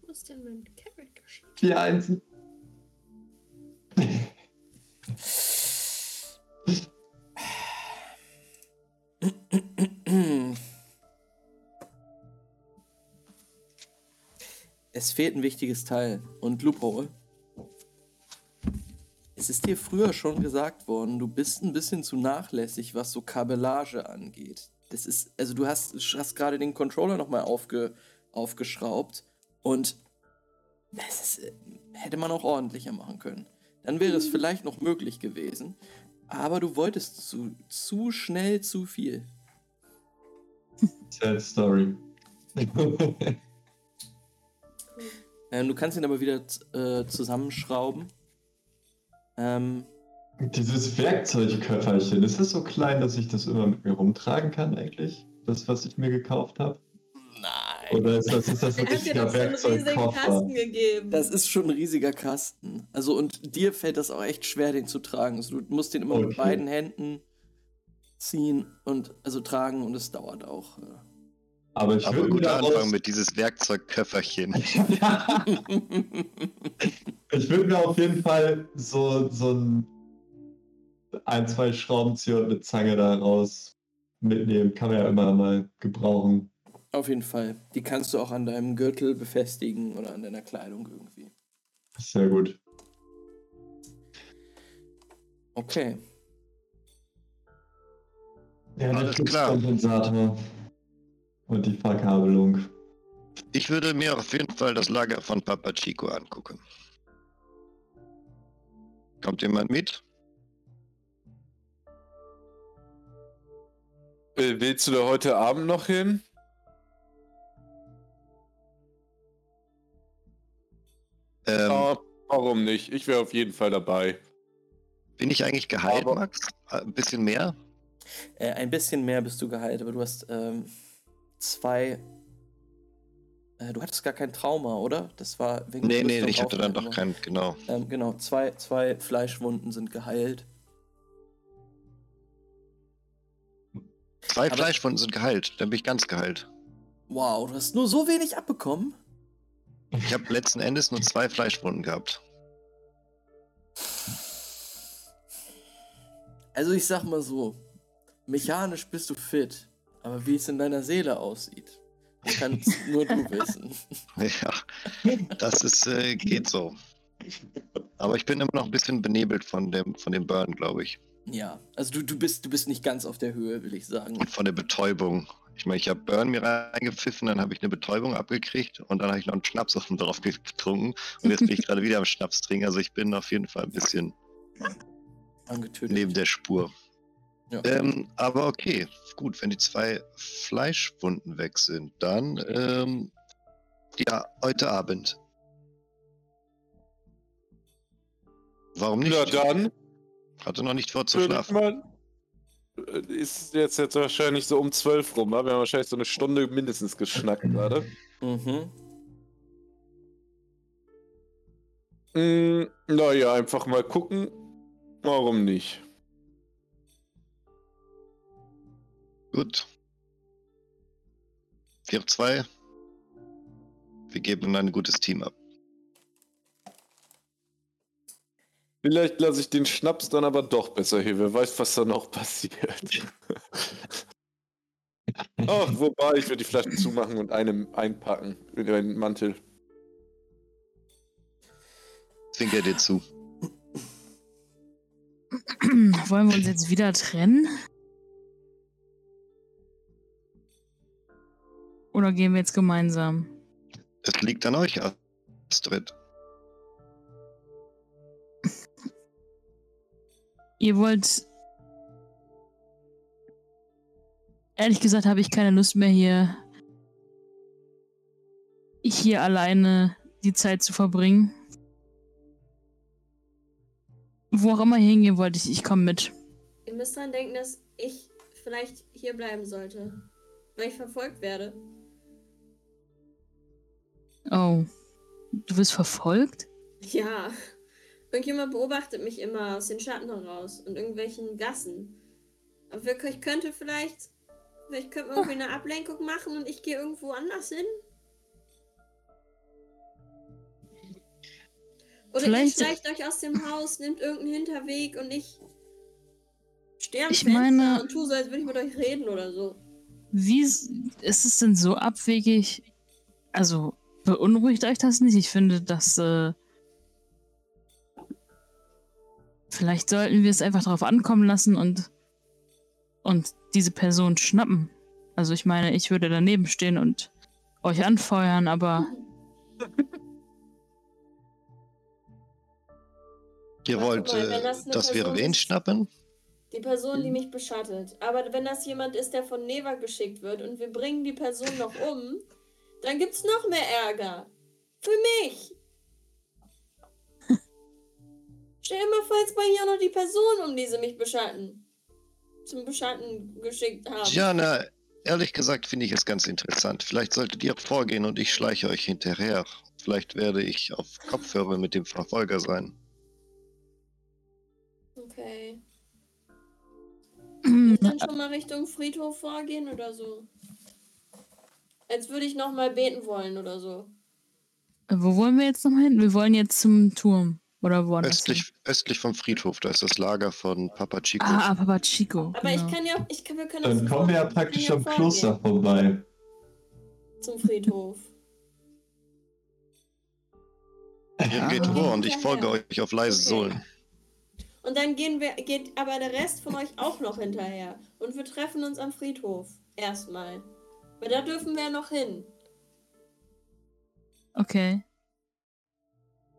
Wo ist denn mein Character Sheet? Vier Einsen. Es fehlt ein wichtiges Teil. Und Loophole, es ist dir früher schon gesagt worden, du bist ein bisschen zu nachlässig, was so Kabellage angeht. Das ist, also du hast, hast gerade den Controller nochmal aufge, aufgeschraubt und das ist, äh, hätte man auch ordentlicher machen können. Dann wäre es vielleicht noch möglich gewesen. Aber du wolltest zu, zu schnell zu viel. Sad Story. Ähm, du kannst ihn aber wieder äh, zusammenschrauben. Ähm, Dieses Werkzeugköfferchen, ist das so klein, dass ich das immer mit mir rumtragen kann eigentlich? Das, was ich mir gekauft habe? nein. Oder ist das, ist das ein riesigen Werkzeugkoffer? Das ist schon ein riesiger Kasten. Also und dir fällt das auch echt schwer, den zu tragen. Also du musst den immer mit Okay. beiden Händen ziehen und also tragen und es dauert auch. äh. Aber ich Aber würde mir guter daraus, Anfang mit dieses Werkzeugköfferchen. ich würde mir auf jeden Fall so, so ein, ein, zwei Schraubenzieher und eine Zange daraus mitnehmen. Kann man ja immer mal gebrauchen. Auf jeden Fall. Die kannst du auch an deinem Gürtel befestigen oder an deiner Kleidung irgendwie. Sehr gut. Okay. Ja, der Alles klar. Fluxkompensator. Und die Verkabelung. Ich würde mir auf jeden Fall das Lager von Papa Chico angucken. Kommt jemand mit? Äh, Willst du da heute Abend noch hin? Ähm, Ah, warum nicht? Ich wäre auf jeden Fall dabei. Bin ich eigentlich geheilt, aber- Max? Äh, Ein bisschen mehr? Äh, ein bisschen mehr bist du geheilt, aber du hast ähm, zwei. Äh, du hattest gar kein Trauma, oder? Das war wegen Nee, nee, ich hatte dann doch aufgehalten, kein, genau. Ähm, genau, zwei, zwei Fleischwunden sind geheilt. Zwei Aber- Fleischwunden sind geheilt, dann bin ich ganz geheilt. Wow, du hast nur so wenig abbekommen? Ich habe letzten Endes nur zwei Fleischwunden gehabt. Also ich sag mal so, mechanisch bist du fit, aber wie es in deiner Seele aussieht, das kannst nur du wissen. Ja, das ist, äh, geht so. Aber ich bin immer noch ein bisschen benebelt von dem, von dem Burn, glaube ich. Ja, also du, du, bist, du bist nicht ganz auf der Höhe, will ich sagen. Und von der Betäubung. Ich meine, ich habe Burn mir reingepfiffen, dann habe ich eine Betäubung abgekriegt und dann habe ich noch einen Schnaps offen drauf getrunken. Und jetzt bin ich gerade wieder am Schnaps trinken. Also ich bin auf jeden Fall ein bisschen Angetötet. neben der Spur. Ja. Ähm, aber okay, gut, wenn die zwei Fleischwunden weg sind, dann ähm, ja, heute Abend. Warum nicht? Na dann, Hatte noch nicht vor zu schlafen. Äh, Ist jetzt, jetzt wahrscheinlich so um 12 rum, wa? wir haben wahrscheinlich so eine Stunde mindestens geschnackt gerade. Mhm. Mm, naja, einfach mal gucken. Warum nicht? Gut. 4-2. Wir geben ein gutes Team ab. Vielleicht lasse ich den Schnaps dann aber doch besser hier. Wer weiß, was da noch passiert. Ach, wobei, ich würde die Flaschen zumachen und eine einpacken in den Mantel. Zwinker dir zu. Wollen wir uns jetzt wieder trennen? Oder gehen wir jetzt gemeinsam? Es liegt an euch, Astrid. Ihr wollt. Ehrlich gesagt habe ich keine Lust mehr hier. hier alleine die Zeit zu verbringen. Wo auch immer ihr hingehen wollt, ich, ich komme mit. Ihr müsst dran denken, dass ich vielleicht hier bleiben sollte. Weil ich verfolgt werde. Oh. Du wirst verfolgt? Ja. Irgendjemand beobachtet mich immer aus den Schatten heraus und irgendwelchen Gassen. Aber ich könnte vielleicht. Vielleicht könnten wir irgendwie eine Ablenkung machen und ich gehe irgendwo anders hin. Oder Vielleicht- ihr schleicht euch aus dem Haus, nimmt irgendeinen Hinterweg und ich stehe am Ich Fenster meine- und tue so, als würde ich mit euch reden oder so. Wie ist es denn so abwegig? Also, beunruhigt euch das nicht? Ich finde, dass. Äh, vielleicht sollten wir es einfach darauf ankommen lassen und. und diese Person schnappen. Also, ich meine, ich würde daneben stehen und euch anfeuern, aber. Ihr wollt, mal, äh, das dass wir wen schnappen? Die Person, die mich beschattet. Aber wenn das jemand ist, der von Neva geschickt wird und wir bringen die Person noch um, dann gibt's noch mehr Ärger. Für mich. Stell dir mal vor, jetzt bringen ja noch die Person um, die sie mich beschatten. Zum Beschatten geschickt haben. Ja, na, ehrlich gesagt finde ich es ganz interessant. Vielleicht solltet ihr vorgehen und ich schleiche euch hinterher. Vielleicht werde ich auf Kopfhörer mit dem Verfolger sein. Okay. Wir dann schon mal Richtung Friedhof vorgehen oder so. Als würde ich noch mal beten wollen oder so. Wo wollen wir jetzt nochmal hin? Wir wollen jetzt zum Turm. Oder woanders hin? Östlich, östlich vom Friedhof, da ist das Lager von Papa Chico. Ah, ah, Papa Chico. Aber genau. ich kann ja, ich kann, wir können Dann das kommen wir ja praktisch am Kloster vorbei. Zum Friedhof. Ihr geht vor und ich folge euch auf leise Okay. Sohlen. Und dann gehen wir, geht aber der Rest von euch auch noch hinterher. Und wir treffen uns am Friedhof. Erstmal. Weil da dürfen wir ja noch hin, Okay.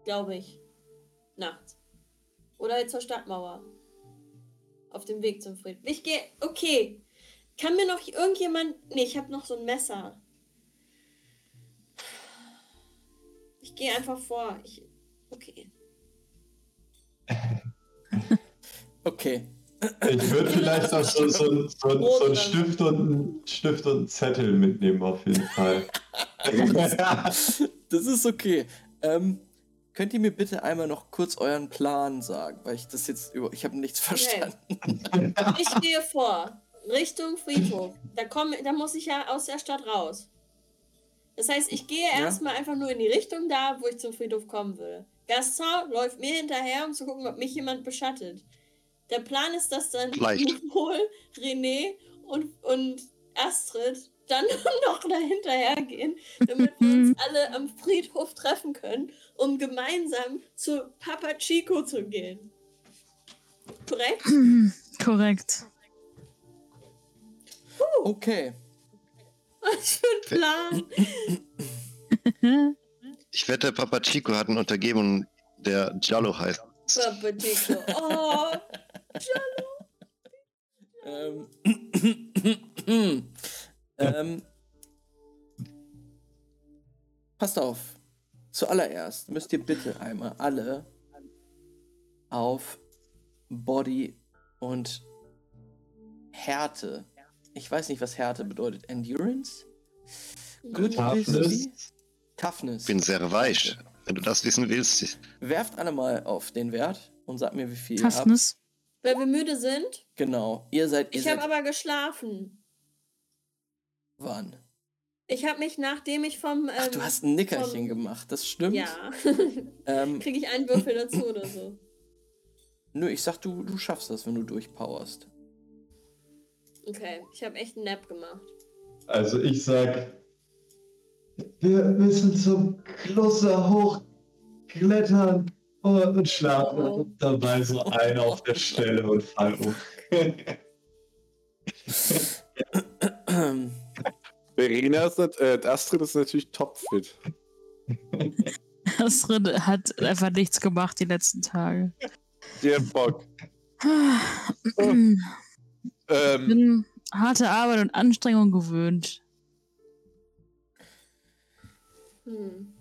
glaube ich. Nachts. Oder zur Stadtmauer. Auf dem Weg zum Friedhof. Ich gehe. Okay. Kann mir noch irgendjemand. Nee, ich habe noch so ein Messer. Ich gehe einfach vor. Ich, okay. Okay. Ich würde vielleicht noch so, so, so, so, einen Stift und, einen Stift und einen Zettel mitnehmen, auf jeden Fall. Das ist okay. Ähm, könnt ihr mir bitte einmal noch kurz euren Plan sagen? Weil ich das jetzt über. Ich habe nichts Okay. verstanden. Ich gehe vor. Richtung Friedhof. Da, komm, da muss ich ja aus der Stadt raus. Das heißt, ich gehe Ja. erstmal einfach nur in die Richtung da, wo ich zum Friedhof kommen würde. Gaston läuft mir hinterher, um zu gucken, ob mich jemand beschattet. Der Plan ist, dass dann Leicht. Paul, René und, und Astrid dann noch dahinterher gehen, damit wir uns alle am Friedhof treffen können, um gemeinsam zu Papa Chico zu gehen. Korrekt? Korrekt. Okay. Was für ein Plan. Ich wette, Papa Chico hat einen Untergebenen, der Giallo heißt. Papa Chico. Oh, Ähm, ähm, passt auf. Zuallererst müsst ihr bitte einmal alle auf Body und Härte. Ich weiß nicht, was Härte bedeutet. Endurance? Good Toughness. Toughness. Ich bin sehr weich. Wenn du das wissen willst, Werft alle mal auf den Wert und sagt mir, wie viel ihr habt. Weil wir müde sind. Genau. Ihr seid, ihr Ich habe aber geschlafen. wann? Ich habe mich, nachdem ich vom. Ähm, Ach, du hast ein Nickerchen vom- gemacht, das stimmt. Ja. Ähm, Kriege ich einen Würfel dazu oder so. nö, ich sag, du, du schaffst das, wenn du durchpowerst. Okay, ich habe echt einen Nap gemacht. Also ich sag, wir müssen zum Kloster hochklettern und, und schlafen. Oh. Und dabei so ein auf der Stelle und fall um. Verena ist, äh, Astrid ist natürlich topfit. Astrid hat einfach nichts gemacht die letzten Tage. Der Bock. Ich Ähm, bin harte Arbeit und Anstrengung gewöhnt. Hm.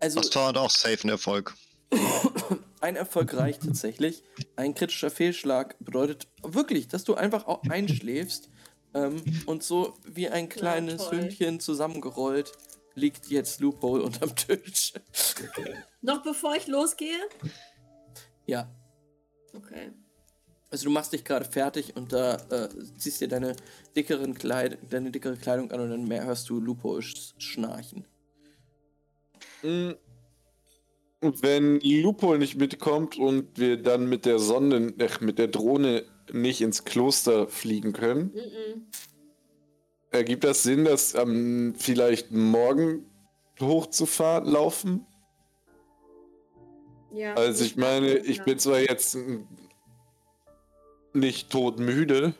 Also, das hat auch safe einen Erfolg. Ein Erfolg reicht tatsächlich. Ein kritischer Fehlschlag bedeutet wirklich, dass du einfach auch einschläfst ähm, und so wie ein kleines toll. Hündchen zusammengerollt liegt jetzt Loophole unterm Tisch. Noch bevor ich losgehe? ja, Okay. also du machst dich gerade fertig und da äh, ziehst dir deine, dickeren Kleid deine dickere Kleidung an und dann mehr hörst du Loophole sch schnarchen. mh, wenn Lupol nicht mitkommt und wir dann mit der Sonde, äh, mit der Drohne nicht ins Kloster fliegen können, Mhm. ergibt das Sinn, das ähm, vielleicht morgen hochzufahren, laufen? Ja. Also ich meine, ich bin zwar jetzt mm, nicht todmüde,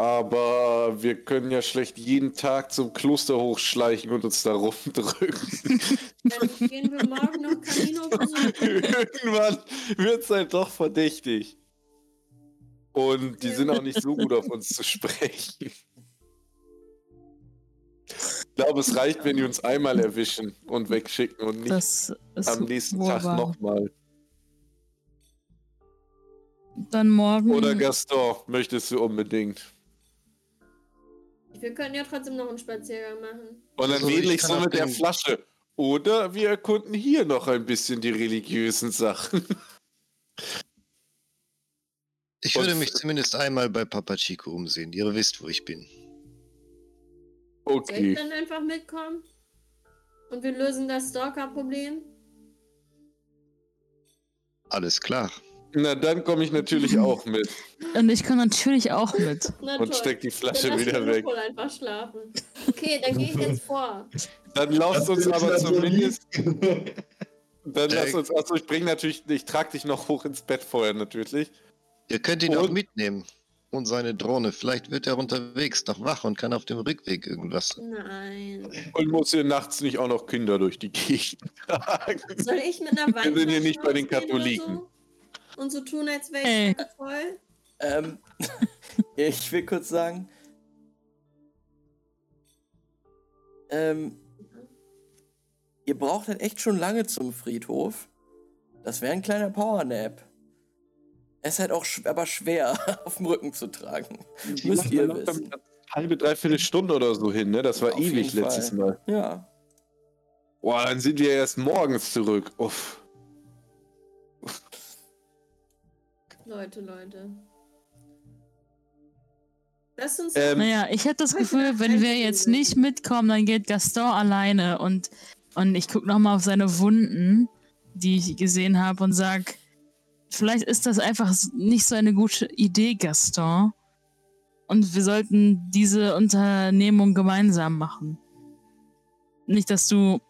aber wir können ja schlecht jeden Tag zum Kloster hochschleichen und uns da rumdrücken. Dann gehen wir morgen noch Camino besuchen. Irgendwann wird es halt doch verdächtig. Und die sind auch nicht so gut auf uns zu sprechen. Ich glaube, es reicht, wenn die uns einmal erwischen und wegschicken und nicht Das ist am nächsten Tag nochmal. Dann morgen. Oder Gaston, möchtest du unbedingt. Wir können ja trotzdem noch einen Spaziergang machen. Und dann Also, wedel ich so mit der Flasche. Oder wir erkunden hier noch ein bisschen die religiösen Sachen. Ich würde mich zumindest einmal bei Papa Chico umsehen. Ihr wisst, wo ich bin. Soll ich Okay. dann einfach mitkommen? Und wir lösen das Stalker-Problem? Alles klar. Na, dann komme ich natürlich auch mit Und ich komme natürlich auch mit. Na und steck die Dann Flasche lass wieder weg. Lupo einfach schlafen. Okay, dann gehe ich jetzt vor. Dann lasst uns aber zumindest. Dann Äh, lass uns. Achso, ich bring natürlich. Ich trag dich noch hoch ins Bett vorher natürlich. Ihr könnt ihn auch Und- mitnehmen. Und seine Drohne. Vielleicht wird er unterwegs noch wach und kann auf dem Rückweg irgendwas. Nein. Und muss hier nachts nicht auch noch Kinder durch die Gegend tragen. Soll ich mit einer Wand Wir sind hier nicht bei den Katholiken. So? Und so tun, als wäre ich voll? Ähm, ich will kurz sagen, ähm, ihr braucht halt echt schon lange zum Friedhof. Das wäre ein kleiner Powernap. Es ist halt auch sch aber schwer auf dem Rücken zu tragen. Müsst ihr wissen. Halbe, dreiviertel Stunde oder so hin, ne? Das war Auf ewig letztes. Mal. Ja. Boah, dann sind wir erst morgens zurück. Uff. Leute, Leute. Lasst uns. Ähm, Naja, ich hätte das Gefühl, wenn wir jetzt nicht mitkommen, dann geht Gaston alleine und, und ich gucke nochmal auf seine Wunden, die ich gesehen habe und sag, vielleicht ist das einfach nicht so eine gute Idee, Gaston. Und wir sollten diese Unternehmung gemeinsam machen. Nicht, dass du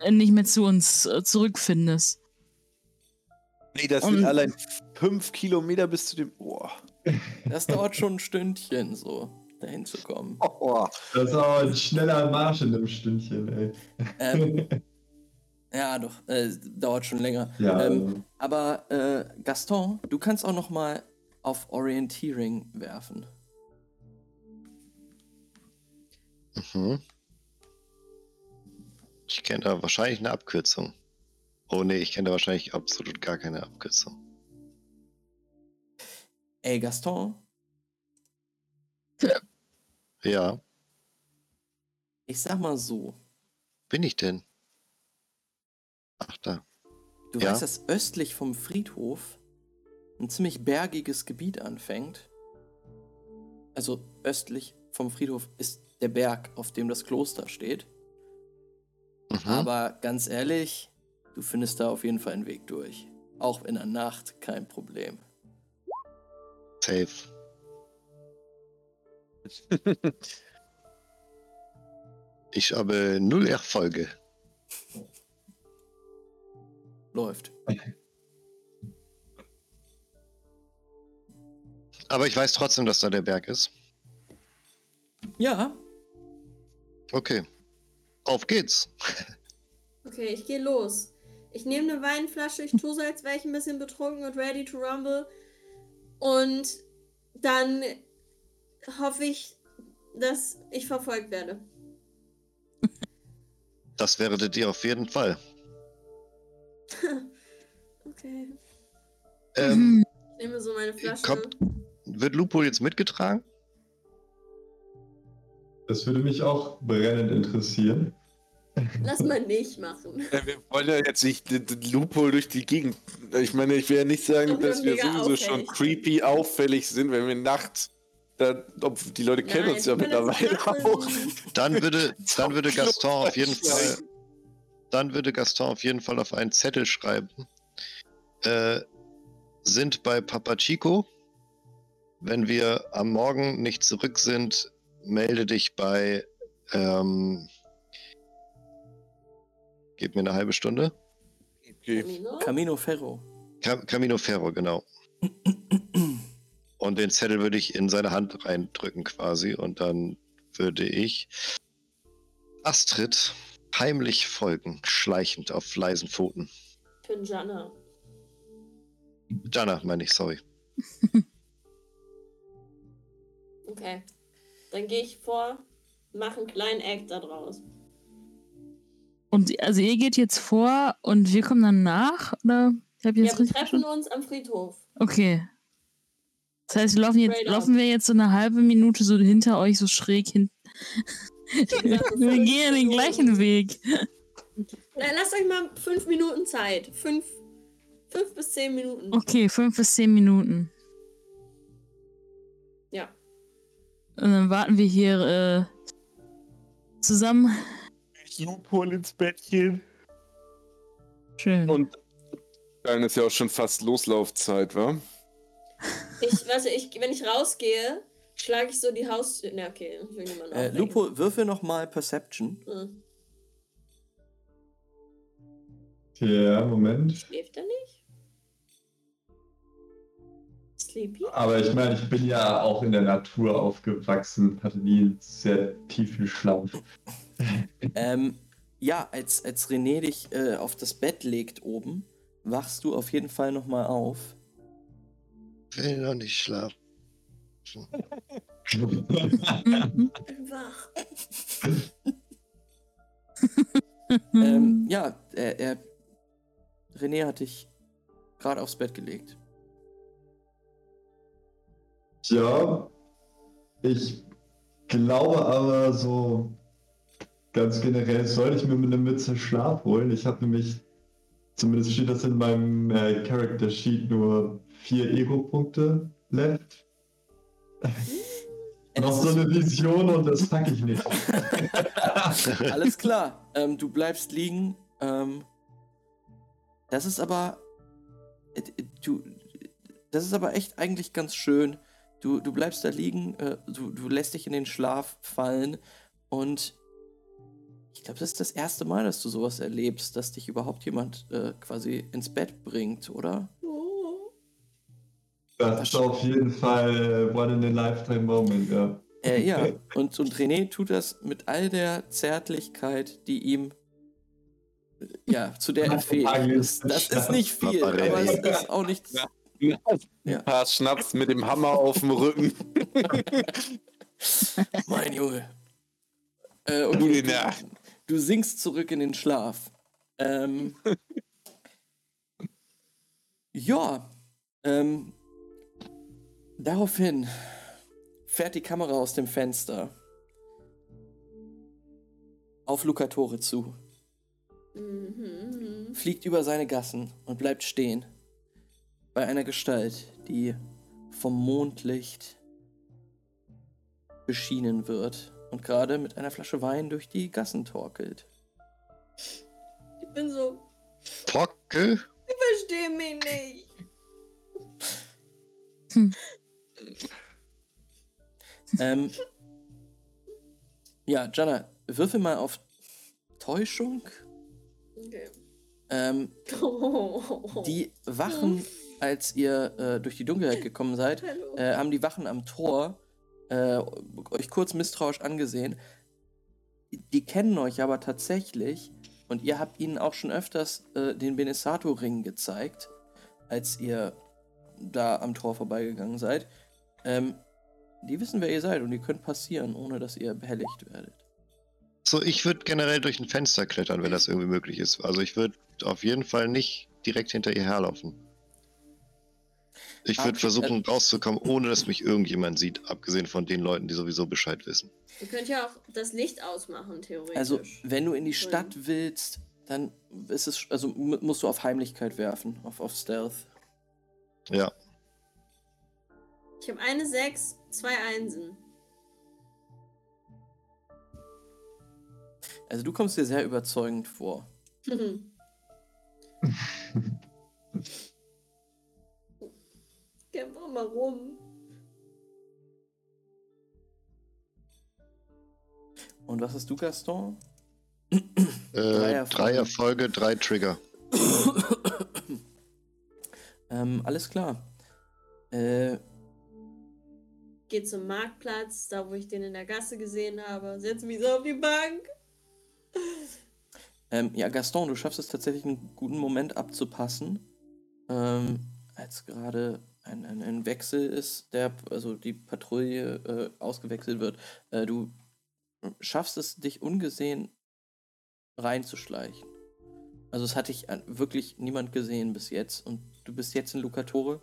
äh, nicht mehr zu uns äh, zurückfindest. Nee, das sind allein fünf Kilometer bis zu dem. Boah. Das dauert schon ein Stündchen, so dahin zu kommen. Oh. Das ist auch ein schneller Marsch in einem Stündchen, ey. Ähm, ja, doch, äh, dauert schon länger. Ja, Ähm, aber äh, Gaston, du kannst auch noch mal auf Orienteering werfen. Mhm. Ich kenne da wahrscheinlich eine Abkürzung. Oh nee, ich kenne da wahrscheinlich absolut gar keine Abkürzung. Ey, Gaston, Ja, ich sag mal so. bin ich denn? Ach da. Du Ja. weißt, dass östlich vom Friedhof ein ziemlich bergiges Gebiet anfängt. Also östlich vom Friedhof ist der Berg, auf dem das Kloster steht. Mhm. Aber ganz ehrlich, du findest da auf jeden Fall einen Weg durch. Auch in der Nacht kein Problem. Safe. Ich habe null Erfolge. Läuft. Aber ich weiß trotzdem, dass da der Berg ist. Ja, Okay. Auf geht's. Okay, ich gehe los. Ich nehme eine Weinflasche, ich tue so, als wäre ich ein bisschen betrunken und ready to rumble. Und dann hoffe ich, dass ich verfolgt werde. Das werdet ihr auf jeden Fall. Okay. Ähm, Ich nehme so meine Flasche. Kommt- wird Lupo jetzt mitgetragen? das würde mich auch brennend interessieren. Lass mal nicht machen. Ja, wir wollen ja jetzt nicht den Lupo durch die Gegend. Ich meine, ich will ja nicht sagen, Aber dass wir sowieso schon auffällig creepy auffällig sind, wenn wir nachts. Da, ob, die Leute kennen Nein, uns ja wir mittlerweile auch. Dann würde, dann würde Gaston auf jeden Fall, dann würde Gaston auf jeden Fall auf einen Zettel schreiben. Äh, sind bei Papa Chico. Wenn wir am Morgen nicht zurück sind, melde dich bei. Ähm, gib mir eine halbe Stunde. Okay. Camino? Camino Ferro. Cam Camino Ferro, genau. Und den Zettel würde ich in seine Hand reindrücken quasi und dann würde ich Astrid heimlich folgen, schleichend auf leisen Pfoten. Bin Jana. Jana, meine ich, sorry. Okay. Dann gehe ich vor, mache einen kleinen Act da draus. Und also ihr geht jetzt vor und wir kommen dann nach? Oder? Ich hab Ja, jetzt wir treffen uns am Friedhof. Okay. Das heißt, wir laufen jetzt, Straight laufen wir jetzt so eine halbe Minute so hinter euch, so schräg hin. wir gehen den gleichen Weg. Na, lasst euch mal fünf Minuten Zeit. Fünf, fünf bis zehn Minuten. Okay, fünf bis zehn Minuten. Ja. Und dann warten wir hier äh, zusammen. Lupol ins Bettchen. Schön. Und dann ist ja auch schon fast Loslaufzeit, wa? Ich, warte, ich, wenn ich rausgehe, schlage ich so die Haustür. Ne, okay, ich will niemanden Äh. Lupo, würfel nochmal Perception. Hm. Ja, Moment. Schläft er nicht? Sleepy? Aber ich meine, ich bin ja auch in der Natur aufgewachsen, hatte nie einen sehr tiefen Schlaf. Ähm, ja, als, als René dich äh, auf das Bett legt oben, wachst du auf jeden Fall nochmal auf. Ich will noch nicht schlafen. Bin wach. Ähm, ja, er, er, René hat dich gerade aufs Bett gelegt. Ja, ich glaube aber so ganz generell sollte ich mir eine Mütze Schlaf holen. Ich habe nämlich, zumindest steht das in meinem äh, Character Sheet, nur vier Ego-Punkte left. Äh, Noch so eine Vision und das pack ich nicht. Alles klar. Ähm, du bleibst liegen. Ähm, das ist aber. äh, Du. Das ist aber echt eigentlich ganz schön. Du, du bleibst da liegen, äh, du, du lässt dich in den Schlaf fallen und ich glaube, das ist das erste Mal, dass du sowas erlebst, dass dich überhaupt jemand äh, quasi ins Bett bringt, oder? Oh. Das ist auf jeden Fall one in a lifetime Moment, ja. Äh, ja, und, und René tut das mit all der Zärtlichkeit, die ihm äh, ja, zu der er fähig ist. Das ist nicht viel, aber es ist auch nichts. Ein paar Schnaps mit dem Hammer auf dem Rücken. Mein Junge. Äh, und du, Nacht. du sinkst zurück in den Schlaf. Ähm, ja. Ähm, daraufhin fährt die Kamera aus dem Fenster auf Lucatore zu, Mhm. fliegt über seine Gassen und bleibt stehen bei einer Gestalt, die vom Mondlicht beschienen wird und gerade mit einer Flasche Wein durch die Gassen torkelt. Ich bin so. Pocke? Ich verstehe mich nicht. ähm, ja, Jana, würfel mal auf Täuschung. Okay. Ähm, die Wachen, als ihr äh, durch die Dunkelheit gekommen seid, äh, haben die Wachen am Tor äh, euch kurz misstrauisch angesehen. Die kennen euch aber tatsächlich und ihr habt ihnen auch schon öfters äh, den Benesato-Ring gezeigt, als ihr da am Tor vorbeigegangen seid. Ähm, die wissen, wer ihr seid und die könnt passieren, ohne dass ihr behelligt werdet. So, ich würde generell durch ein Fenster klettern, wenn das irgendwie möglich ist. Also ich würde auf jeden Fall nicht direkt hinter ihr herlaufen. Ich würde versuchen äh, rauszukommen, ohne dass mich irgendjemand sieht, abgesehen von den Leuten, die sowieso Bescheid wissen. Ihr könnt ja auch das Licht ausmachen, theoretisch. Also, wenn du in die. Stadt willst, dann ist es, also mu- musst du auf Heimlichkeit werfen, auf, auf Stealth. Ja, Ich habe eine 6, zwei Einsen. Also du kommst dir sehr überzeugend vor. Einfach mal rum. Und was hast du, Gaston? äh, Drei Erfolge. drei Erfolge, drei Trigger. ähm, alles klar. Äh, Geh zum Marktplatz, da wo ich den in der Gasse gesehen habe. Setz mich so auf die Bank. ähm, ja, Gaston, du schaffst es tatsächlich einen guten Moment abzupassen. Ähm, als gerade ein, ein, ein Wechsel ist, der, also die Patrouille äh, ausgewechselt wird. Äh, du schaffst es, dich ungesehen reinzuschleichen. Also es hat dich wirklich niemand gesehen bis jetzt und du bist jetzt in Lucatore,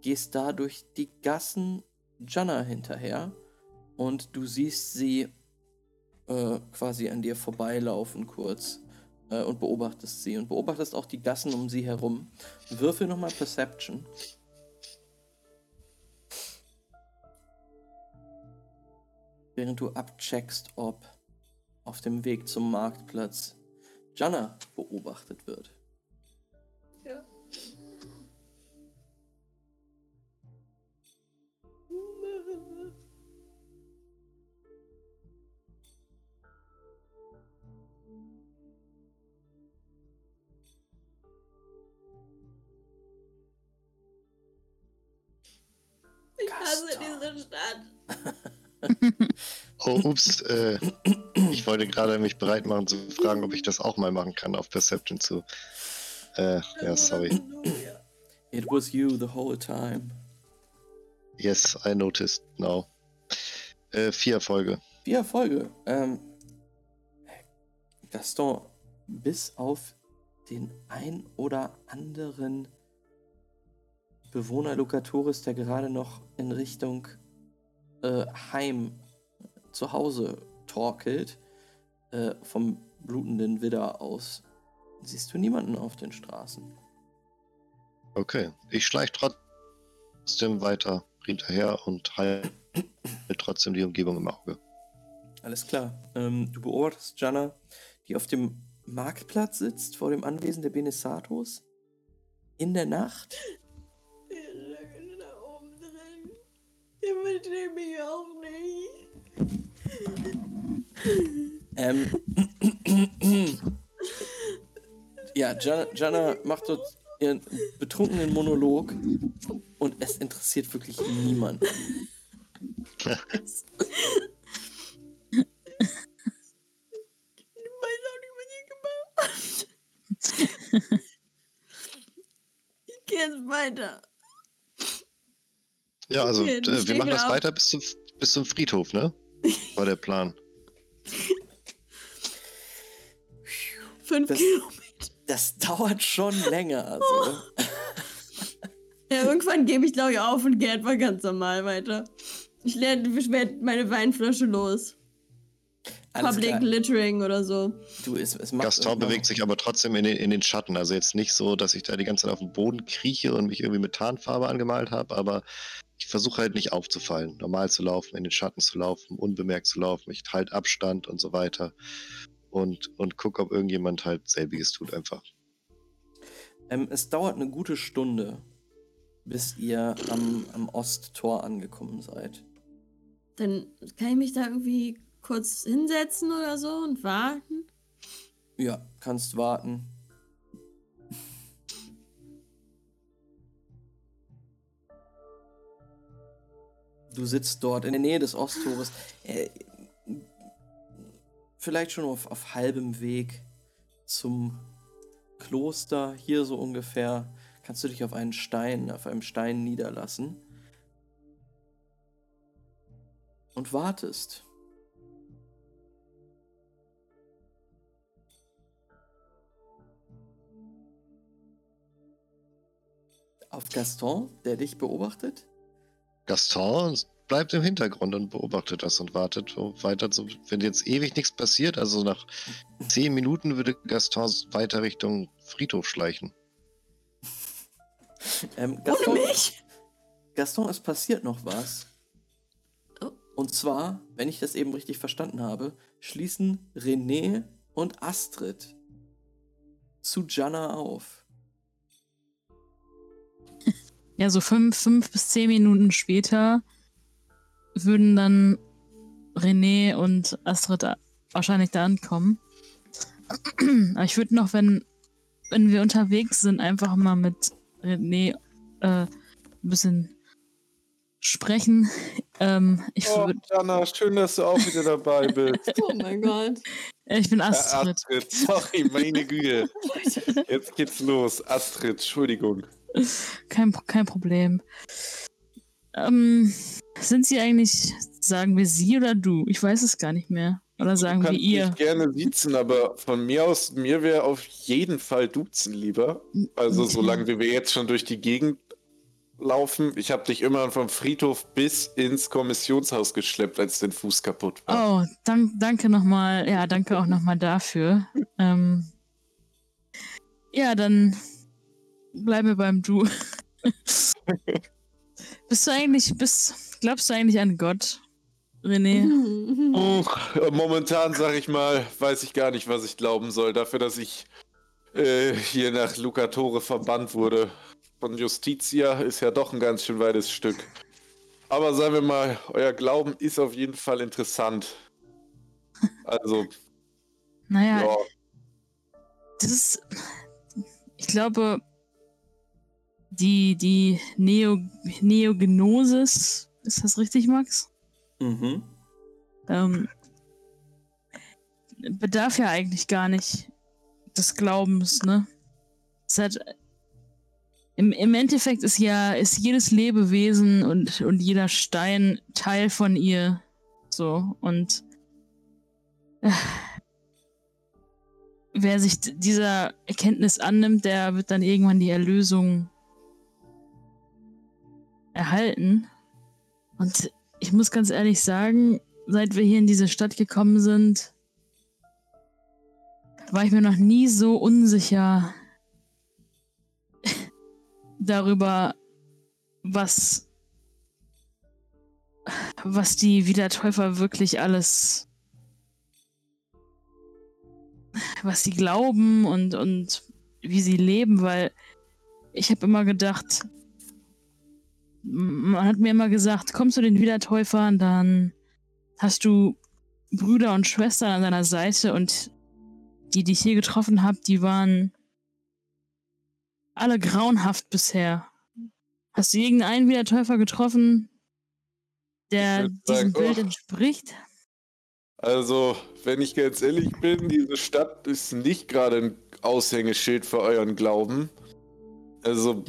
gehst da durch die Gassen Janna hinterher und du siehst sie äh, quasi an dir vorbeilaufen kurz äh, und beobachtest sie und beobachtest auch die Gassen um sie herum. Würfel nochmal Perception. Während du abcheckst, ob auf dem Weg zum Marktplatz Janna beobachtet wird. Ich hasse Gaston. diese Stadt. Oh, ups, äh, ich wollte gerade mich bereit machen zu fragen, ob ich das auch mal machen kann, auf Perception zu. Äh, ja, sorry. It was you the whole time. Yes, I noticed now. Äh, vier Erfolge. Vier Erfolge. Ähm, Gaston, bis auf den ein oder anderen Bewohner Lucatoris, der gerade noch in Richtung äh, Heim zu Hause torkelt, äh, vom blutenden Widder aus, siehst du niemanden auf den Straßen. Okay, ich schleich trotzdem weiter hinterher und halte trotzdem die Umgebung im Auge. Alles klar. Ähm, du beobachtest Janna, die auf dem Marktplatz sitzt, vor dem Anwesen der Benesatos. In der Nacht. Der versteht mich auch nicht. Ähm, ja, Janna macht dort ihren betrunkenen Monolog und es interessiert wirklich niemanden. Ich weiß auch nicht, was ich gemacht habe. Ich gehe jetzt weiter. Ja, also äh, wir machen das auf. weiter bis zum, bis zum Friedhof, ne? War der Plan. Fünf Das- Kilometer. Das dauert schon länger. Also. Ja, irgendwann gebe ich, glaube ich, auf und gehe einfach ganz normal weiter. Ich lerne, ich werde meine Weinflasche los. Alles Public klar. Littering oder so. Du, es, es macht Gaston bewegt sich aber trotzdem in den, in den Schatten. Also jetzt nicht so, dass ich da die ganze Zeit auf dem Boden krieche und mich irgendwie mit Tarnfarbe angemalt habe, aber ich versuche halt nicht aufzufallen, normal zu laufen, in den Schatten zu laufen, unbemerkt zu laufen. Ich halte Abstand und so weiter und, und gucke, ob irgendjemand halt selbiges tut einfach. Ähm, es dauert eine gute Stunde, bis ihr am, am Osttor angekommen seid. Dann kann ich mich da irgendwie kurz hinsetzen oder so und warten. Ja, kannst warten. Du sitzt dort in der Nähe des Osttores. Äh, vielleicht schon auf, auf halbem Weg zum Kloster. Hier so ungefähr. Kannst du dich auf einen Stein, auf einem Stein niederlassen. Und wartest. Auf Gaston, der dich beobachtet? Gaston bleibt im Hintergrund und beobachtet das und wartet weiter. So, wenn jetzt ewig nichts passiert, also nach zehn Minuten würde Gaston weiter Richtung Friedhof schleichen. Ähm, Ohne Gaston, mich? Gaston, es passiert noch was. Oh. Und zwar, wenn ich das eben richtig verstanden habe, schließen René und Astrid zu Janna auf. Ja, so fünf, fünf bis zehn Minuten später würden dann René und Astrid wahrscheinlich da ankommen. Aber ich würde noch, wenn, wenn wir unterwegs sind, einfach mal mit René äh, ein bisschen sprechen. Ähm, ich, Oh, würd, Jana, schön, dass du auch wieder dabei bist. Oh mein Gott. ich bin Astrid. Astrid, sorry, meine Güte. Jetzt geht's los. Astrid, Entschuldigung. kein, kein Problem. Ähm, sind Sie eigentlich, sagen wir Sie oder du? Ich weiß es gar nicht mehr. Oder sagen wir ihr? mich gerne siezen, aber von mir aus, mir wäre auf jeden Fall duzen lieber. Also Okay. solange wir jetzt schon durch die Gegend laufen. Ich habe dich immer vom Friedhof bis ins Kommissionshaus geschleppt, als dein Fuß kaputt war. Oh, dank, danke nochmal. Ja, danke auch nochmal dafür. Ähm, ja, dann bleiben wir beim Du. bist du eigentlich, bist, glaubst du eigentlich an Gott, René? Uch, äh, momentan, sag ich mal, weiß ich gar nicht, was ich glauben soll. Dafür, dass ich äh, hier nach Lucatore verbannt wurde von Justitia, ist ja doch ein ganz schön weites Stück. Aber sagen wir mal, euer Glauben ist auf jeden Fall interessant. Also, Naja, ja, das ist, ich glaube, die, die Neo, Neognosis, ist das richtig, Max? Mhm. ähm, bedarf ja eigentlich gar nicht des Glaubens, ne? Es hat, im, Im Endeffekt ist ja, ist jedes Lebewesen und, und jeder Stein Teil von ihr. So, und äh, wer sich dieser Erkenntnis annimmt, der wird dann irgendwann die Erlösung erhalten. Und ich muss ganz ehrlich sagen, seit wir hier in diese Stadt gekommen sind, war ich mir noch nie so unsicher darüber, was, was die Wiedertäufer wirklich alles, was sie glauben und, und wie sie leben, weil ich habe immer gedacht, man hat mir immer gesagt, kommst du den Wiedertäufern, dann hast du Brüder und Schwestern an deiner Seite und die, die ich hier getroffen habe, die waren alle grauenhaft bisher. Hast du irgendeinen Wiedertäufer getroffen, der diesem sagen, Bild oh. entspricht? also, wenn ich ganz ehrlich bin, diese Stadt ist nicht gerade ein Aushängeschild für euren Glauben. Also,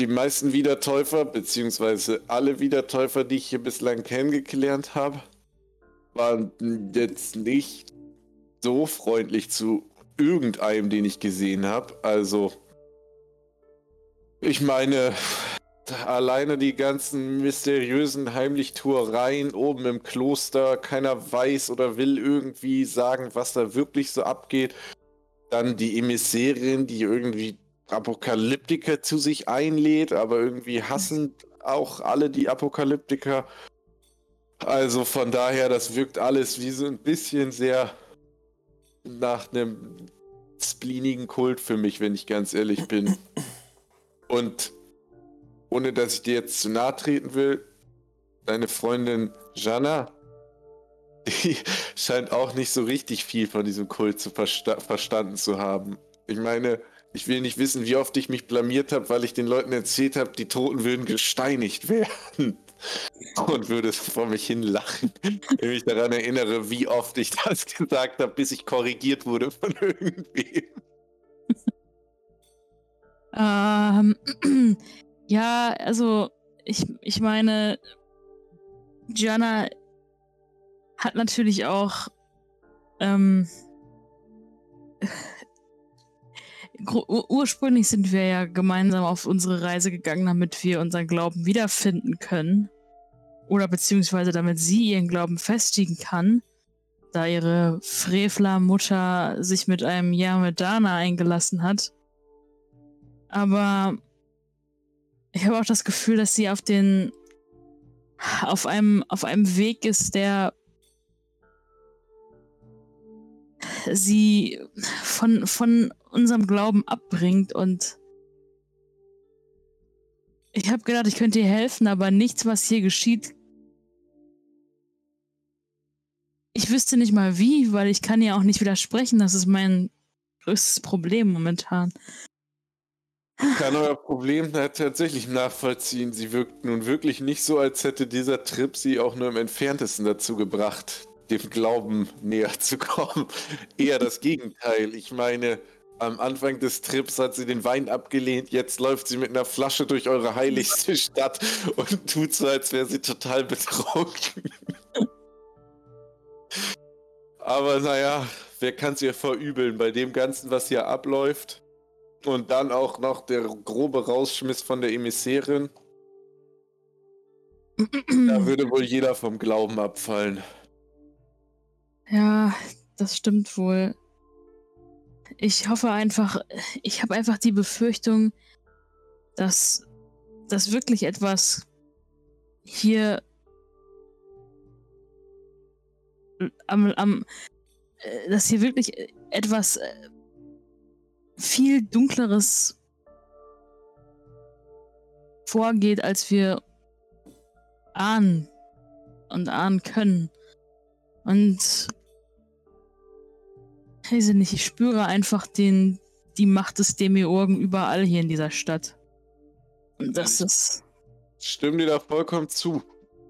die meisten Wiedertäufer, beziehungsweise alle Wiedertäufer, die ich hier bislang kennengelernt habe, waren jetzt nicht so freundlich zu irgendeinem, den ich gesehen habe. Also, ich meine, alleine die ganzen mysteriösen Heimlichtuereien oben im Kloster, keiner weiß oder will irgendwie sagen, was da wirklich so abgeht. Dann die Emissärin, die irgendwie Apokalyptiker zu sich einlädt, aber irgendwie hassen auch alle die Apokalyptiker. Also von daher, das wirkt alles wie so ein bisschen sehr nach einem spleenigen Kult für mich, wenn ich ganz ehrlich bin. Und ohne dass ich dir jetzt zu nahe treten will, deine Freundin Jana, die scheint auch nicht so richtig viel von diesem Kult zu versta verstanden zu haben. Ich meine, ich will nicht wissen, wie oft ich mich blamiert habe, weil ich den Leuten erzählt habe, die Toten würden gesteinigt werden. Und würde vor mich hin lachen, wenn ich daran erinnere, wie oft ich das gesagt habe, bis ich korrigiert wurde von irgendwem. Ähm, ja, also ich, ich meine, Gianna hat natürlich auch ähm, ursprünglich sind wir ja gemeinsam auf unsere Reise gegangen, damit wir unseren Glauben wiederfinden können. Oder beziehungsweise damit sie ihren Glauben festigen kann, da ihre Frevler-Mutter sich mit einem Yamedana eingelassen hat. Aber ich habe auch das Gefühl, dass sie auf den auf einem auf einem Weg ist, der sie von von unserem Glauben abbringt und ich habe gedacht, ich könnte ihr helfen, aber nichts, was hier geschieht. Ich wüsste nicht mal wie, weil ich kann ihr auch nicht widersprechen. Das ist mein größtes Problem momentan. Ich kann euer Problem da tatsächlich nachvollziehen. Sie wirkt nun wirklich nicht so, als hätte dieser Trip sie auch nur im entferntesten dazu gebracht, dem Glauben näher zu kommen. Eher das Gegenteil. Ich meine, Am Anfang des Trips hat sie den Wein abgelehnt, jetzt läuft sie mit einer Flasche durch eure heiligste Stadt und tut so, als wäre sie total betrunken. Aber naja, wer kann es ihr verübeln bei dem Ganzen, was hier abläuft? Und dann auch noch der grobe Rausschmiss von der Emissärin. Da würde wohl jeder vom Glauben abfallen. Ja, das stimmt wohl. Ich hoffe einfach, ich habe einfach die Befürchtung, dass, dass wirklich etwas hier am, am äh, dass hier wirklich etwas äh, viel dunkleres vorgeht, als wir ahnen und ahnen können. Und ich weiß nicht, ich spüre einfach den, die Macht des Demiurgen überall hier in dieser Stadt. Und das ist. Stimme dir da vollkommen zu.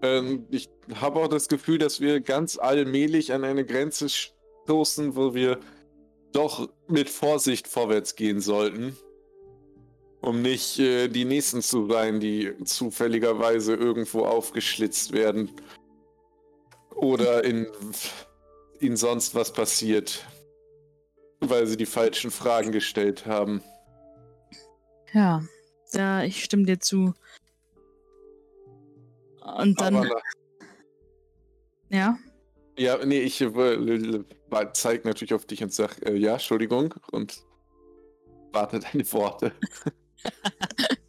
Ähm, ich habe auch das Gefühl, dass wir ganz allmählich an eine Grenze stoßen, wo wir doch mit Vorsicht vorwärts gehen sollten. Um nicht äh, die Nächsten zu sein, die zufälligerweise irgendwo aufgeschlitzt werden. Oder in ihnen sonst was passiert. Weil sie die falschen Fragen gestellt haben. Ja, ja, ich stimme dir zu. Und dann. Aber, ja. ja, nee, ich äh, zeige natürlich auf dich und sag, äh, ja, Entschuldigung, und warte deine Worte.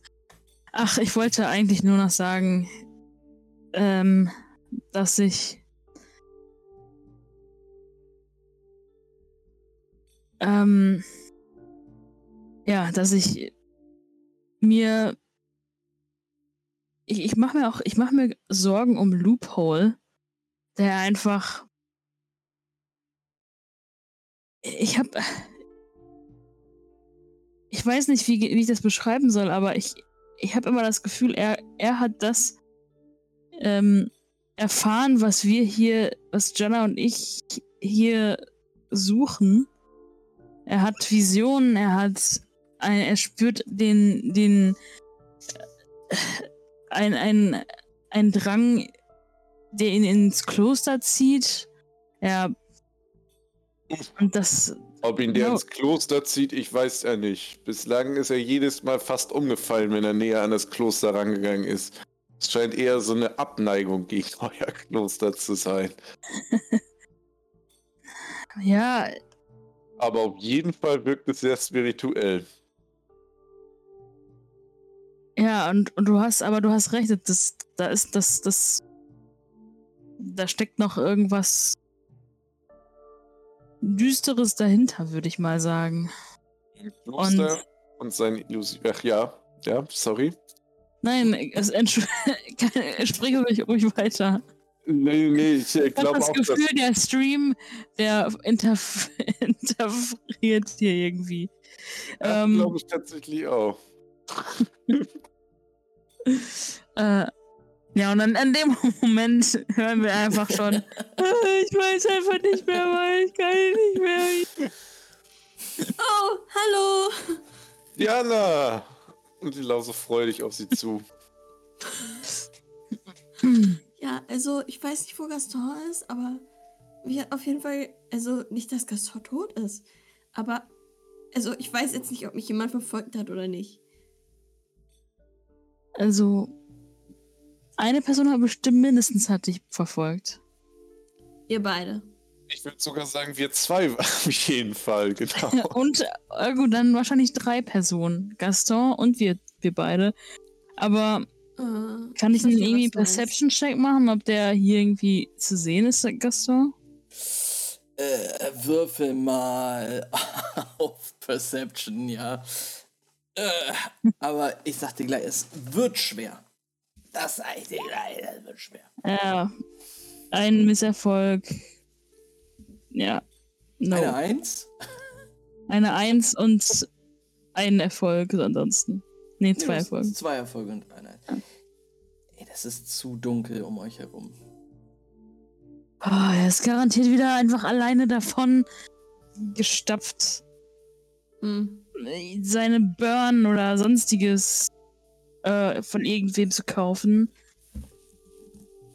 Ach, ich wollte eigentlich nur noch sagen, ähm, dass ich ähm, ja, dass ich mir ich, ich mache mir auch, ich mache mir Sorgen um Loophole, der einfach ich habe ich weiß nicht, wie, wie ich das beschreiben soll, aber ich, ich habe immer das Gefühl, er, er hat das ähm, erfahren, was wir hier, was Jenna und ich hier suchen. Er hat Visionen, er hat, ein, er spürt den, den, äh, ein, ein, ein Drang, der ihn ins Kloster zieht. Er, und das, Ob ihn der Ja. ins Kloster zieht, ich weiß ja nicht. Bislang ist er jedes Mal fast umgefallen, wenn er näher an das Kloster rangegangen ist. Es scheint eher so eine Abneigung gegen euer Kloster zu sein. ja, Aber auf jeden Fall wirkt es sehr spirituell. Ja, und, und du hast, aber du hast recht, das, da ist das, das, da steckt noch irgendwas Düsteres dahinter, würde ich mal sagen. Kloster und, sein Illusion. Ach ja, ja, sorry. Nein, es sprich ruhig, ruhig weiter. Nee, nee, ich äh, Ich habe das. Gefühl, der Stream, der interf interferiert hier irgendwie. Ja, Ähm, glaube ich tatsächlich auch. Äh, ja, und dann in dem Moment hören wir einfach schon, "Äh, ich weiß einfach nicht mehr, weil ich kann nicht mehr. Oh, hallo! Diana! Und die laufe freudig auf sie zu. Ja, also ich weiß nicht, wo Gaston ist, aber wir auf jeden Fall, also nicht, dass Gaston tot ist, aber also ich weiß jetzt nicht, ob mich jemand verfolgt hat oder nicht. Also, eine Person hat bestimmt mindestens hat dich verfolgt. Ihr beide. Ich würde sogar sagen, wir zwei auf jeden Fall, genau. Und, äh, gut, dann wahrscheinlich drei Personen. Gaston und wir, wir beide. Aber Äh, kann ich einen nicht, irgendwie. Perception-Check machen, ob der hier irgendwie zu sehen ist, der Gaston? Äh, würfel mal auf Perception, ja. Äh, aber ich sag dir gleich, es wird schwer. Das sag ich dir gleich, es wird schwer. Ja. Ein Misserfolg. Ja. No. Eine Eins? Eine Eins und ein Erfolg ansonsten. Nee, zwei Nee, das- Erfolge. Zwei Erfolge und eine. Ey, das ist zu dunkel um euch herum. Oh, er ist garantiert wieder einfach alleine davon gestapft. Hm. seine Burn oder sonstiges äh, von irgendwem zu kaufen.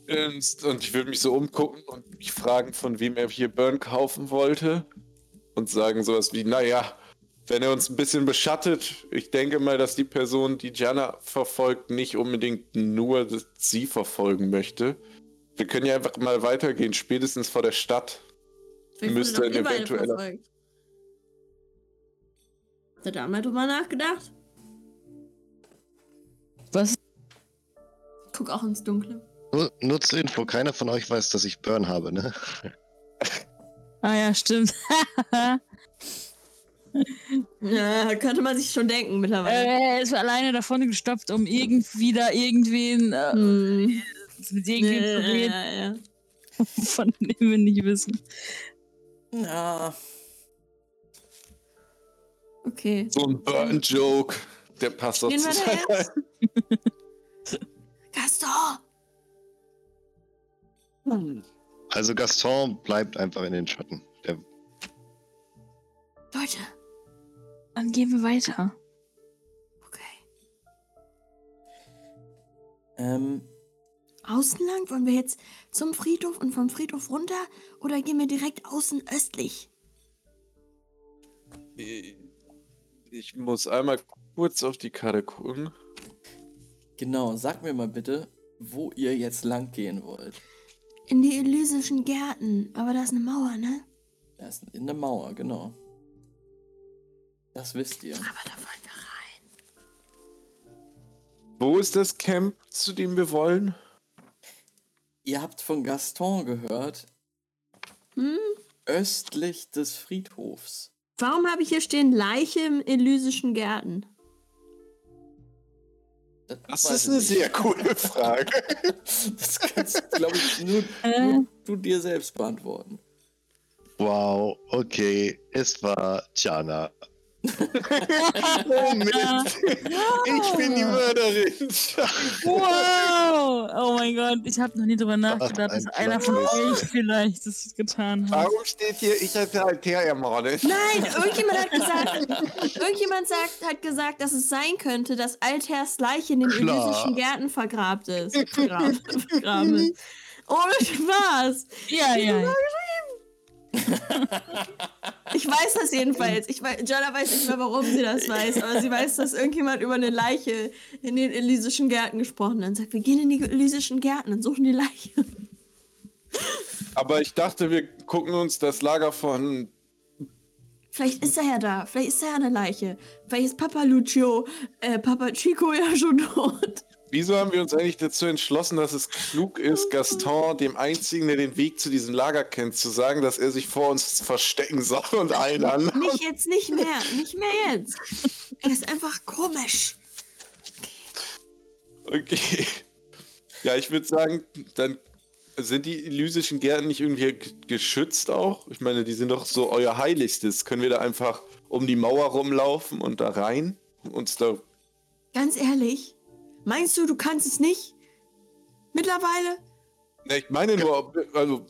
Und ich würde mich so umgucken und mich fragen, von wem er hier Burn kaufen wollte. Und sagen sowas wie, naja, wenn er uns ein bisschen beschattet, ich denke mal, dass die Person, die Jana verfolgt, nicht unbedingt nur sie verfolgen möchte. Wir können ja einfach mal weitergehen, spätestens vor der Stadt. Vielleicht Müsste ein überall eventueller- verfolgt. Habt ihr da mal drüber nachgedacht? Was? Guck auch ins Dunkle. Nur, nur zur Info, keiner von euch weiß, dass ich Burn habe, ne? Ah ja, stimmt. Ja, könnte man sich schon denken mittlerweile. er ist alleine davon gestoppt, um irgendwie da irgendwen äh, Hm. mit irgendwem zu Ja, reden, ja, ja. von dem wir nicht wissen. Ja, Okay. So ein Burn-Joke, der passt doch zu? Gaston! Also Gaston bleibt einfach in den Schatten. Der, Leute, Dann gehen wir weiter. okay. ähm, Außen lang? Wollen wir jetzt zum Friedhof und vom Friedhof runter? Oder gehen wir direkt außen östlich? Ich muss einmal kurz auf die Karte gucken. genau, sag mir mal bitte, wo ihr jetzt lang gehen wollt. In die Elysischen Gärten. Aber da ist eine Mauer, ne? Das ist in der Mauer, genau. Das wisst ihr. Aber da wollen wir rein. Wo ist das Camp, zu dem wir wollen? Ihr habt von Gaston gehört, Hm? östlich des Friedhofs. Warum habe ich hier stehen Leiche im Elysischen Gärten? Das, Das ist eine nicht. sehr coole Frage. Das kannst, glaube ich, nur, Äh, nur du dir selbst beantworten. wow, okay, es war Jana. Oh Mist. Ich bin die Mörderin. wow! Oh mein Gott, ich habe noch nie drüber nachgedacht, dass ein einer von euch vielleicht das getan hat. Warum steht hier, ich hätte Alter ermordet? Nein, irgendjemand hat gesagt, irgendjemand sagt, hat gesagt, dass es sein könnte, dass Alters Leiche in den. Elysischen Gärten vergrabt ist. Vergraben, vergraben ist. Ohne Spaß. Ja, ja. ja. Ich weiß das jedenfalls. Ich weiß, Jana weiß nicht mehr, warum sie das weiß, aber sie weiß, dass irgendjemand über eine Leiche in den Elysischen Gärten gesprochen hat und sagt, wir gehen in die Elysischen Gärten und suchen die Leiche. Aber ich dachte, wir gucken uns das Lager von. Vielleicht ist er ja da, vielleicht ist er ja eine Leiche. Vielleicht ist Papa Lucio, äh, Papa Chico ja schon tot. Wieso haben wir uns eigentlich dazu entschlossen, dass es klug ist, Gaston, dem einzigen, der den Weg zu diesem Lager kennt, zu sagen, dass er sich vor uns verstecken soll und allen anderen? Nicht jetzt, nicht mehr, nicht mehr jetzt. Er ist einfach komisch. Okay. Ja, ich würde sagen, dann sind die elysischen Gärten nicht irgendwie geschützt auch? Ich meine, die sind doch so euer Heiligstes. Können wir da einfach um die Mauer rumlaufen und da rein? Uns da. Ganz ehrlich, meinst du, du kannst es nicht? Mittlerweile? Ne, ich meine nur, ob- also,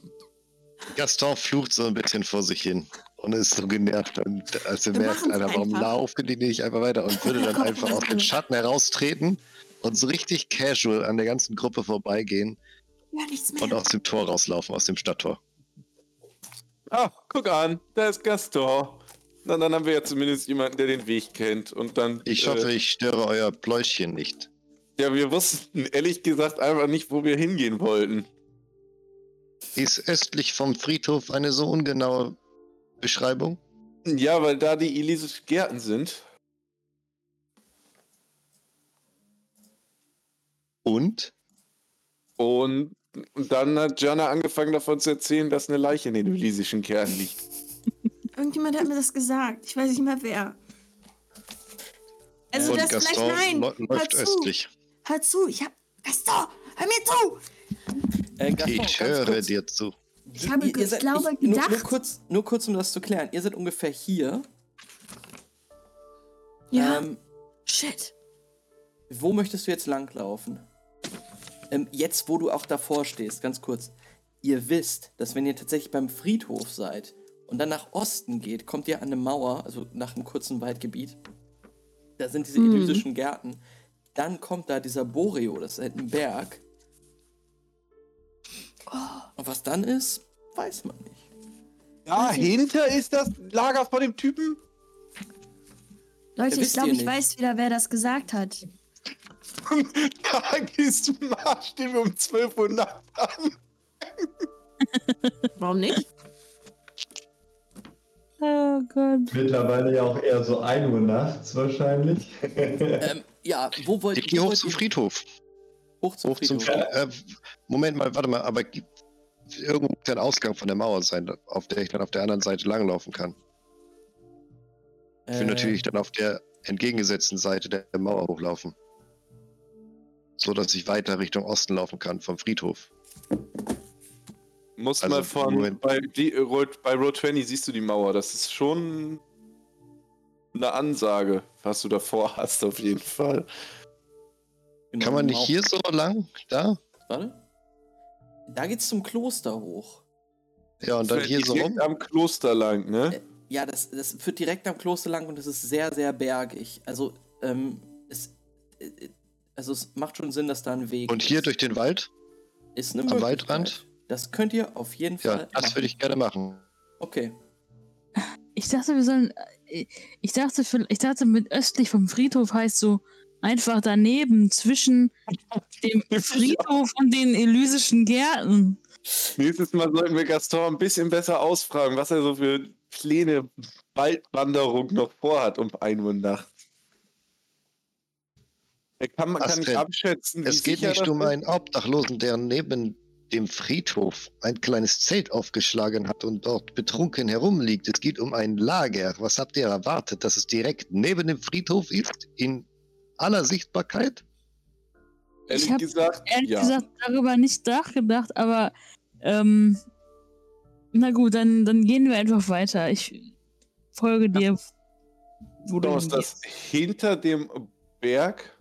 Gaston flucht so ein bisschen vor sich hin und ist so genervt. Und als er Wir merkt, Alter, warum einfach. laufen die nicht einfach weiter und würde dann einfach aus dem wir. Schatten heraustreten und so richtig casual an der ganzen Gruppe vorbeigehen Ja, nichts mehr. und aus dem Tor rauslaufen, aus dem Stadttor. ah, guck an, da ist Gaston. Na, dann haben wir ja zumindest jemanden, der den Weg kennt. Und dann. Ich äh, hoffe, ich störe euer Pläuschchen nicht. Ja, wir wussten ehrlich gesagt einfach nicht, wo wir hingehen wollten. Ist östlich vom Friedhof eine so ungenaue Beschreibung? Ja, weil da die Elysischen Gärten sind. Und? Und und dann hat Jana angefangen davon zu erzählen, dass eine Leiche in den Elysischen Gärten liegt. Irgendjemand hat mir das gesagt. Ich weiß nicht mehr wer. Also und das vielleicht Gaston nein. lä- Hör läuft zu. östlich. Hör zu, ich hab. Gaston, hör mir zu! Äh, Gaston, Ich höre kurz. dir zu. Ich habe ge- seid- glaube nur, nur, gedacht- kurz, nur kurz, um das zu klären. Ihr seid ungefähr hier. Ja. Ähm, Shit. wo möchtest du jetzt langlaufen? Ähm, jetzt, wo du auch davor stehst, ganz kurz. Ihr wisst, dass wenn ihr tatsächlich beim Friedhof seid und dann nach Osten geht, kommt ihr an eine Mauer, also nach einem kurzen Waldgebiet. Da sind diese Mhm. elysischen Gärten. Dann kommt da dieser Boreo, das ist halt ein Berg. Und was dann ist, weiß man nicht. Dahinter ist das Lager von dem Typen? Leute, ich glaube, ich nicht. weiß wieder, wer das gesagt hat. Da gehst du nach, stehen wir um 12 Uhr nachts an. Warum nicht? Oh Gott. Mittlerweile ja auch eher so 1 Uhr nachts wahrscheinlich. Ähm, ja, wo wollt Ich gehe wo hoch zum ihr- Friedhof. Hoch zum Hoch zum Friedhof. Friedhof. Äh, Moment mal, warte mal, aber gibt irgendwo muss ja ein Ausgang von der Mauer sein, auf der ich dann auf der anderen Seite langlaufen kann. Ich will Äh, natürlich dann auf der entgegengesetzten Seite der Mauer hochlaufen. So dass ich weiter Richtung Osten laufen kann vom Friedhof. Muss Also, mal von. Moment. Bei, die, äh, Road, bei Road 20 siehst du die Mauer. Das ist schon eine Ansage, was du davor hast, auf jeden Fall. genau, Kann man nicht Mauer- hier so lang? Da? Warte. Da geht's zum Kloster hoch. Ja, und dann hier so direkt rum? am Kloster lang, ne? Ja, das, das führt direkt am Kloster lang und es ist sehr, sehr bergig. Also, ähm, es, äh, äh, also es macht schon Sinn, dass da ein Weg Und hier ist. durch den Wald? ist eine am. Waldrand? Das könnt ihr auf jeden Fall. Ja, das machen. würde ich gerne machen. Okay. Ich dachte, wir sollen. Ich dachte, ich dachte, mit östlich vom Friedhof heißt so einfach daneben zwischen dem Friedhof und den elysischen Gärten. Nächstes Mal sollten wir Gaston ein bisschen besser ausfragen, was er so für Pläne Waldwanderung noch vorhat um 1 Uhr nachts. Er kann, kann nicht denn? abschätzen, wie Es geht nicht um einen Obdachlosen, der neben dem Friedhof ein kleines Zelt aufgeschlagen hat und dort betrunken herumliegt. Es geht um ein Lager. Was habt ihr erwartet, dass es direkt neben dem Friedhof ist? In aller Sichtbarkeit? Ehrlich Ich gesagt, Ehrlich ja. gesagt, darüber nicht nachgedacht, aber ähm, na gut, dann, dann gehen wir einfach weiter. Ich folge dir, wo du ist das hinter dem Berg?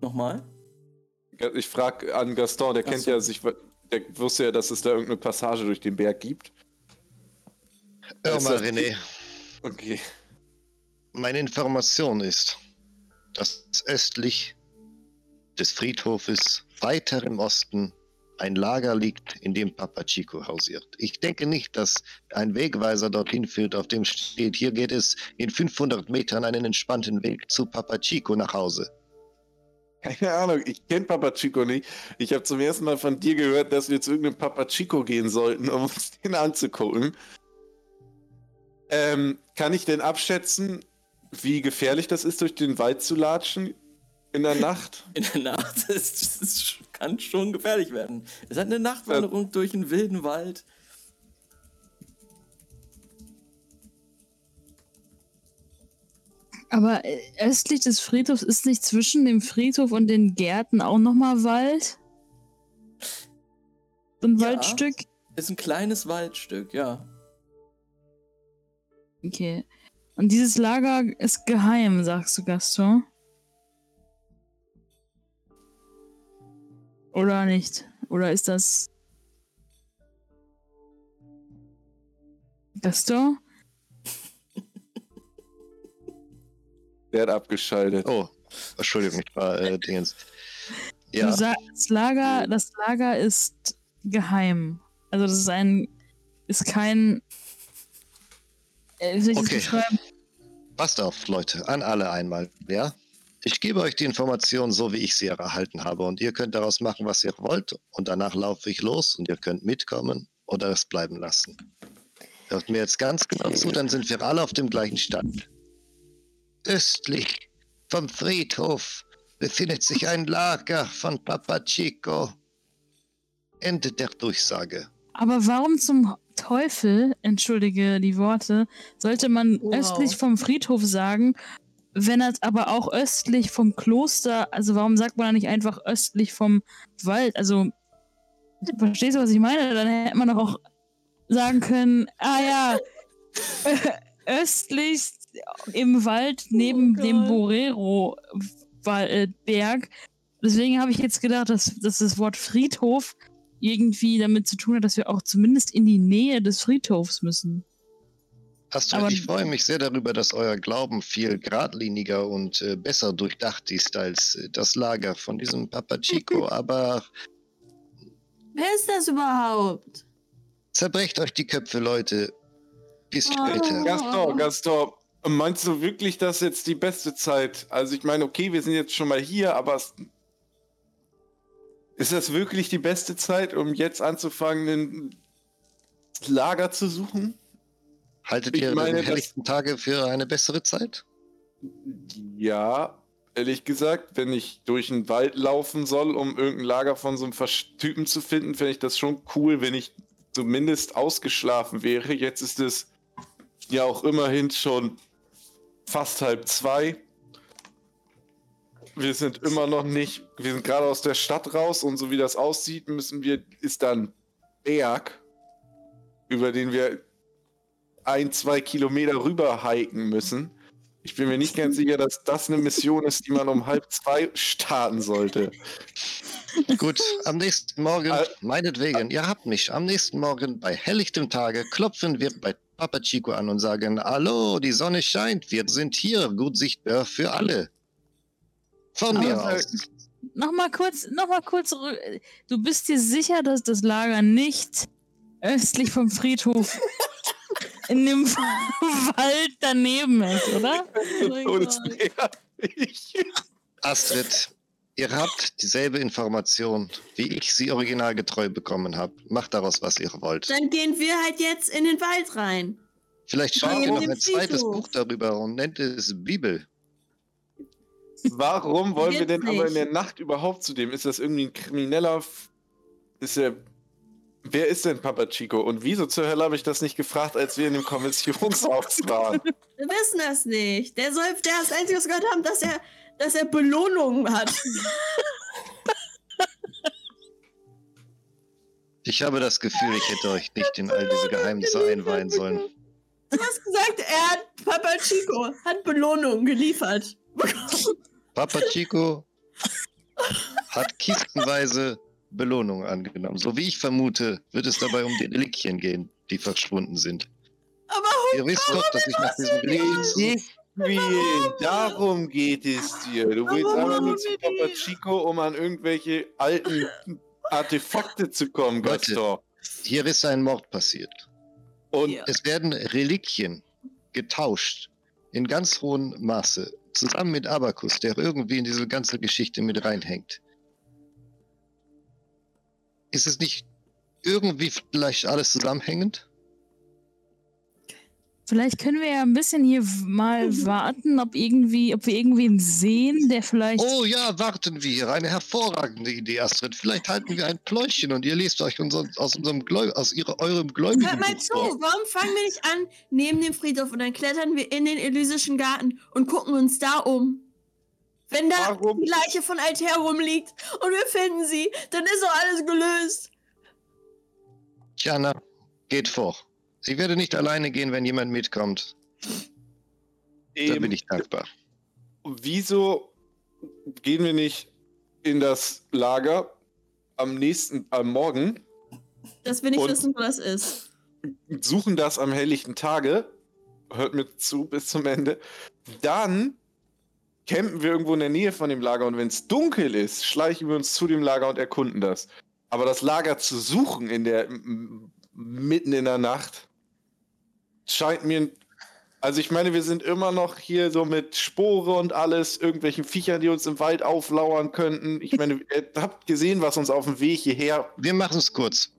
Nochmal. Ich frage an Gaston, der Ach kennt so. ja sich, der wusste ja, dass es da irgendeine Passage durch den Berg gibt. Hör mal, René. Okay. Meine Information ist, dass östlich des Friedhofes weiter im Osten ein Lager liegt, in dem Papa Chico hausiert. Ich denke nicht, dass ein Wegweiser dorthin führt, auf dem steht, hier geht es in 500 Metern einen entspannten Weg zu Papa Chico nach Hause. Keine Ahnung, ich kenne Papa Chico nicht. Ich habe zum ersten Mal von dir gehört, dass wir zu irgendeinem Papa Chico gehen sollten, um uns den anzugucken. Ähm, kann ich denn abschätzen, wie gefährlich das ist, durch den Wald zu latschen in der Nacht? In der Nacht ist es kann schon gefährlich werden. Es hat eine Nachtwanderung durch einen wilden Wald. Aber äh, östlich des Friedhofs ist nicht zwischen dem Friedhof und den Gärten auch nochmal Wald? So ein Ja. Waldstück? Ist ein kleines Waldstück, ja. Okay. Und dieses Lager ist geheim, sagst du, Gaston? Oder nicht? Oder ist das. Gaston? Der hat abgeschaltet. Oh, Entschuldigung, ich war äh, Dingens. Ja, Du sagst, das Lager, das Lager ist geheim. Also das ist ein. ist kein. Äh, Okay. passt auf, Leute, an alle einmal, ja? Ich gebe euch die Informationen so, wie ich sie erhalten habe und ihr könnt daraus machen, was ihr wollt und danach laufe ich los und ihr könnt mitkommen oder es bleiben lassen. Hört mir jetzt ganz genau zu, dann sind wir alle auf dem gleichen Stand. Östlich vom Friedhof befindet sich ein Lager von Papa Chico. Ende der Durchsage. Aber warum zum Teufel, entschuldige die Worte, sollte man Wow. östlich vom Friedhof sagen, wenn es aber auch östlich vom Kloster, also warum sagt man da nicht einfach östlich vom Wald? Also, verstehst du, was ich meine? Dann hätte man doch auch sagen können, ah ja, östlich im Wald neben Oh dem. Borero-Berg. Deswegen habe ich jetzt gedacht, dass, dass das Wort Friedhof irgendwie damit zu tun hat, dass wir auch zumindest in die Nähe des Friedhofs müssen. Astrid, Aber- ich freue mich sehr darüber, dass euer Glauben viel geradliniger und äh, besser durchdacht ist als äh, das Lager von diesem Papa Chico. Aber Wer ist das überhaupt? zerbrecht euch die Köpfe, Leute. Bis Oh. später. Gaston, Gaston, meinst du wirklich, dass jetzt die beste Zeit? Also ich meine, okay, wir sind jetzt schon mal hier, aber ist das wirklich die beste Zeit, um jetzt anzufangen, ein Lager zu suchen? Haltet Ich ihr meine, die helllichten Tage für eine bessere Zeit? Ja, ehrlich gesagt, wenn ich durch den Wald laufen soll, um irgendein Lager von so einem Typen zu finden, fände ich das schon cool, wenn ich zumindest ausgeschlafen wäre. Jetzt ist es ja auch immerhin schon fast halb zwei. Wir sind immer noch nicht, wir sind gerade aus der Stadt raus und so wie das aussieht, müssen wir, ist da ein Berg, über den wir ein, zwei Kilometer rüber hiken müssen. Ich bin mir nicht ganz sicher, dass das eine Mission ist, die man um halb zwei starten sollte. Gut, am nächsten Morgen, Äh, meinetwegen, ihr habt mich. Am nächsten Morgen bei helllichtem Tage klopfen wir bei Papa Chico an und sagen: Hallo, die Sonne scheint, wir sind hier, gut sichtbar für alle. Von mir Aber- aus. Nochmal kurz, noch mal kurz. Du bist dir sicher, dass das Lager nicht östlich vom Friedhof in dem Wald daneben ist, oder? Oh Gott. nervig. Astrid, ihr habt dieselbe Information, wie ich sie originalgetreu bekommen habe. Macht daraus, was ihr wollt. Dann gehen wir halt jetzt in den Wald rein. Vielleicht schreibt ihr noch ein zweites. Buch darüber und nennt es Bibel. Warum wollen wir denn aber in nicht. der Nacht überhaupt zu dem? Ist das irgendwie ein Krimineller? F- Ist er. Wer ist denn Papa Chico? Und wieso zur Hölle habe ich das nicht gefragt, als wir in dem Kommissionshaus waren? Wir wissen das nicht. Der soll, der das Einzige, was wir gehört haben, dass er, dass er Belohnungen hat. Ich habe das Gefühl, ich hätte euch nicht in all diese Geheimnisse einweihen sollen. Du hast gesagt, er hat, Papa Chico hat Belohnungen geliefert. Papa Chico hat kistenweise Belohnungen angenommen. So wie ich vermute, wird es dabei um die Relikien gehen, die verschwunden sind. Aber Ihr wisst doch, dass ich nach diesen Relikien Wie? Darum geht es dir. Du willst einfach nur zu Papa Chico, um an irgendwelche alten Artefakte zu kommen. Gaston. Hier ist ein Mord passiert. Und Ja. Es werden Relikien getauscht in ganz hohem Maße, zusammen mit Abakus, der irgendwie in diese ganze Geschichte mit reinhängt. Ist es nicht irgendwie vielleicht alles zusammenhängend? Vielleicht können wir ja ein bisschen hier mal warten, ob irgendwie, ob wir irgendwen sehen, der vielleicht. Oh ja, warten wir. Eine hervorragende Idee, Astrid. Vielleicht halten wir ein Pläuschchen und ihr lest euch unser, aus, unserem Gläu aus ihre, eurem gläubigen hört mal zu, vor. warum fangen wir nicht an neben dem Friedhof und dann klettern wir in den Elysischen Garten und gucken uns da um? Wenn da Warum? die Leiche von Altair rumliegt und wir finden sie, dann ist doch alles gelöst. Jana, geht vor. Ich werde nicht alleine gehen, wenn jemand mitkommt. Da bin eben, ich dankbar. wieso gehen wir nicht in das Lager am nächsten, am Morgen, Dass wir nicht wissen, wo das ist. suchen das am helllichten Tage, hört mir zu bis zum Ende, dann campen wir irgendwo in der Nähe von dem Lager und wenn es dunkel ist, schleichen wir uns zu dem Lager und erkunden das. Aber das Lager zu suchen in der mitten in der Nacht scheint mir also ich meine, wir sind immer noch hier so mit Spore und alles, irgendwelchen Viechern, die uns im Wald auflauern könnten. Ich meine, ihr habt gesehen, was uns auf dem Weg hierher Wir machen es kurz.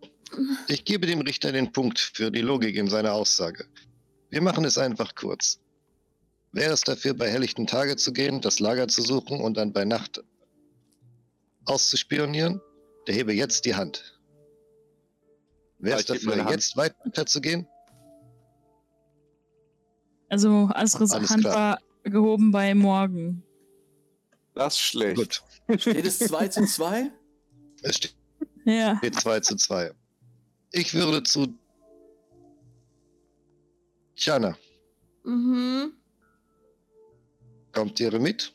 Ich gebe dem Richter den Punkt für die Logik in seiner Aussage. Wir machen es einfach kurz. Wäre es dafür, bei helllichten Tage zu gehen, das Lager zu suchen und dann bei Nacht auszuspionieren? Der hebe jetzt die Hand. Wäre es dafür, meine Hand. jetzt weiterzugehen? Also Asris Alles Hand klar. war gehoben bei Morgen. Das ist schlecht. Gut. Steht es 2 zu 2? Es steht Ja. 2 zu 2. Ich würde zu Jana, Mhm. kommt ihr mit?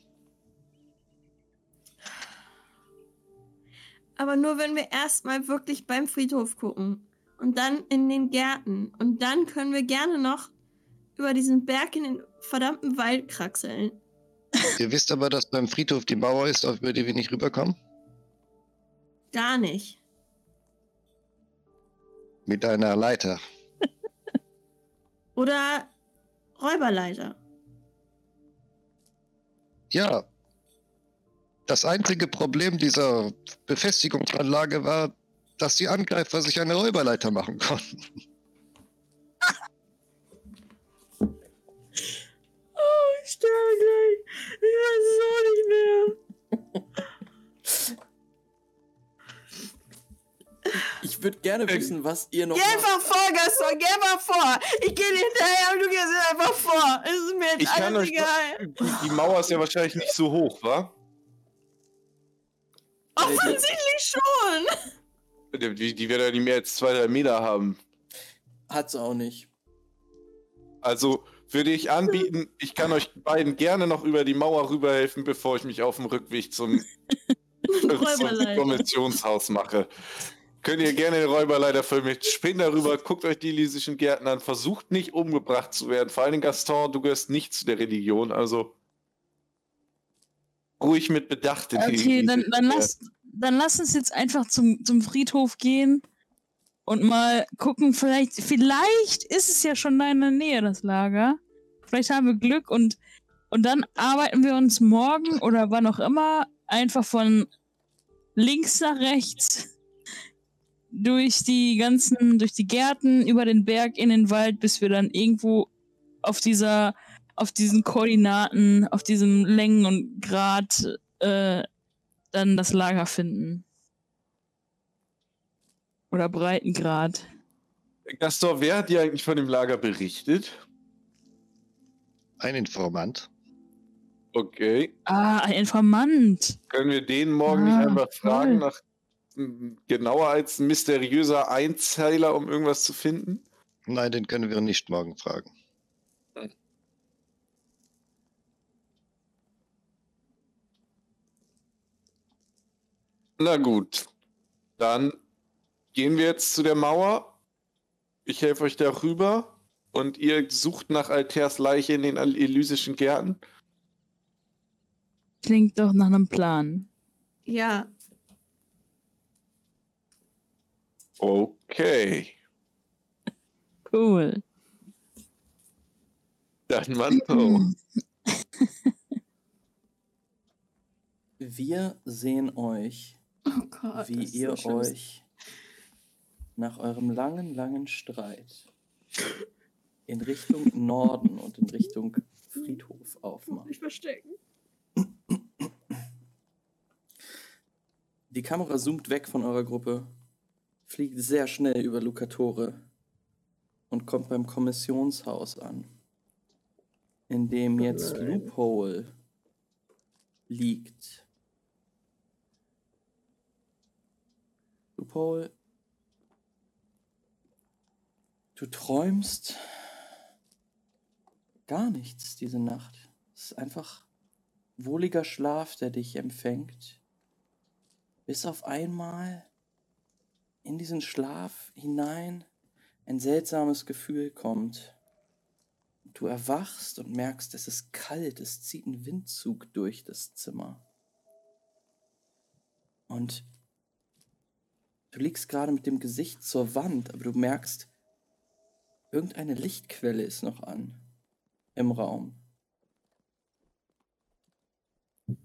Aber nur wenn wir erstmal wirklich beim Friedhof gucken. Und dann in den Gärten. Und dann können wir gerne noch über diesen Berg in den verdammten Wald kraxeln. Ihr wisst aber, dass beim Friedhof die Mauer ist, auf über die wir nicht rüberkommen? Gar nicht. Mit einer Leiter. Oder Räuberleiter. Ja. Das einzige Problem dieser Befestigungsanlage war, dass die Angreifer sich eine Räuberleiter machen konnten. Oh, ich sterbe gleich. Ich weiß es auch nicht mehr. Ich würde gerne wissen, was ihr noch. Geh einfach vor, Gaston, geh einfach vor. Ich gehe dir hinterher und du gehst einfach vor. Es ist mir jetzt Ich alles egal. Die Mauer ist ja wahrscheinlich nicht so hoch, wa? Offensichtlich schon. Die, die wird ja nicht mehr als zwei, drei Meter haben. Hat's auch nicht. Also würde ich anbieten, ich kann euch beiden gerne noch über die Mauer rüberhelfen, bevor ich mich auf dem Rückweg zum, zum. Kommissionshaus mache. Könnt ihr gerne den Räuberleiter für mich spinnt darüber, guckt euch die Elysischen Gärten an, versucht nicht umgebracht zu werden. Vor allem Gaston, du gehörst nicht zu der Religion, also ruhig mit Bedacht Okay, dann, Elisischen dann, lass, dann lass uns jetzt einfach zum, zum Friedhof gehen und mal gucken, vielleicht, vielleicht ist es ja schon da in der Nähe, das Lager. Vielleicht haben wir Glück und, und dann arbeiten wir uns morgen oder wann auch immer einfach von links nach rechts durch die ganzen, durch die Gärten, über den Berg in den Wald, bis wir dann irgendwo auf dieser, auf diesen Koordinaten, auf diesem Längen- und Grad äh, dann das Lager finden. Oder Breitengrad. Gaston, wer hat dir eigentlich von dem Lager berichtet? Ein Informant. Okay. Ah, ein Informant. Können wir den morgen nicht Ah, einfach fragen toll. nach m, genauer als ein mysteriöser Einzeiler, um irgendwas zu finden? Nein, den können wir nicht morgen fragen. Na gut. Dann gehen wir jetzt zu der Mauer. Ich helfe euch da rüber. Und ihr sucht nach Alters Leiche in den Elysischen Gärten. Klingt doch nach einem Plan. Ja. Okay. Cool. Dann Mann. Oh. Wir sehen euch, Oh Gott. wie ihr euch nach eurem langen, langen Streit in Richtung Norden und in Richtung Friedhof aufmacht. Nicht verstecken. Die Kamera zoomt weg von eurer Gruppe, fliegt sehr schnell über Lucatore und kommt beim Kommissionshaus an, in dem jetzt. Loophole liegt. Loophole, du träumst gar nichts diese Nacht. Es ist einfach wohliger Schlaf, der dich empfängt bis auf einmal in diesen Schlaf hinein ein seltsames Gefühl kommt. Du erwachst und merkst, es ist kalt, es zieht ein Windzug durch das Zimmer. Und du liegst gerade mit dem Gesicht zur Wand, aber du merkst, irgendeine Lichtquelle ist noch an im Raum.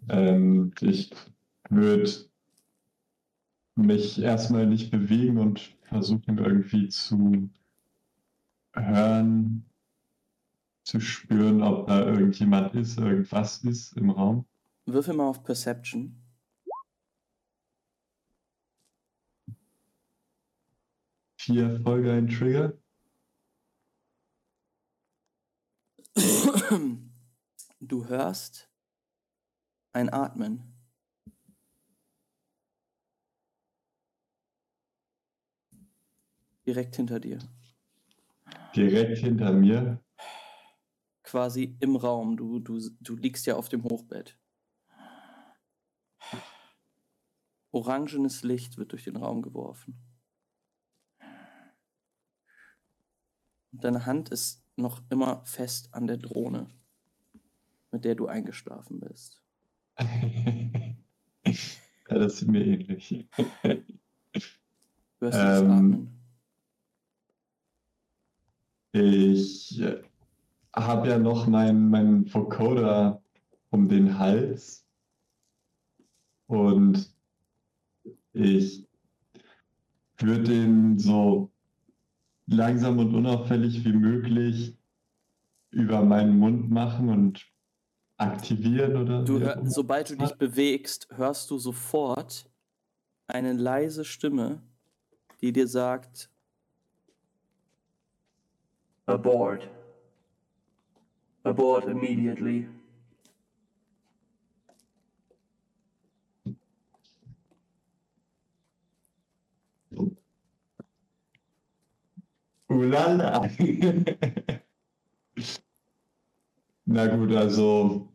Ähm, ich würde mich erstmal nicht bewegen und versuchen irgendwie zu hören, zu spüren, ob da irgendjemand ist, irgendwas ist im Raum. Würfel mal auf Perception. Vier Folge ein Trigger. Du hörst ein Atmen. Direkt hinter dir. Direkt hinter mir. Quasi im Raum. Du, du, du liegst ja auf dem Hochbett. orangenes Licht wird durch den Raum geworfen. Und deine Hand ist noch immer fest an der Drohne, mit der du eingeschlafen bist. ja, das ist mir ähnlich. Du das Ähm, Atmen. Ich habe ja noch meinen mein Vocoder um den Hals und ich würde den so langsam und unauffällig wie möglich über meinen Mund machen und aktivieren oder Du hör, sobald du dich bewegst, hörst du sofort eine leise Stimme, die dir sagt: Abort. Abort immediately. Ulala. Na gut, also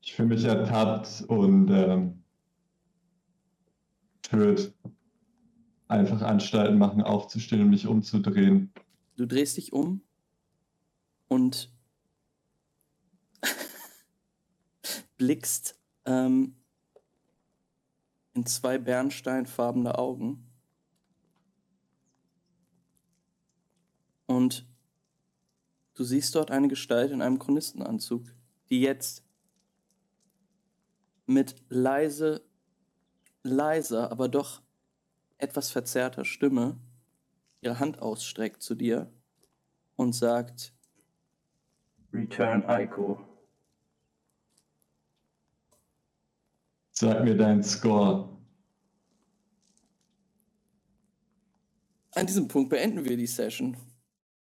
ich fühle mich ertappt und ähm, würde einfach Anstalten machen, aufzustehen und mich umzudrehen. Du drehst dich um und blickst ähm, in zwei bernsteinfarbene Augen. Und du siehst dort eine Gestalt in einem Chronistenanzug, die jetzt mit leise, leiser, aber doch etwas verzerrter Stimme ihre Hand ausstreckt zu dir und sagt: Return Aiko. Sag mir deinen Score. An diesem Punkt beenden wir die Session.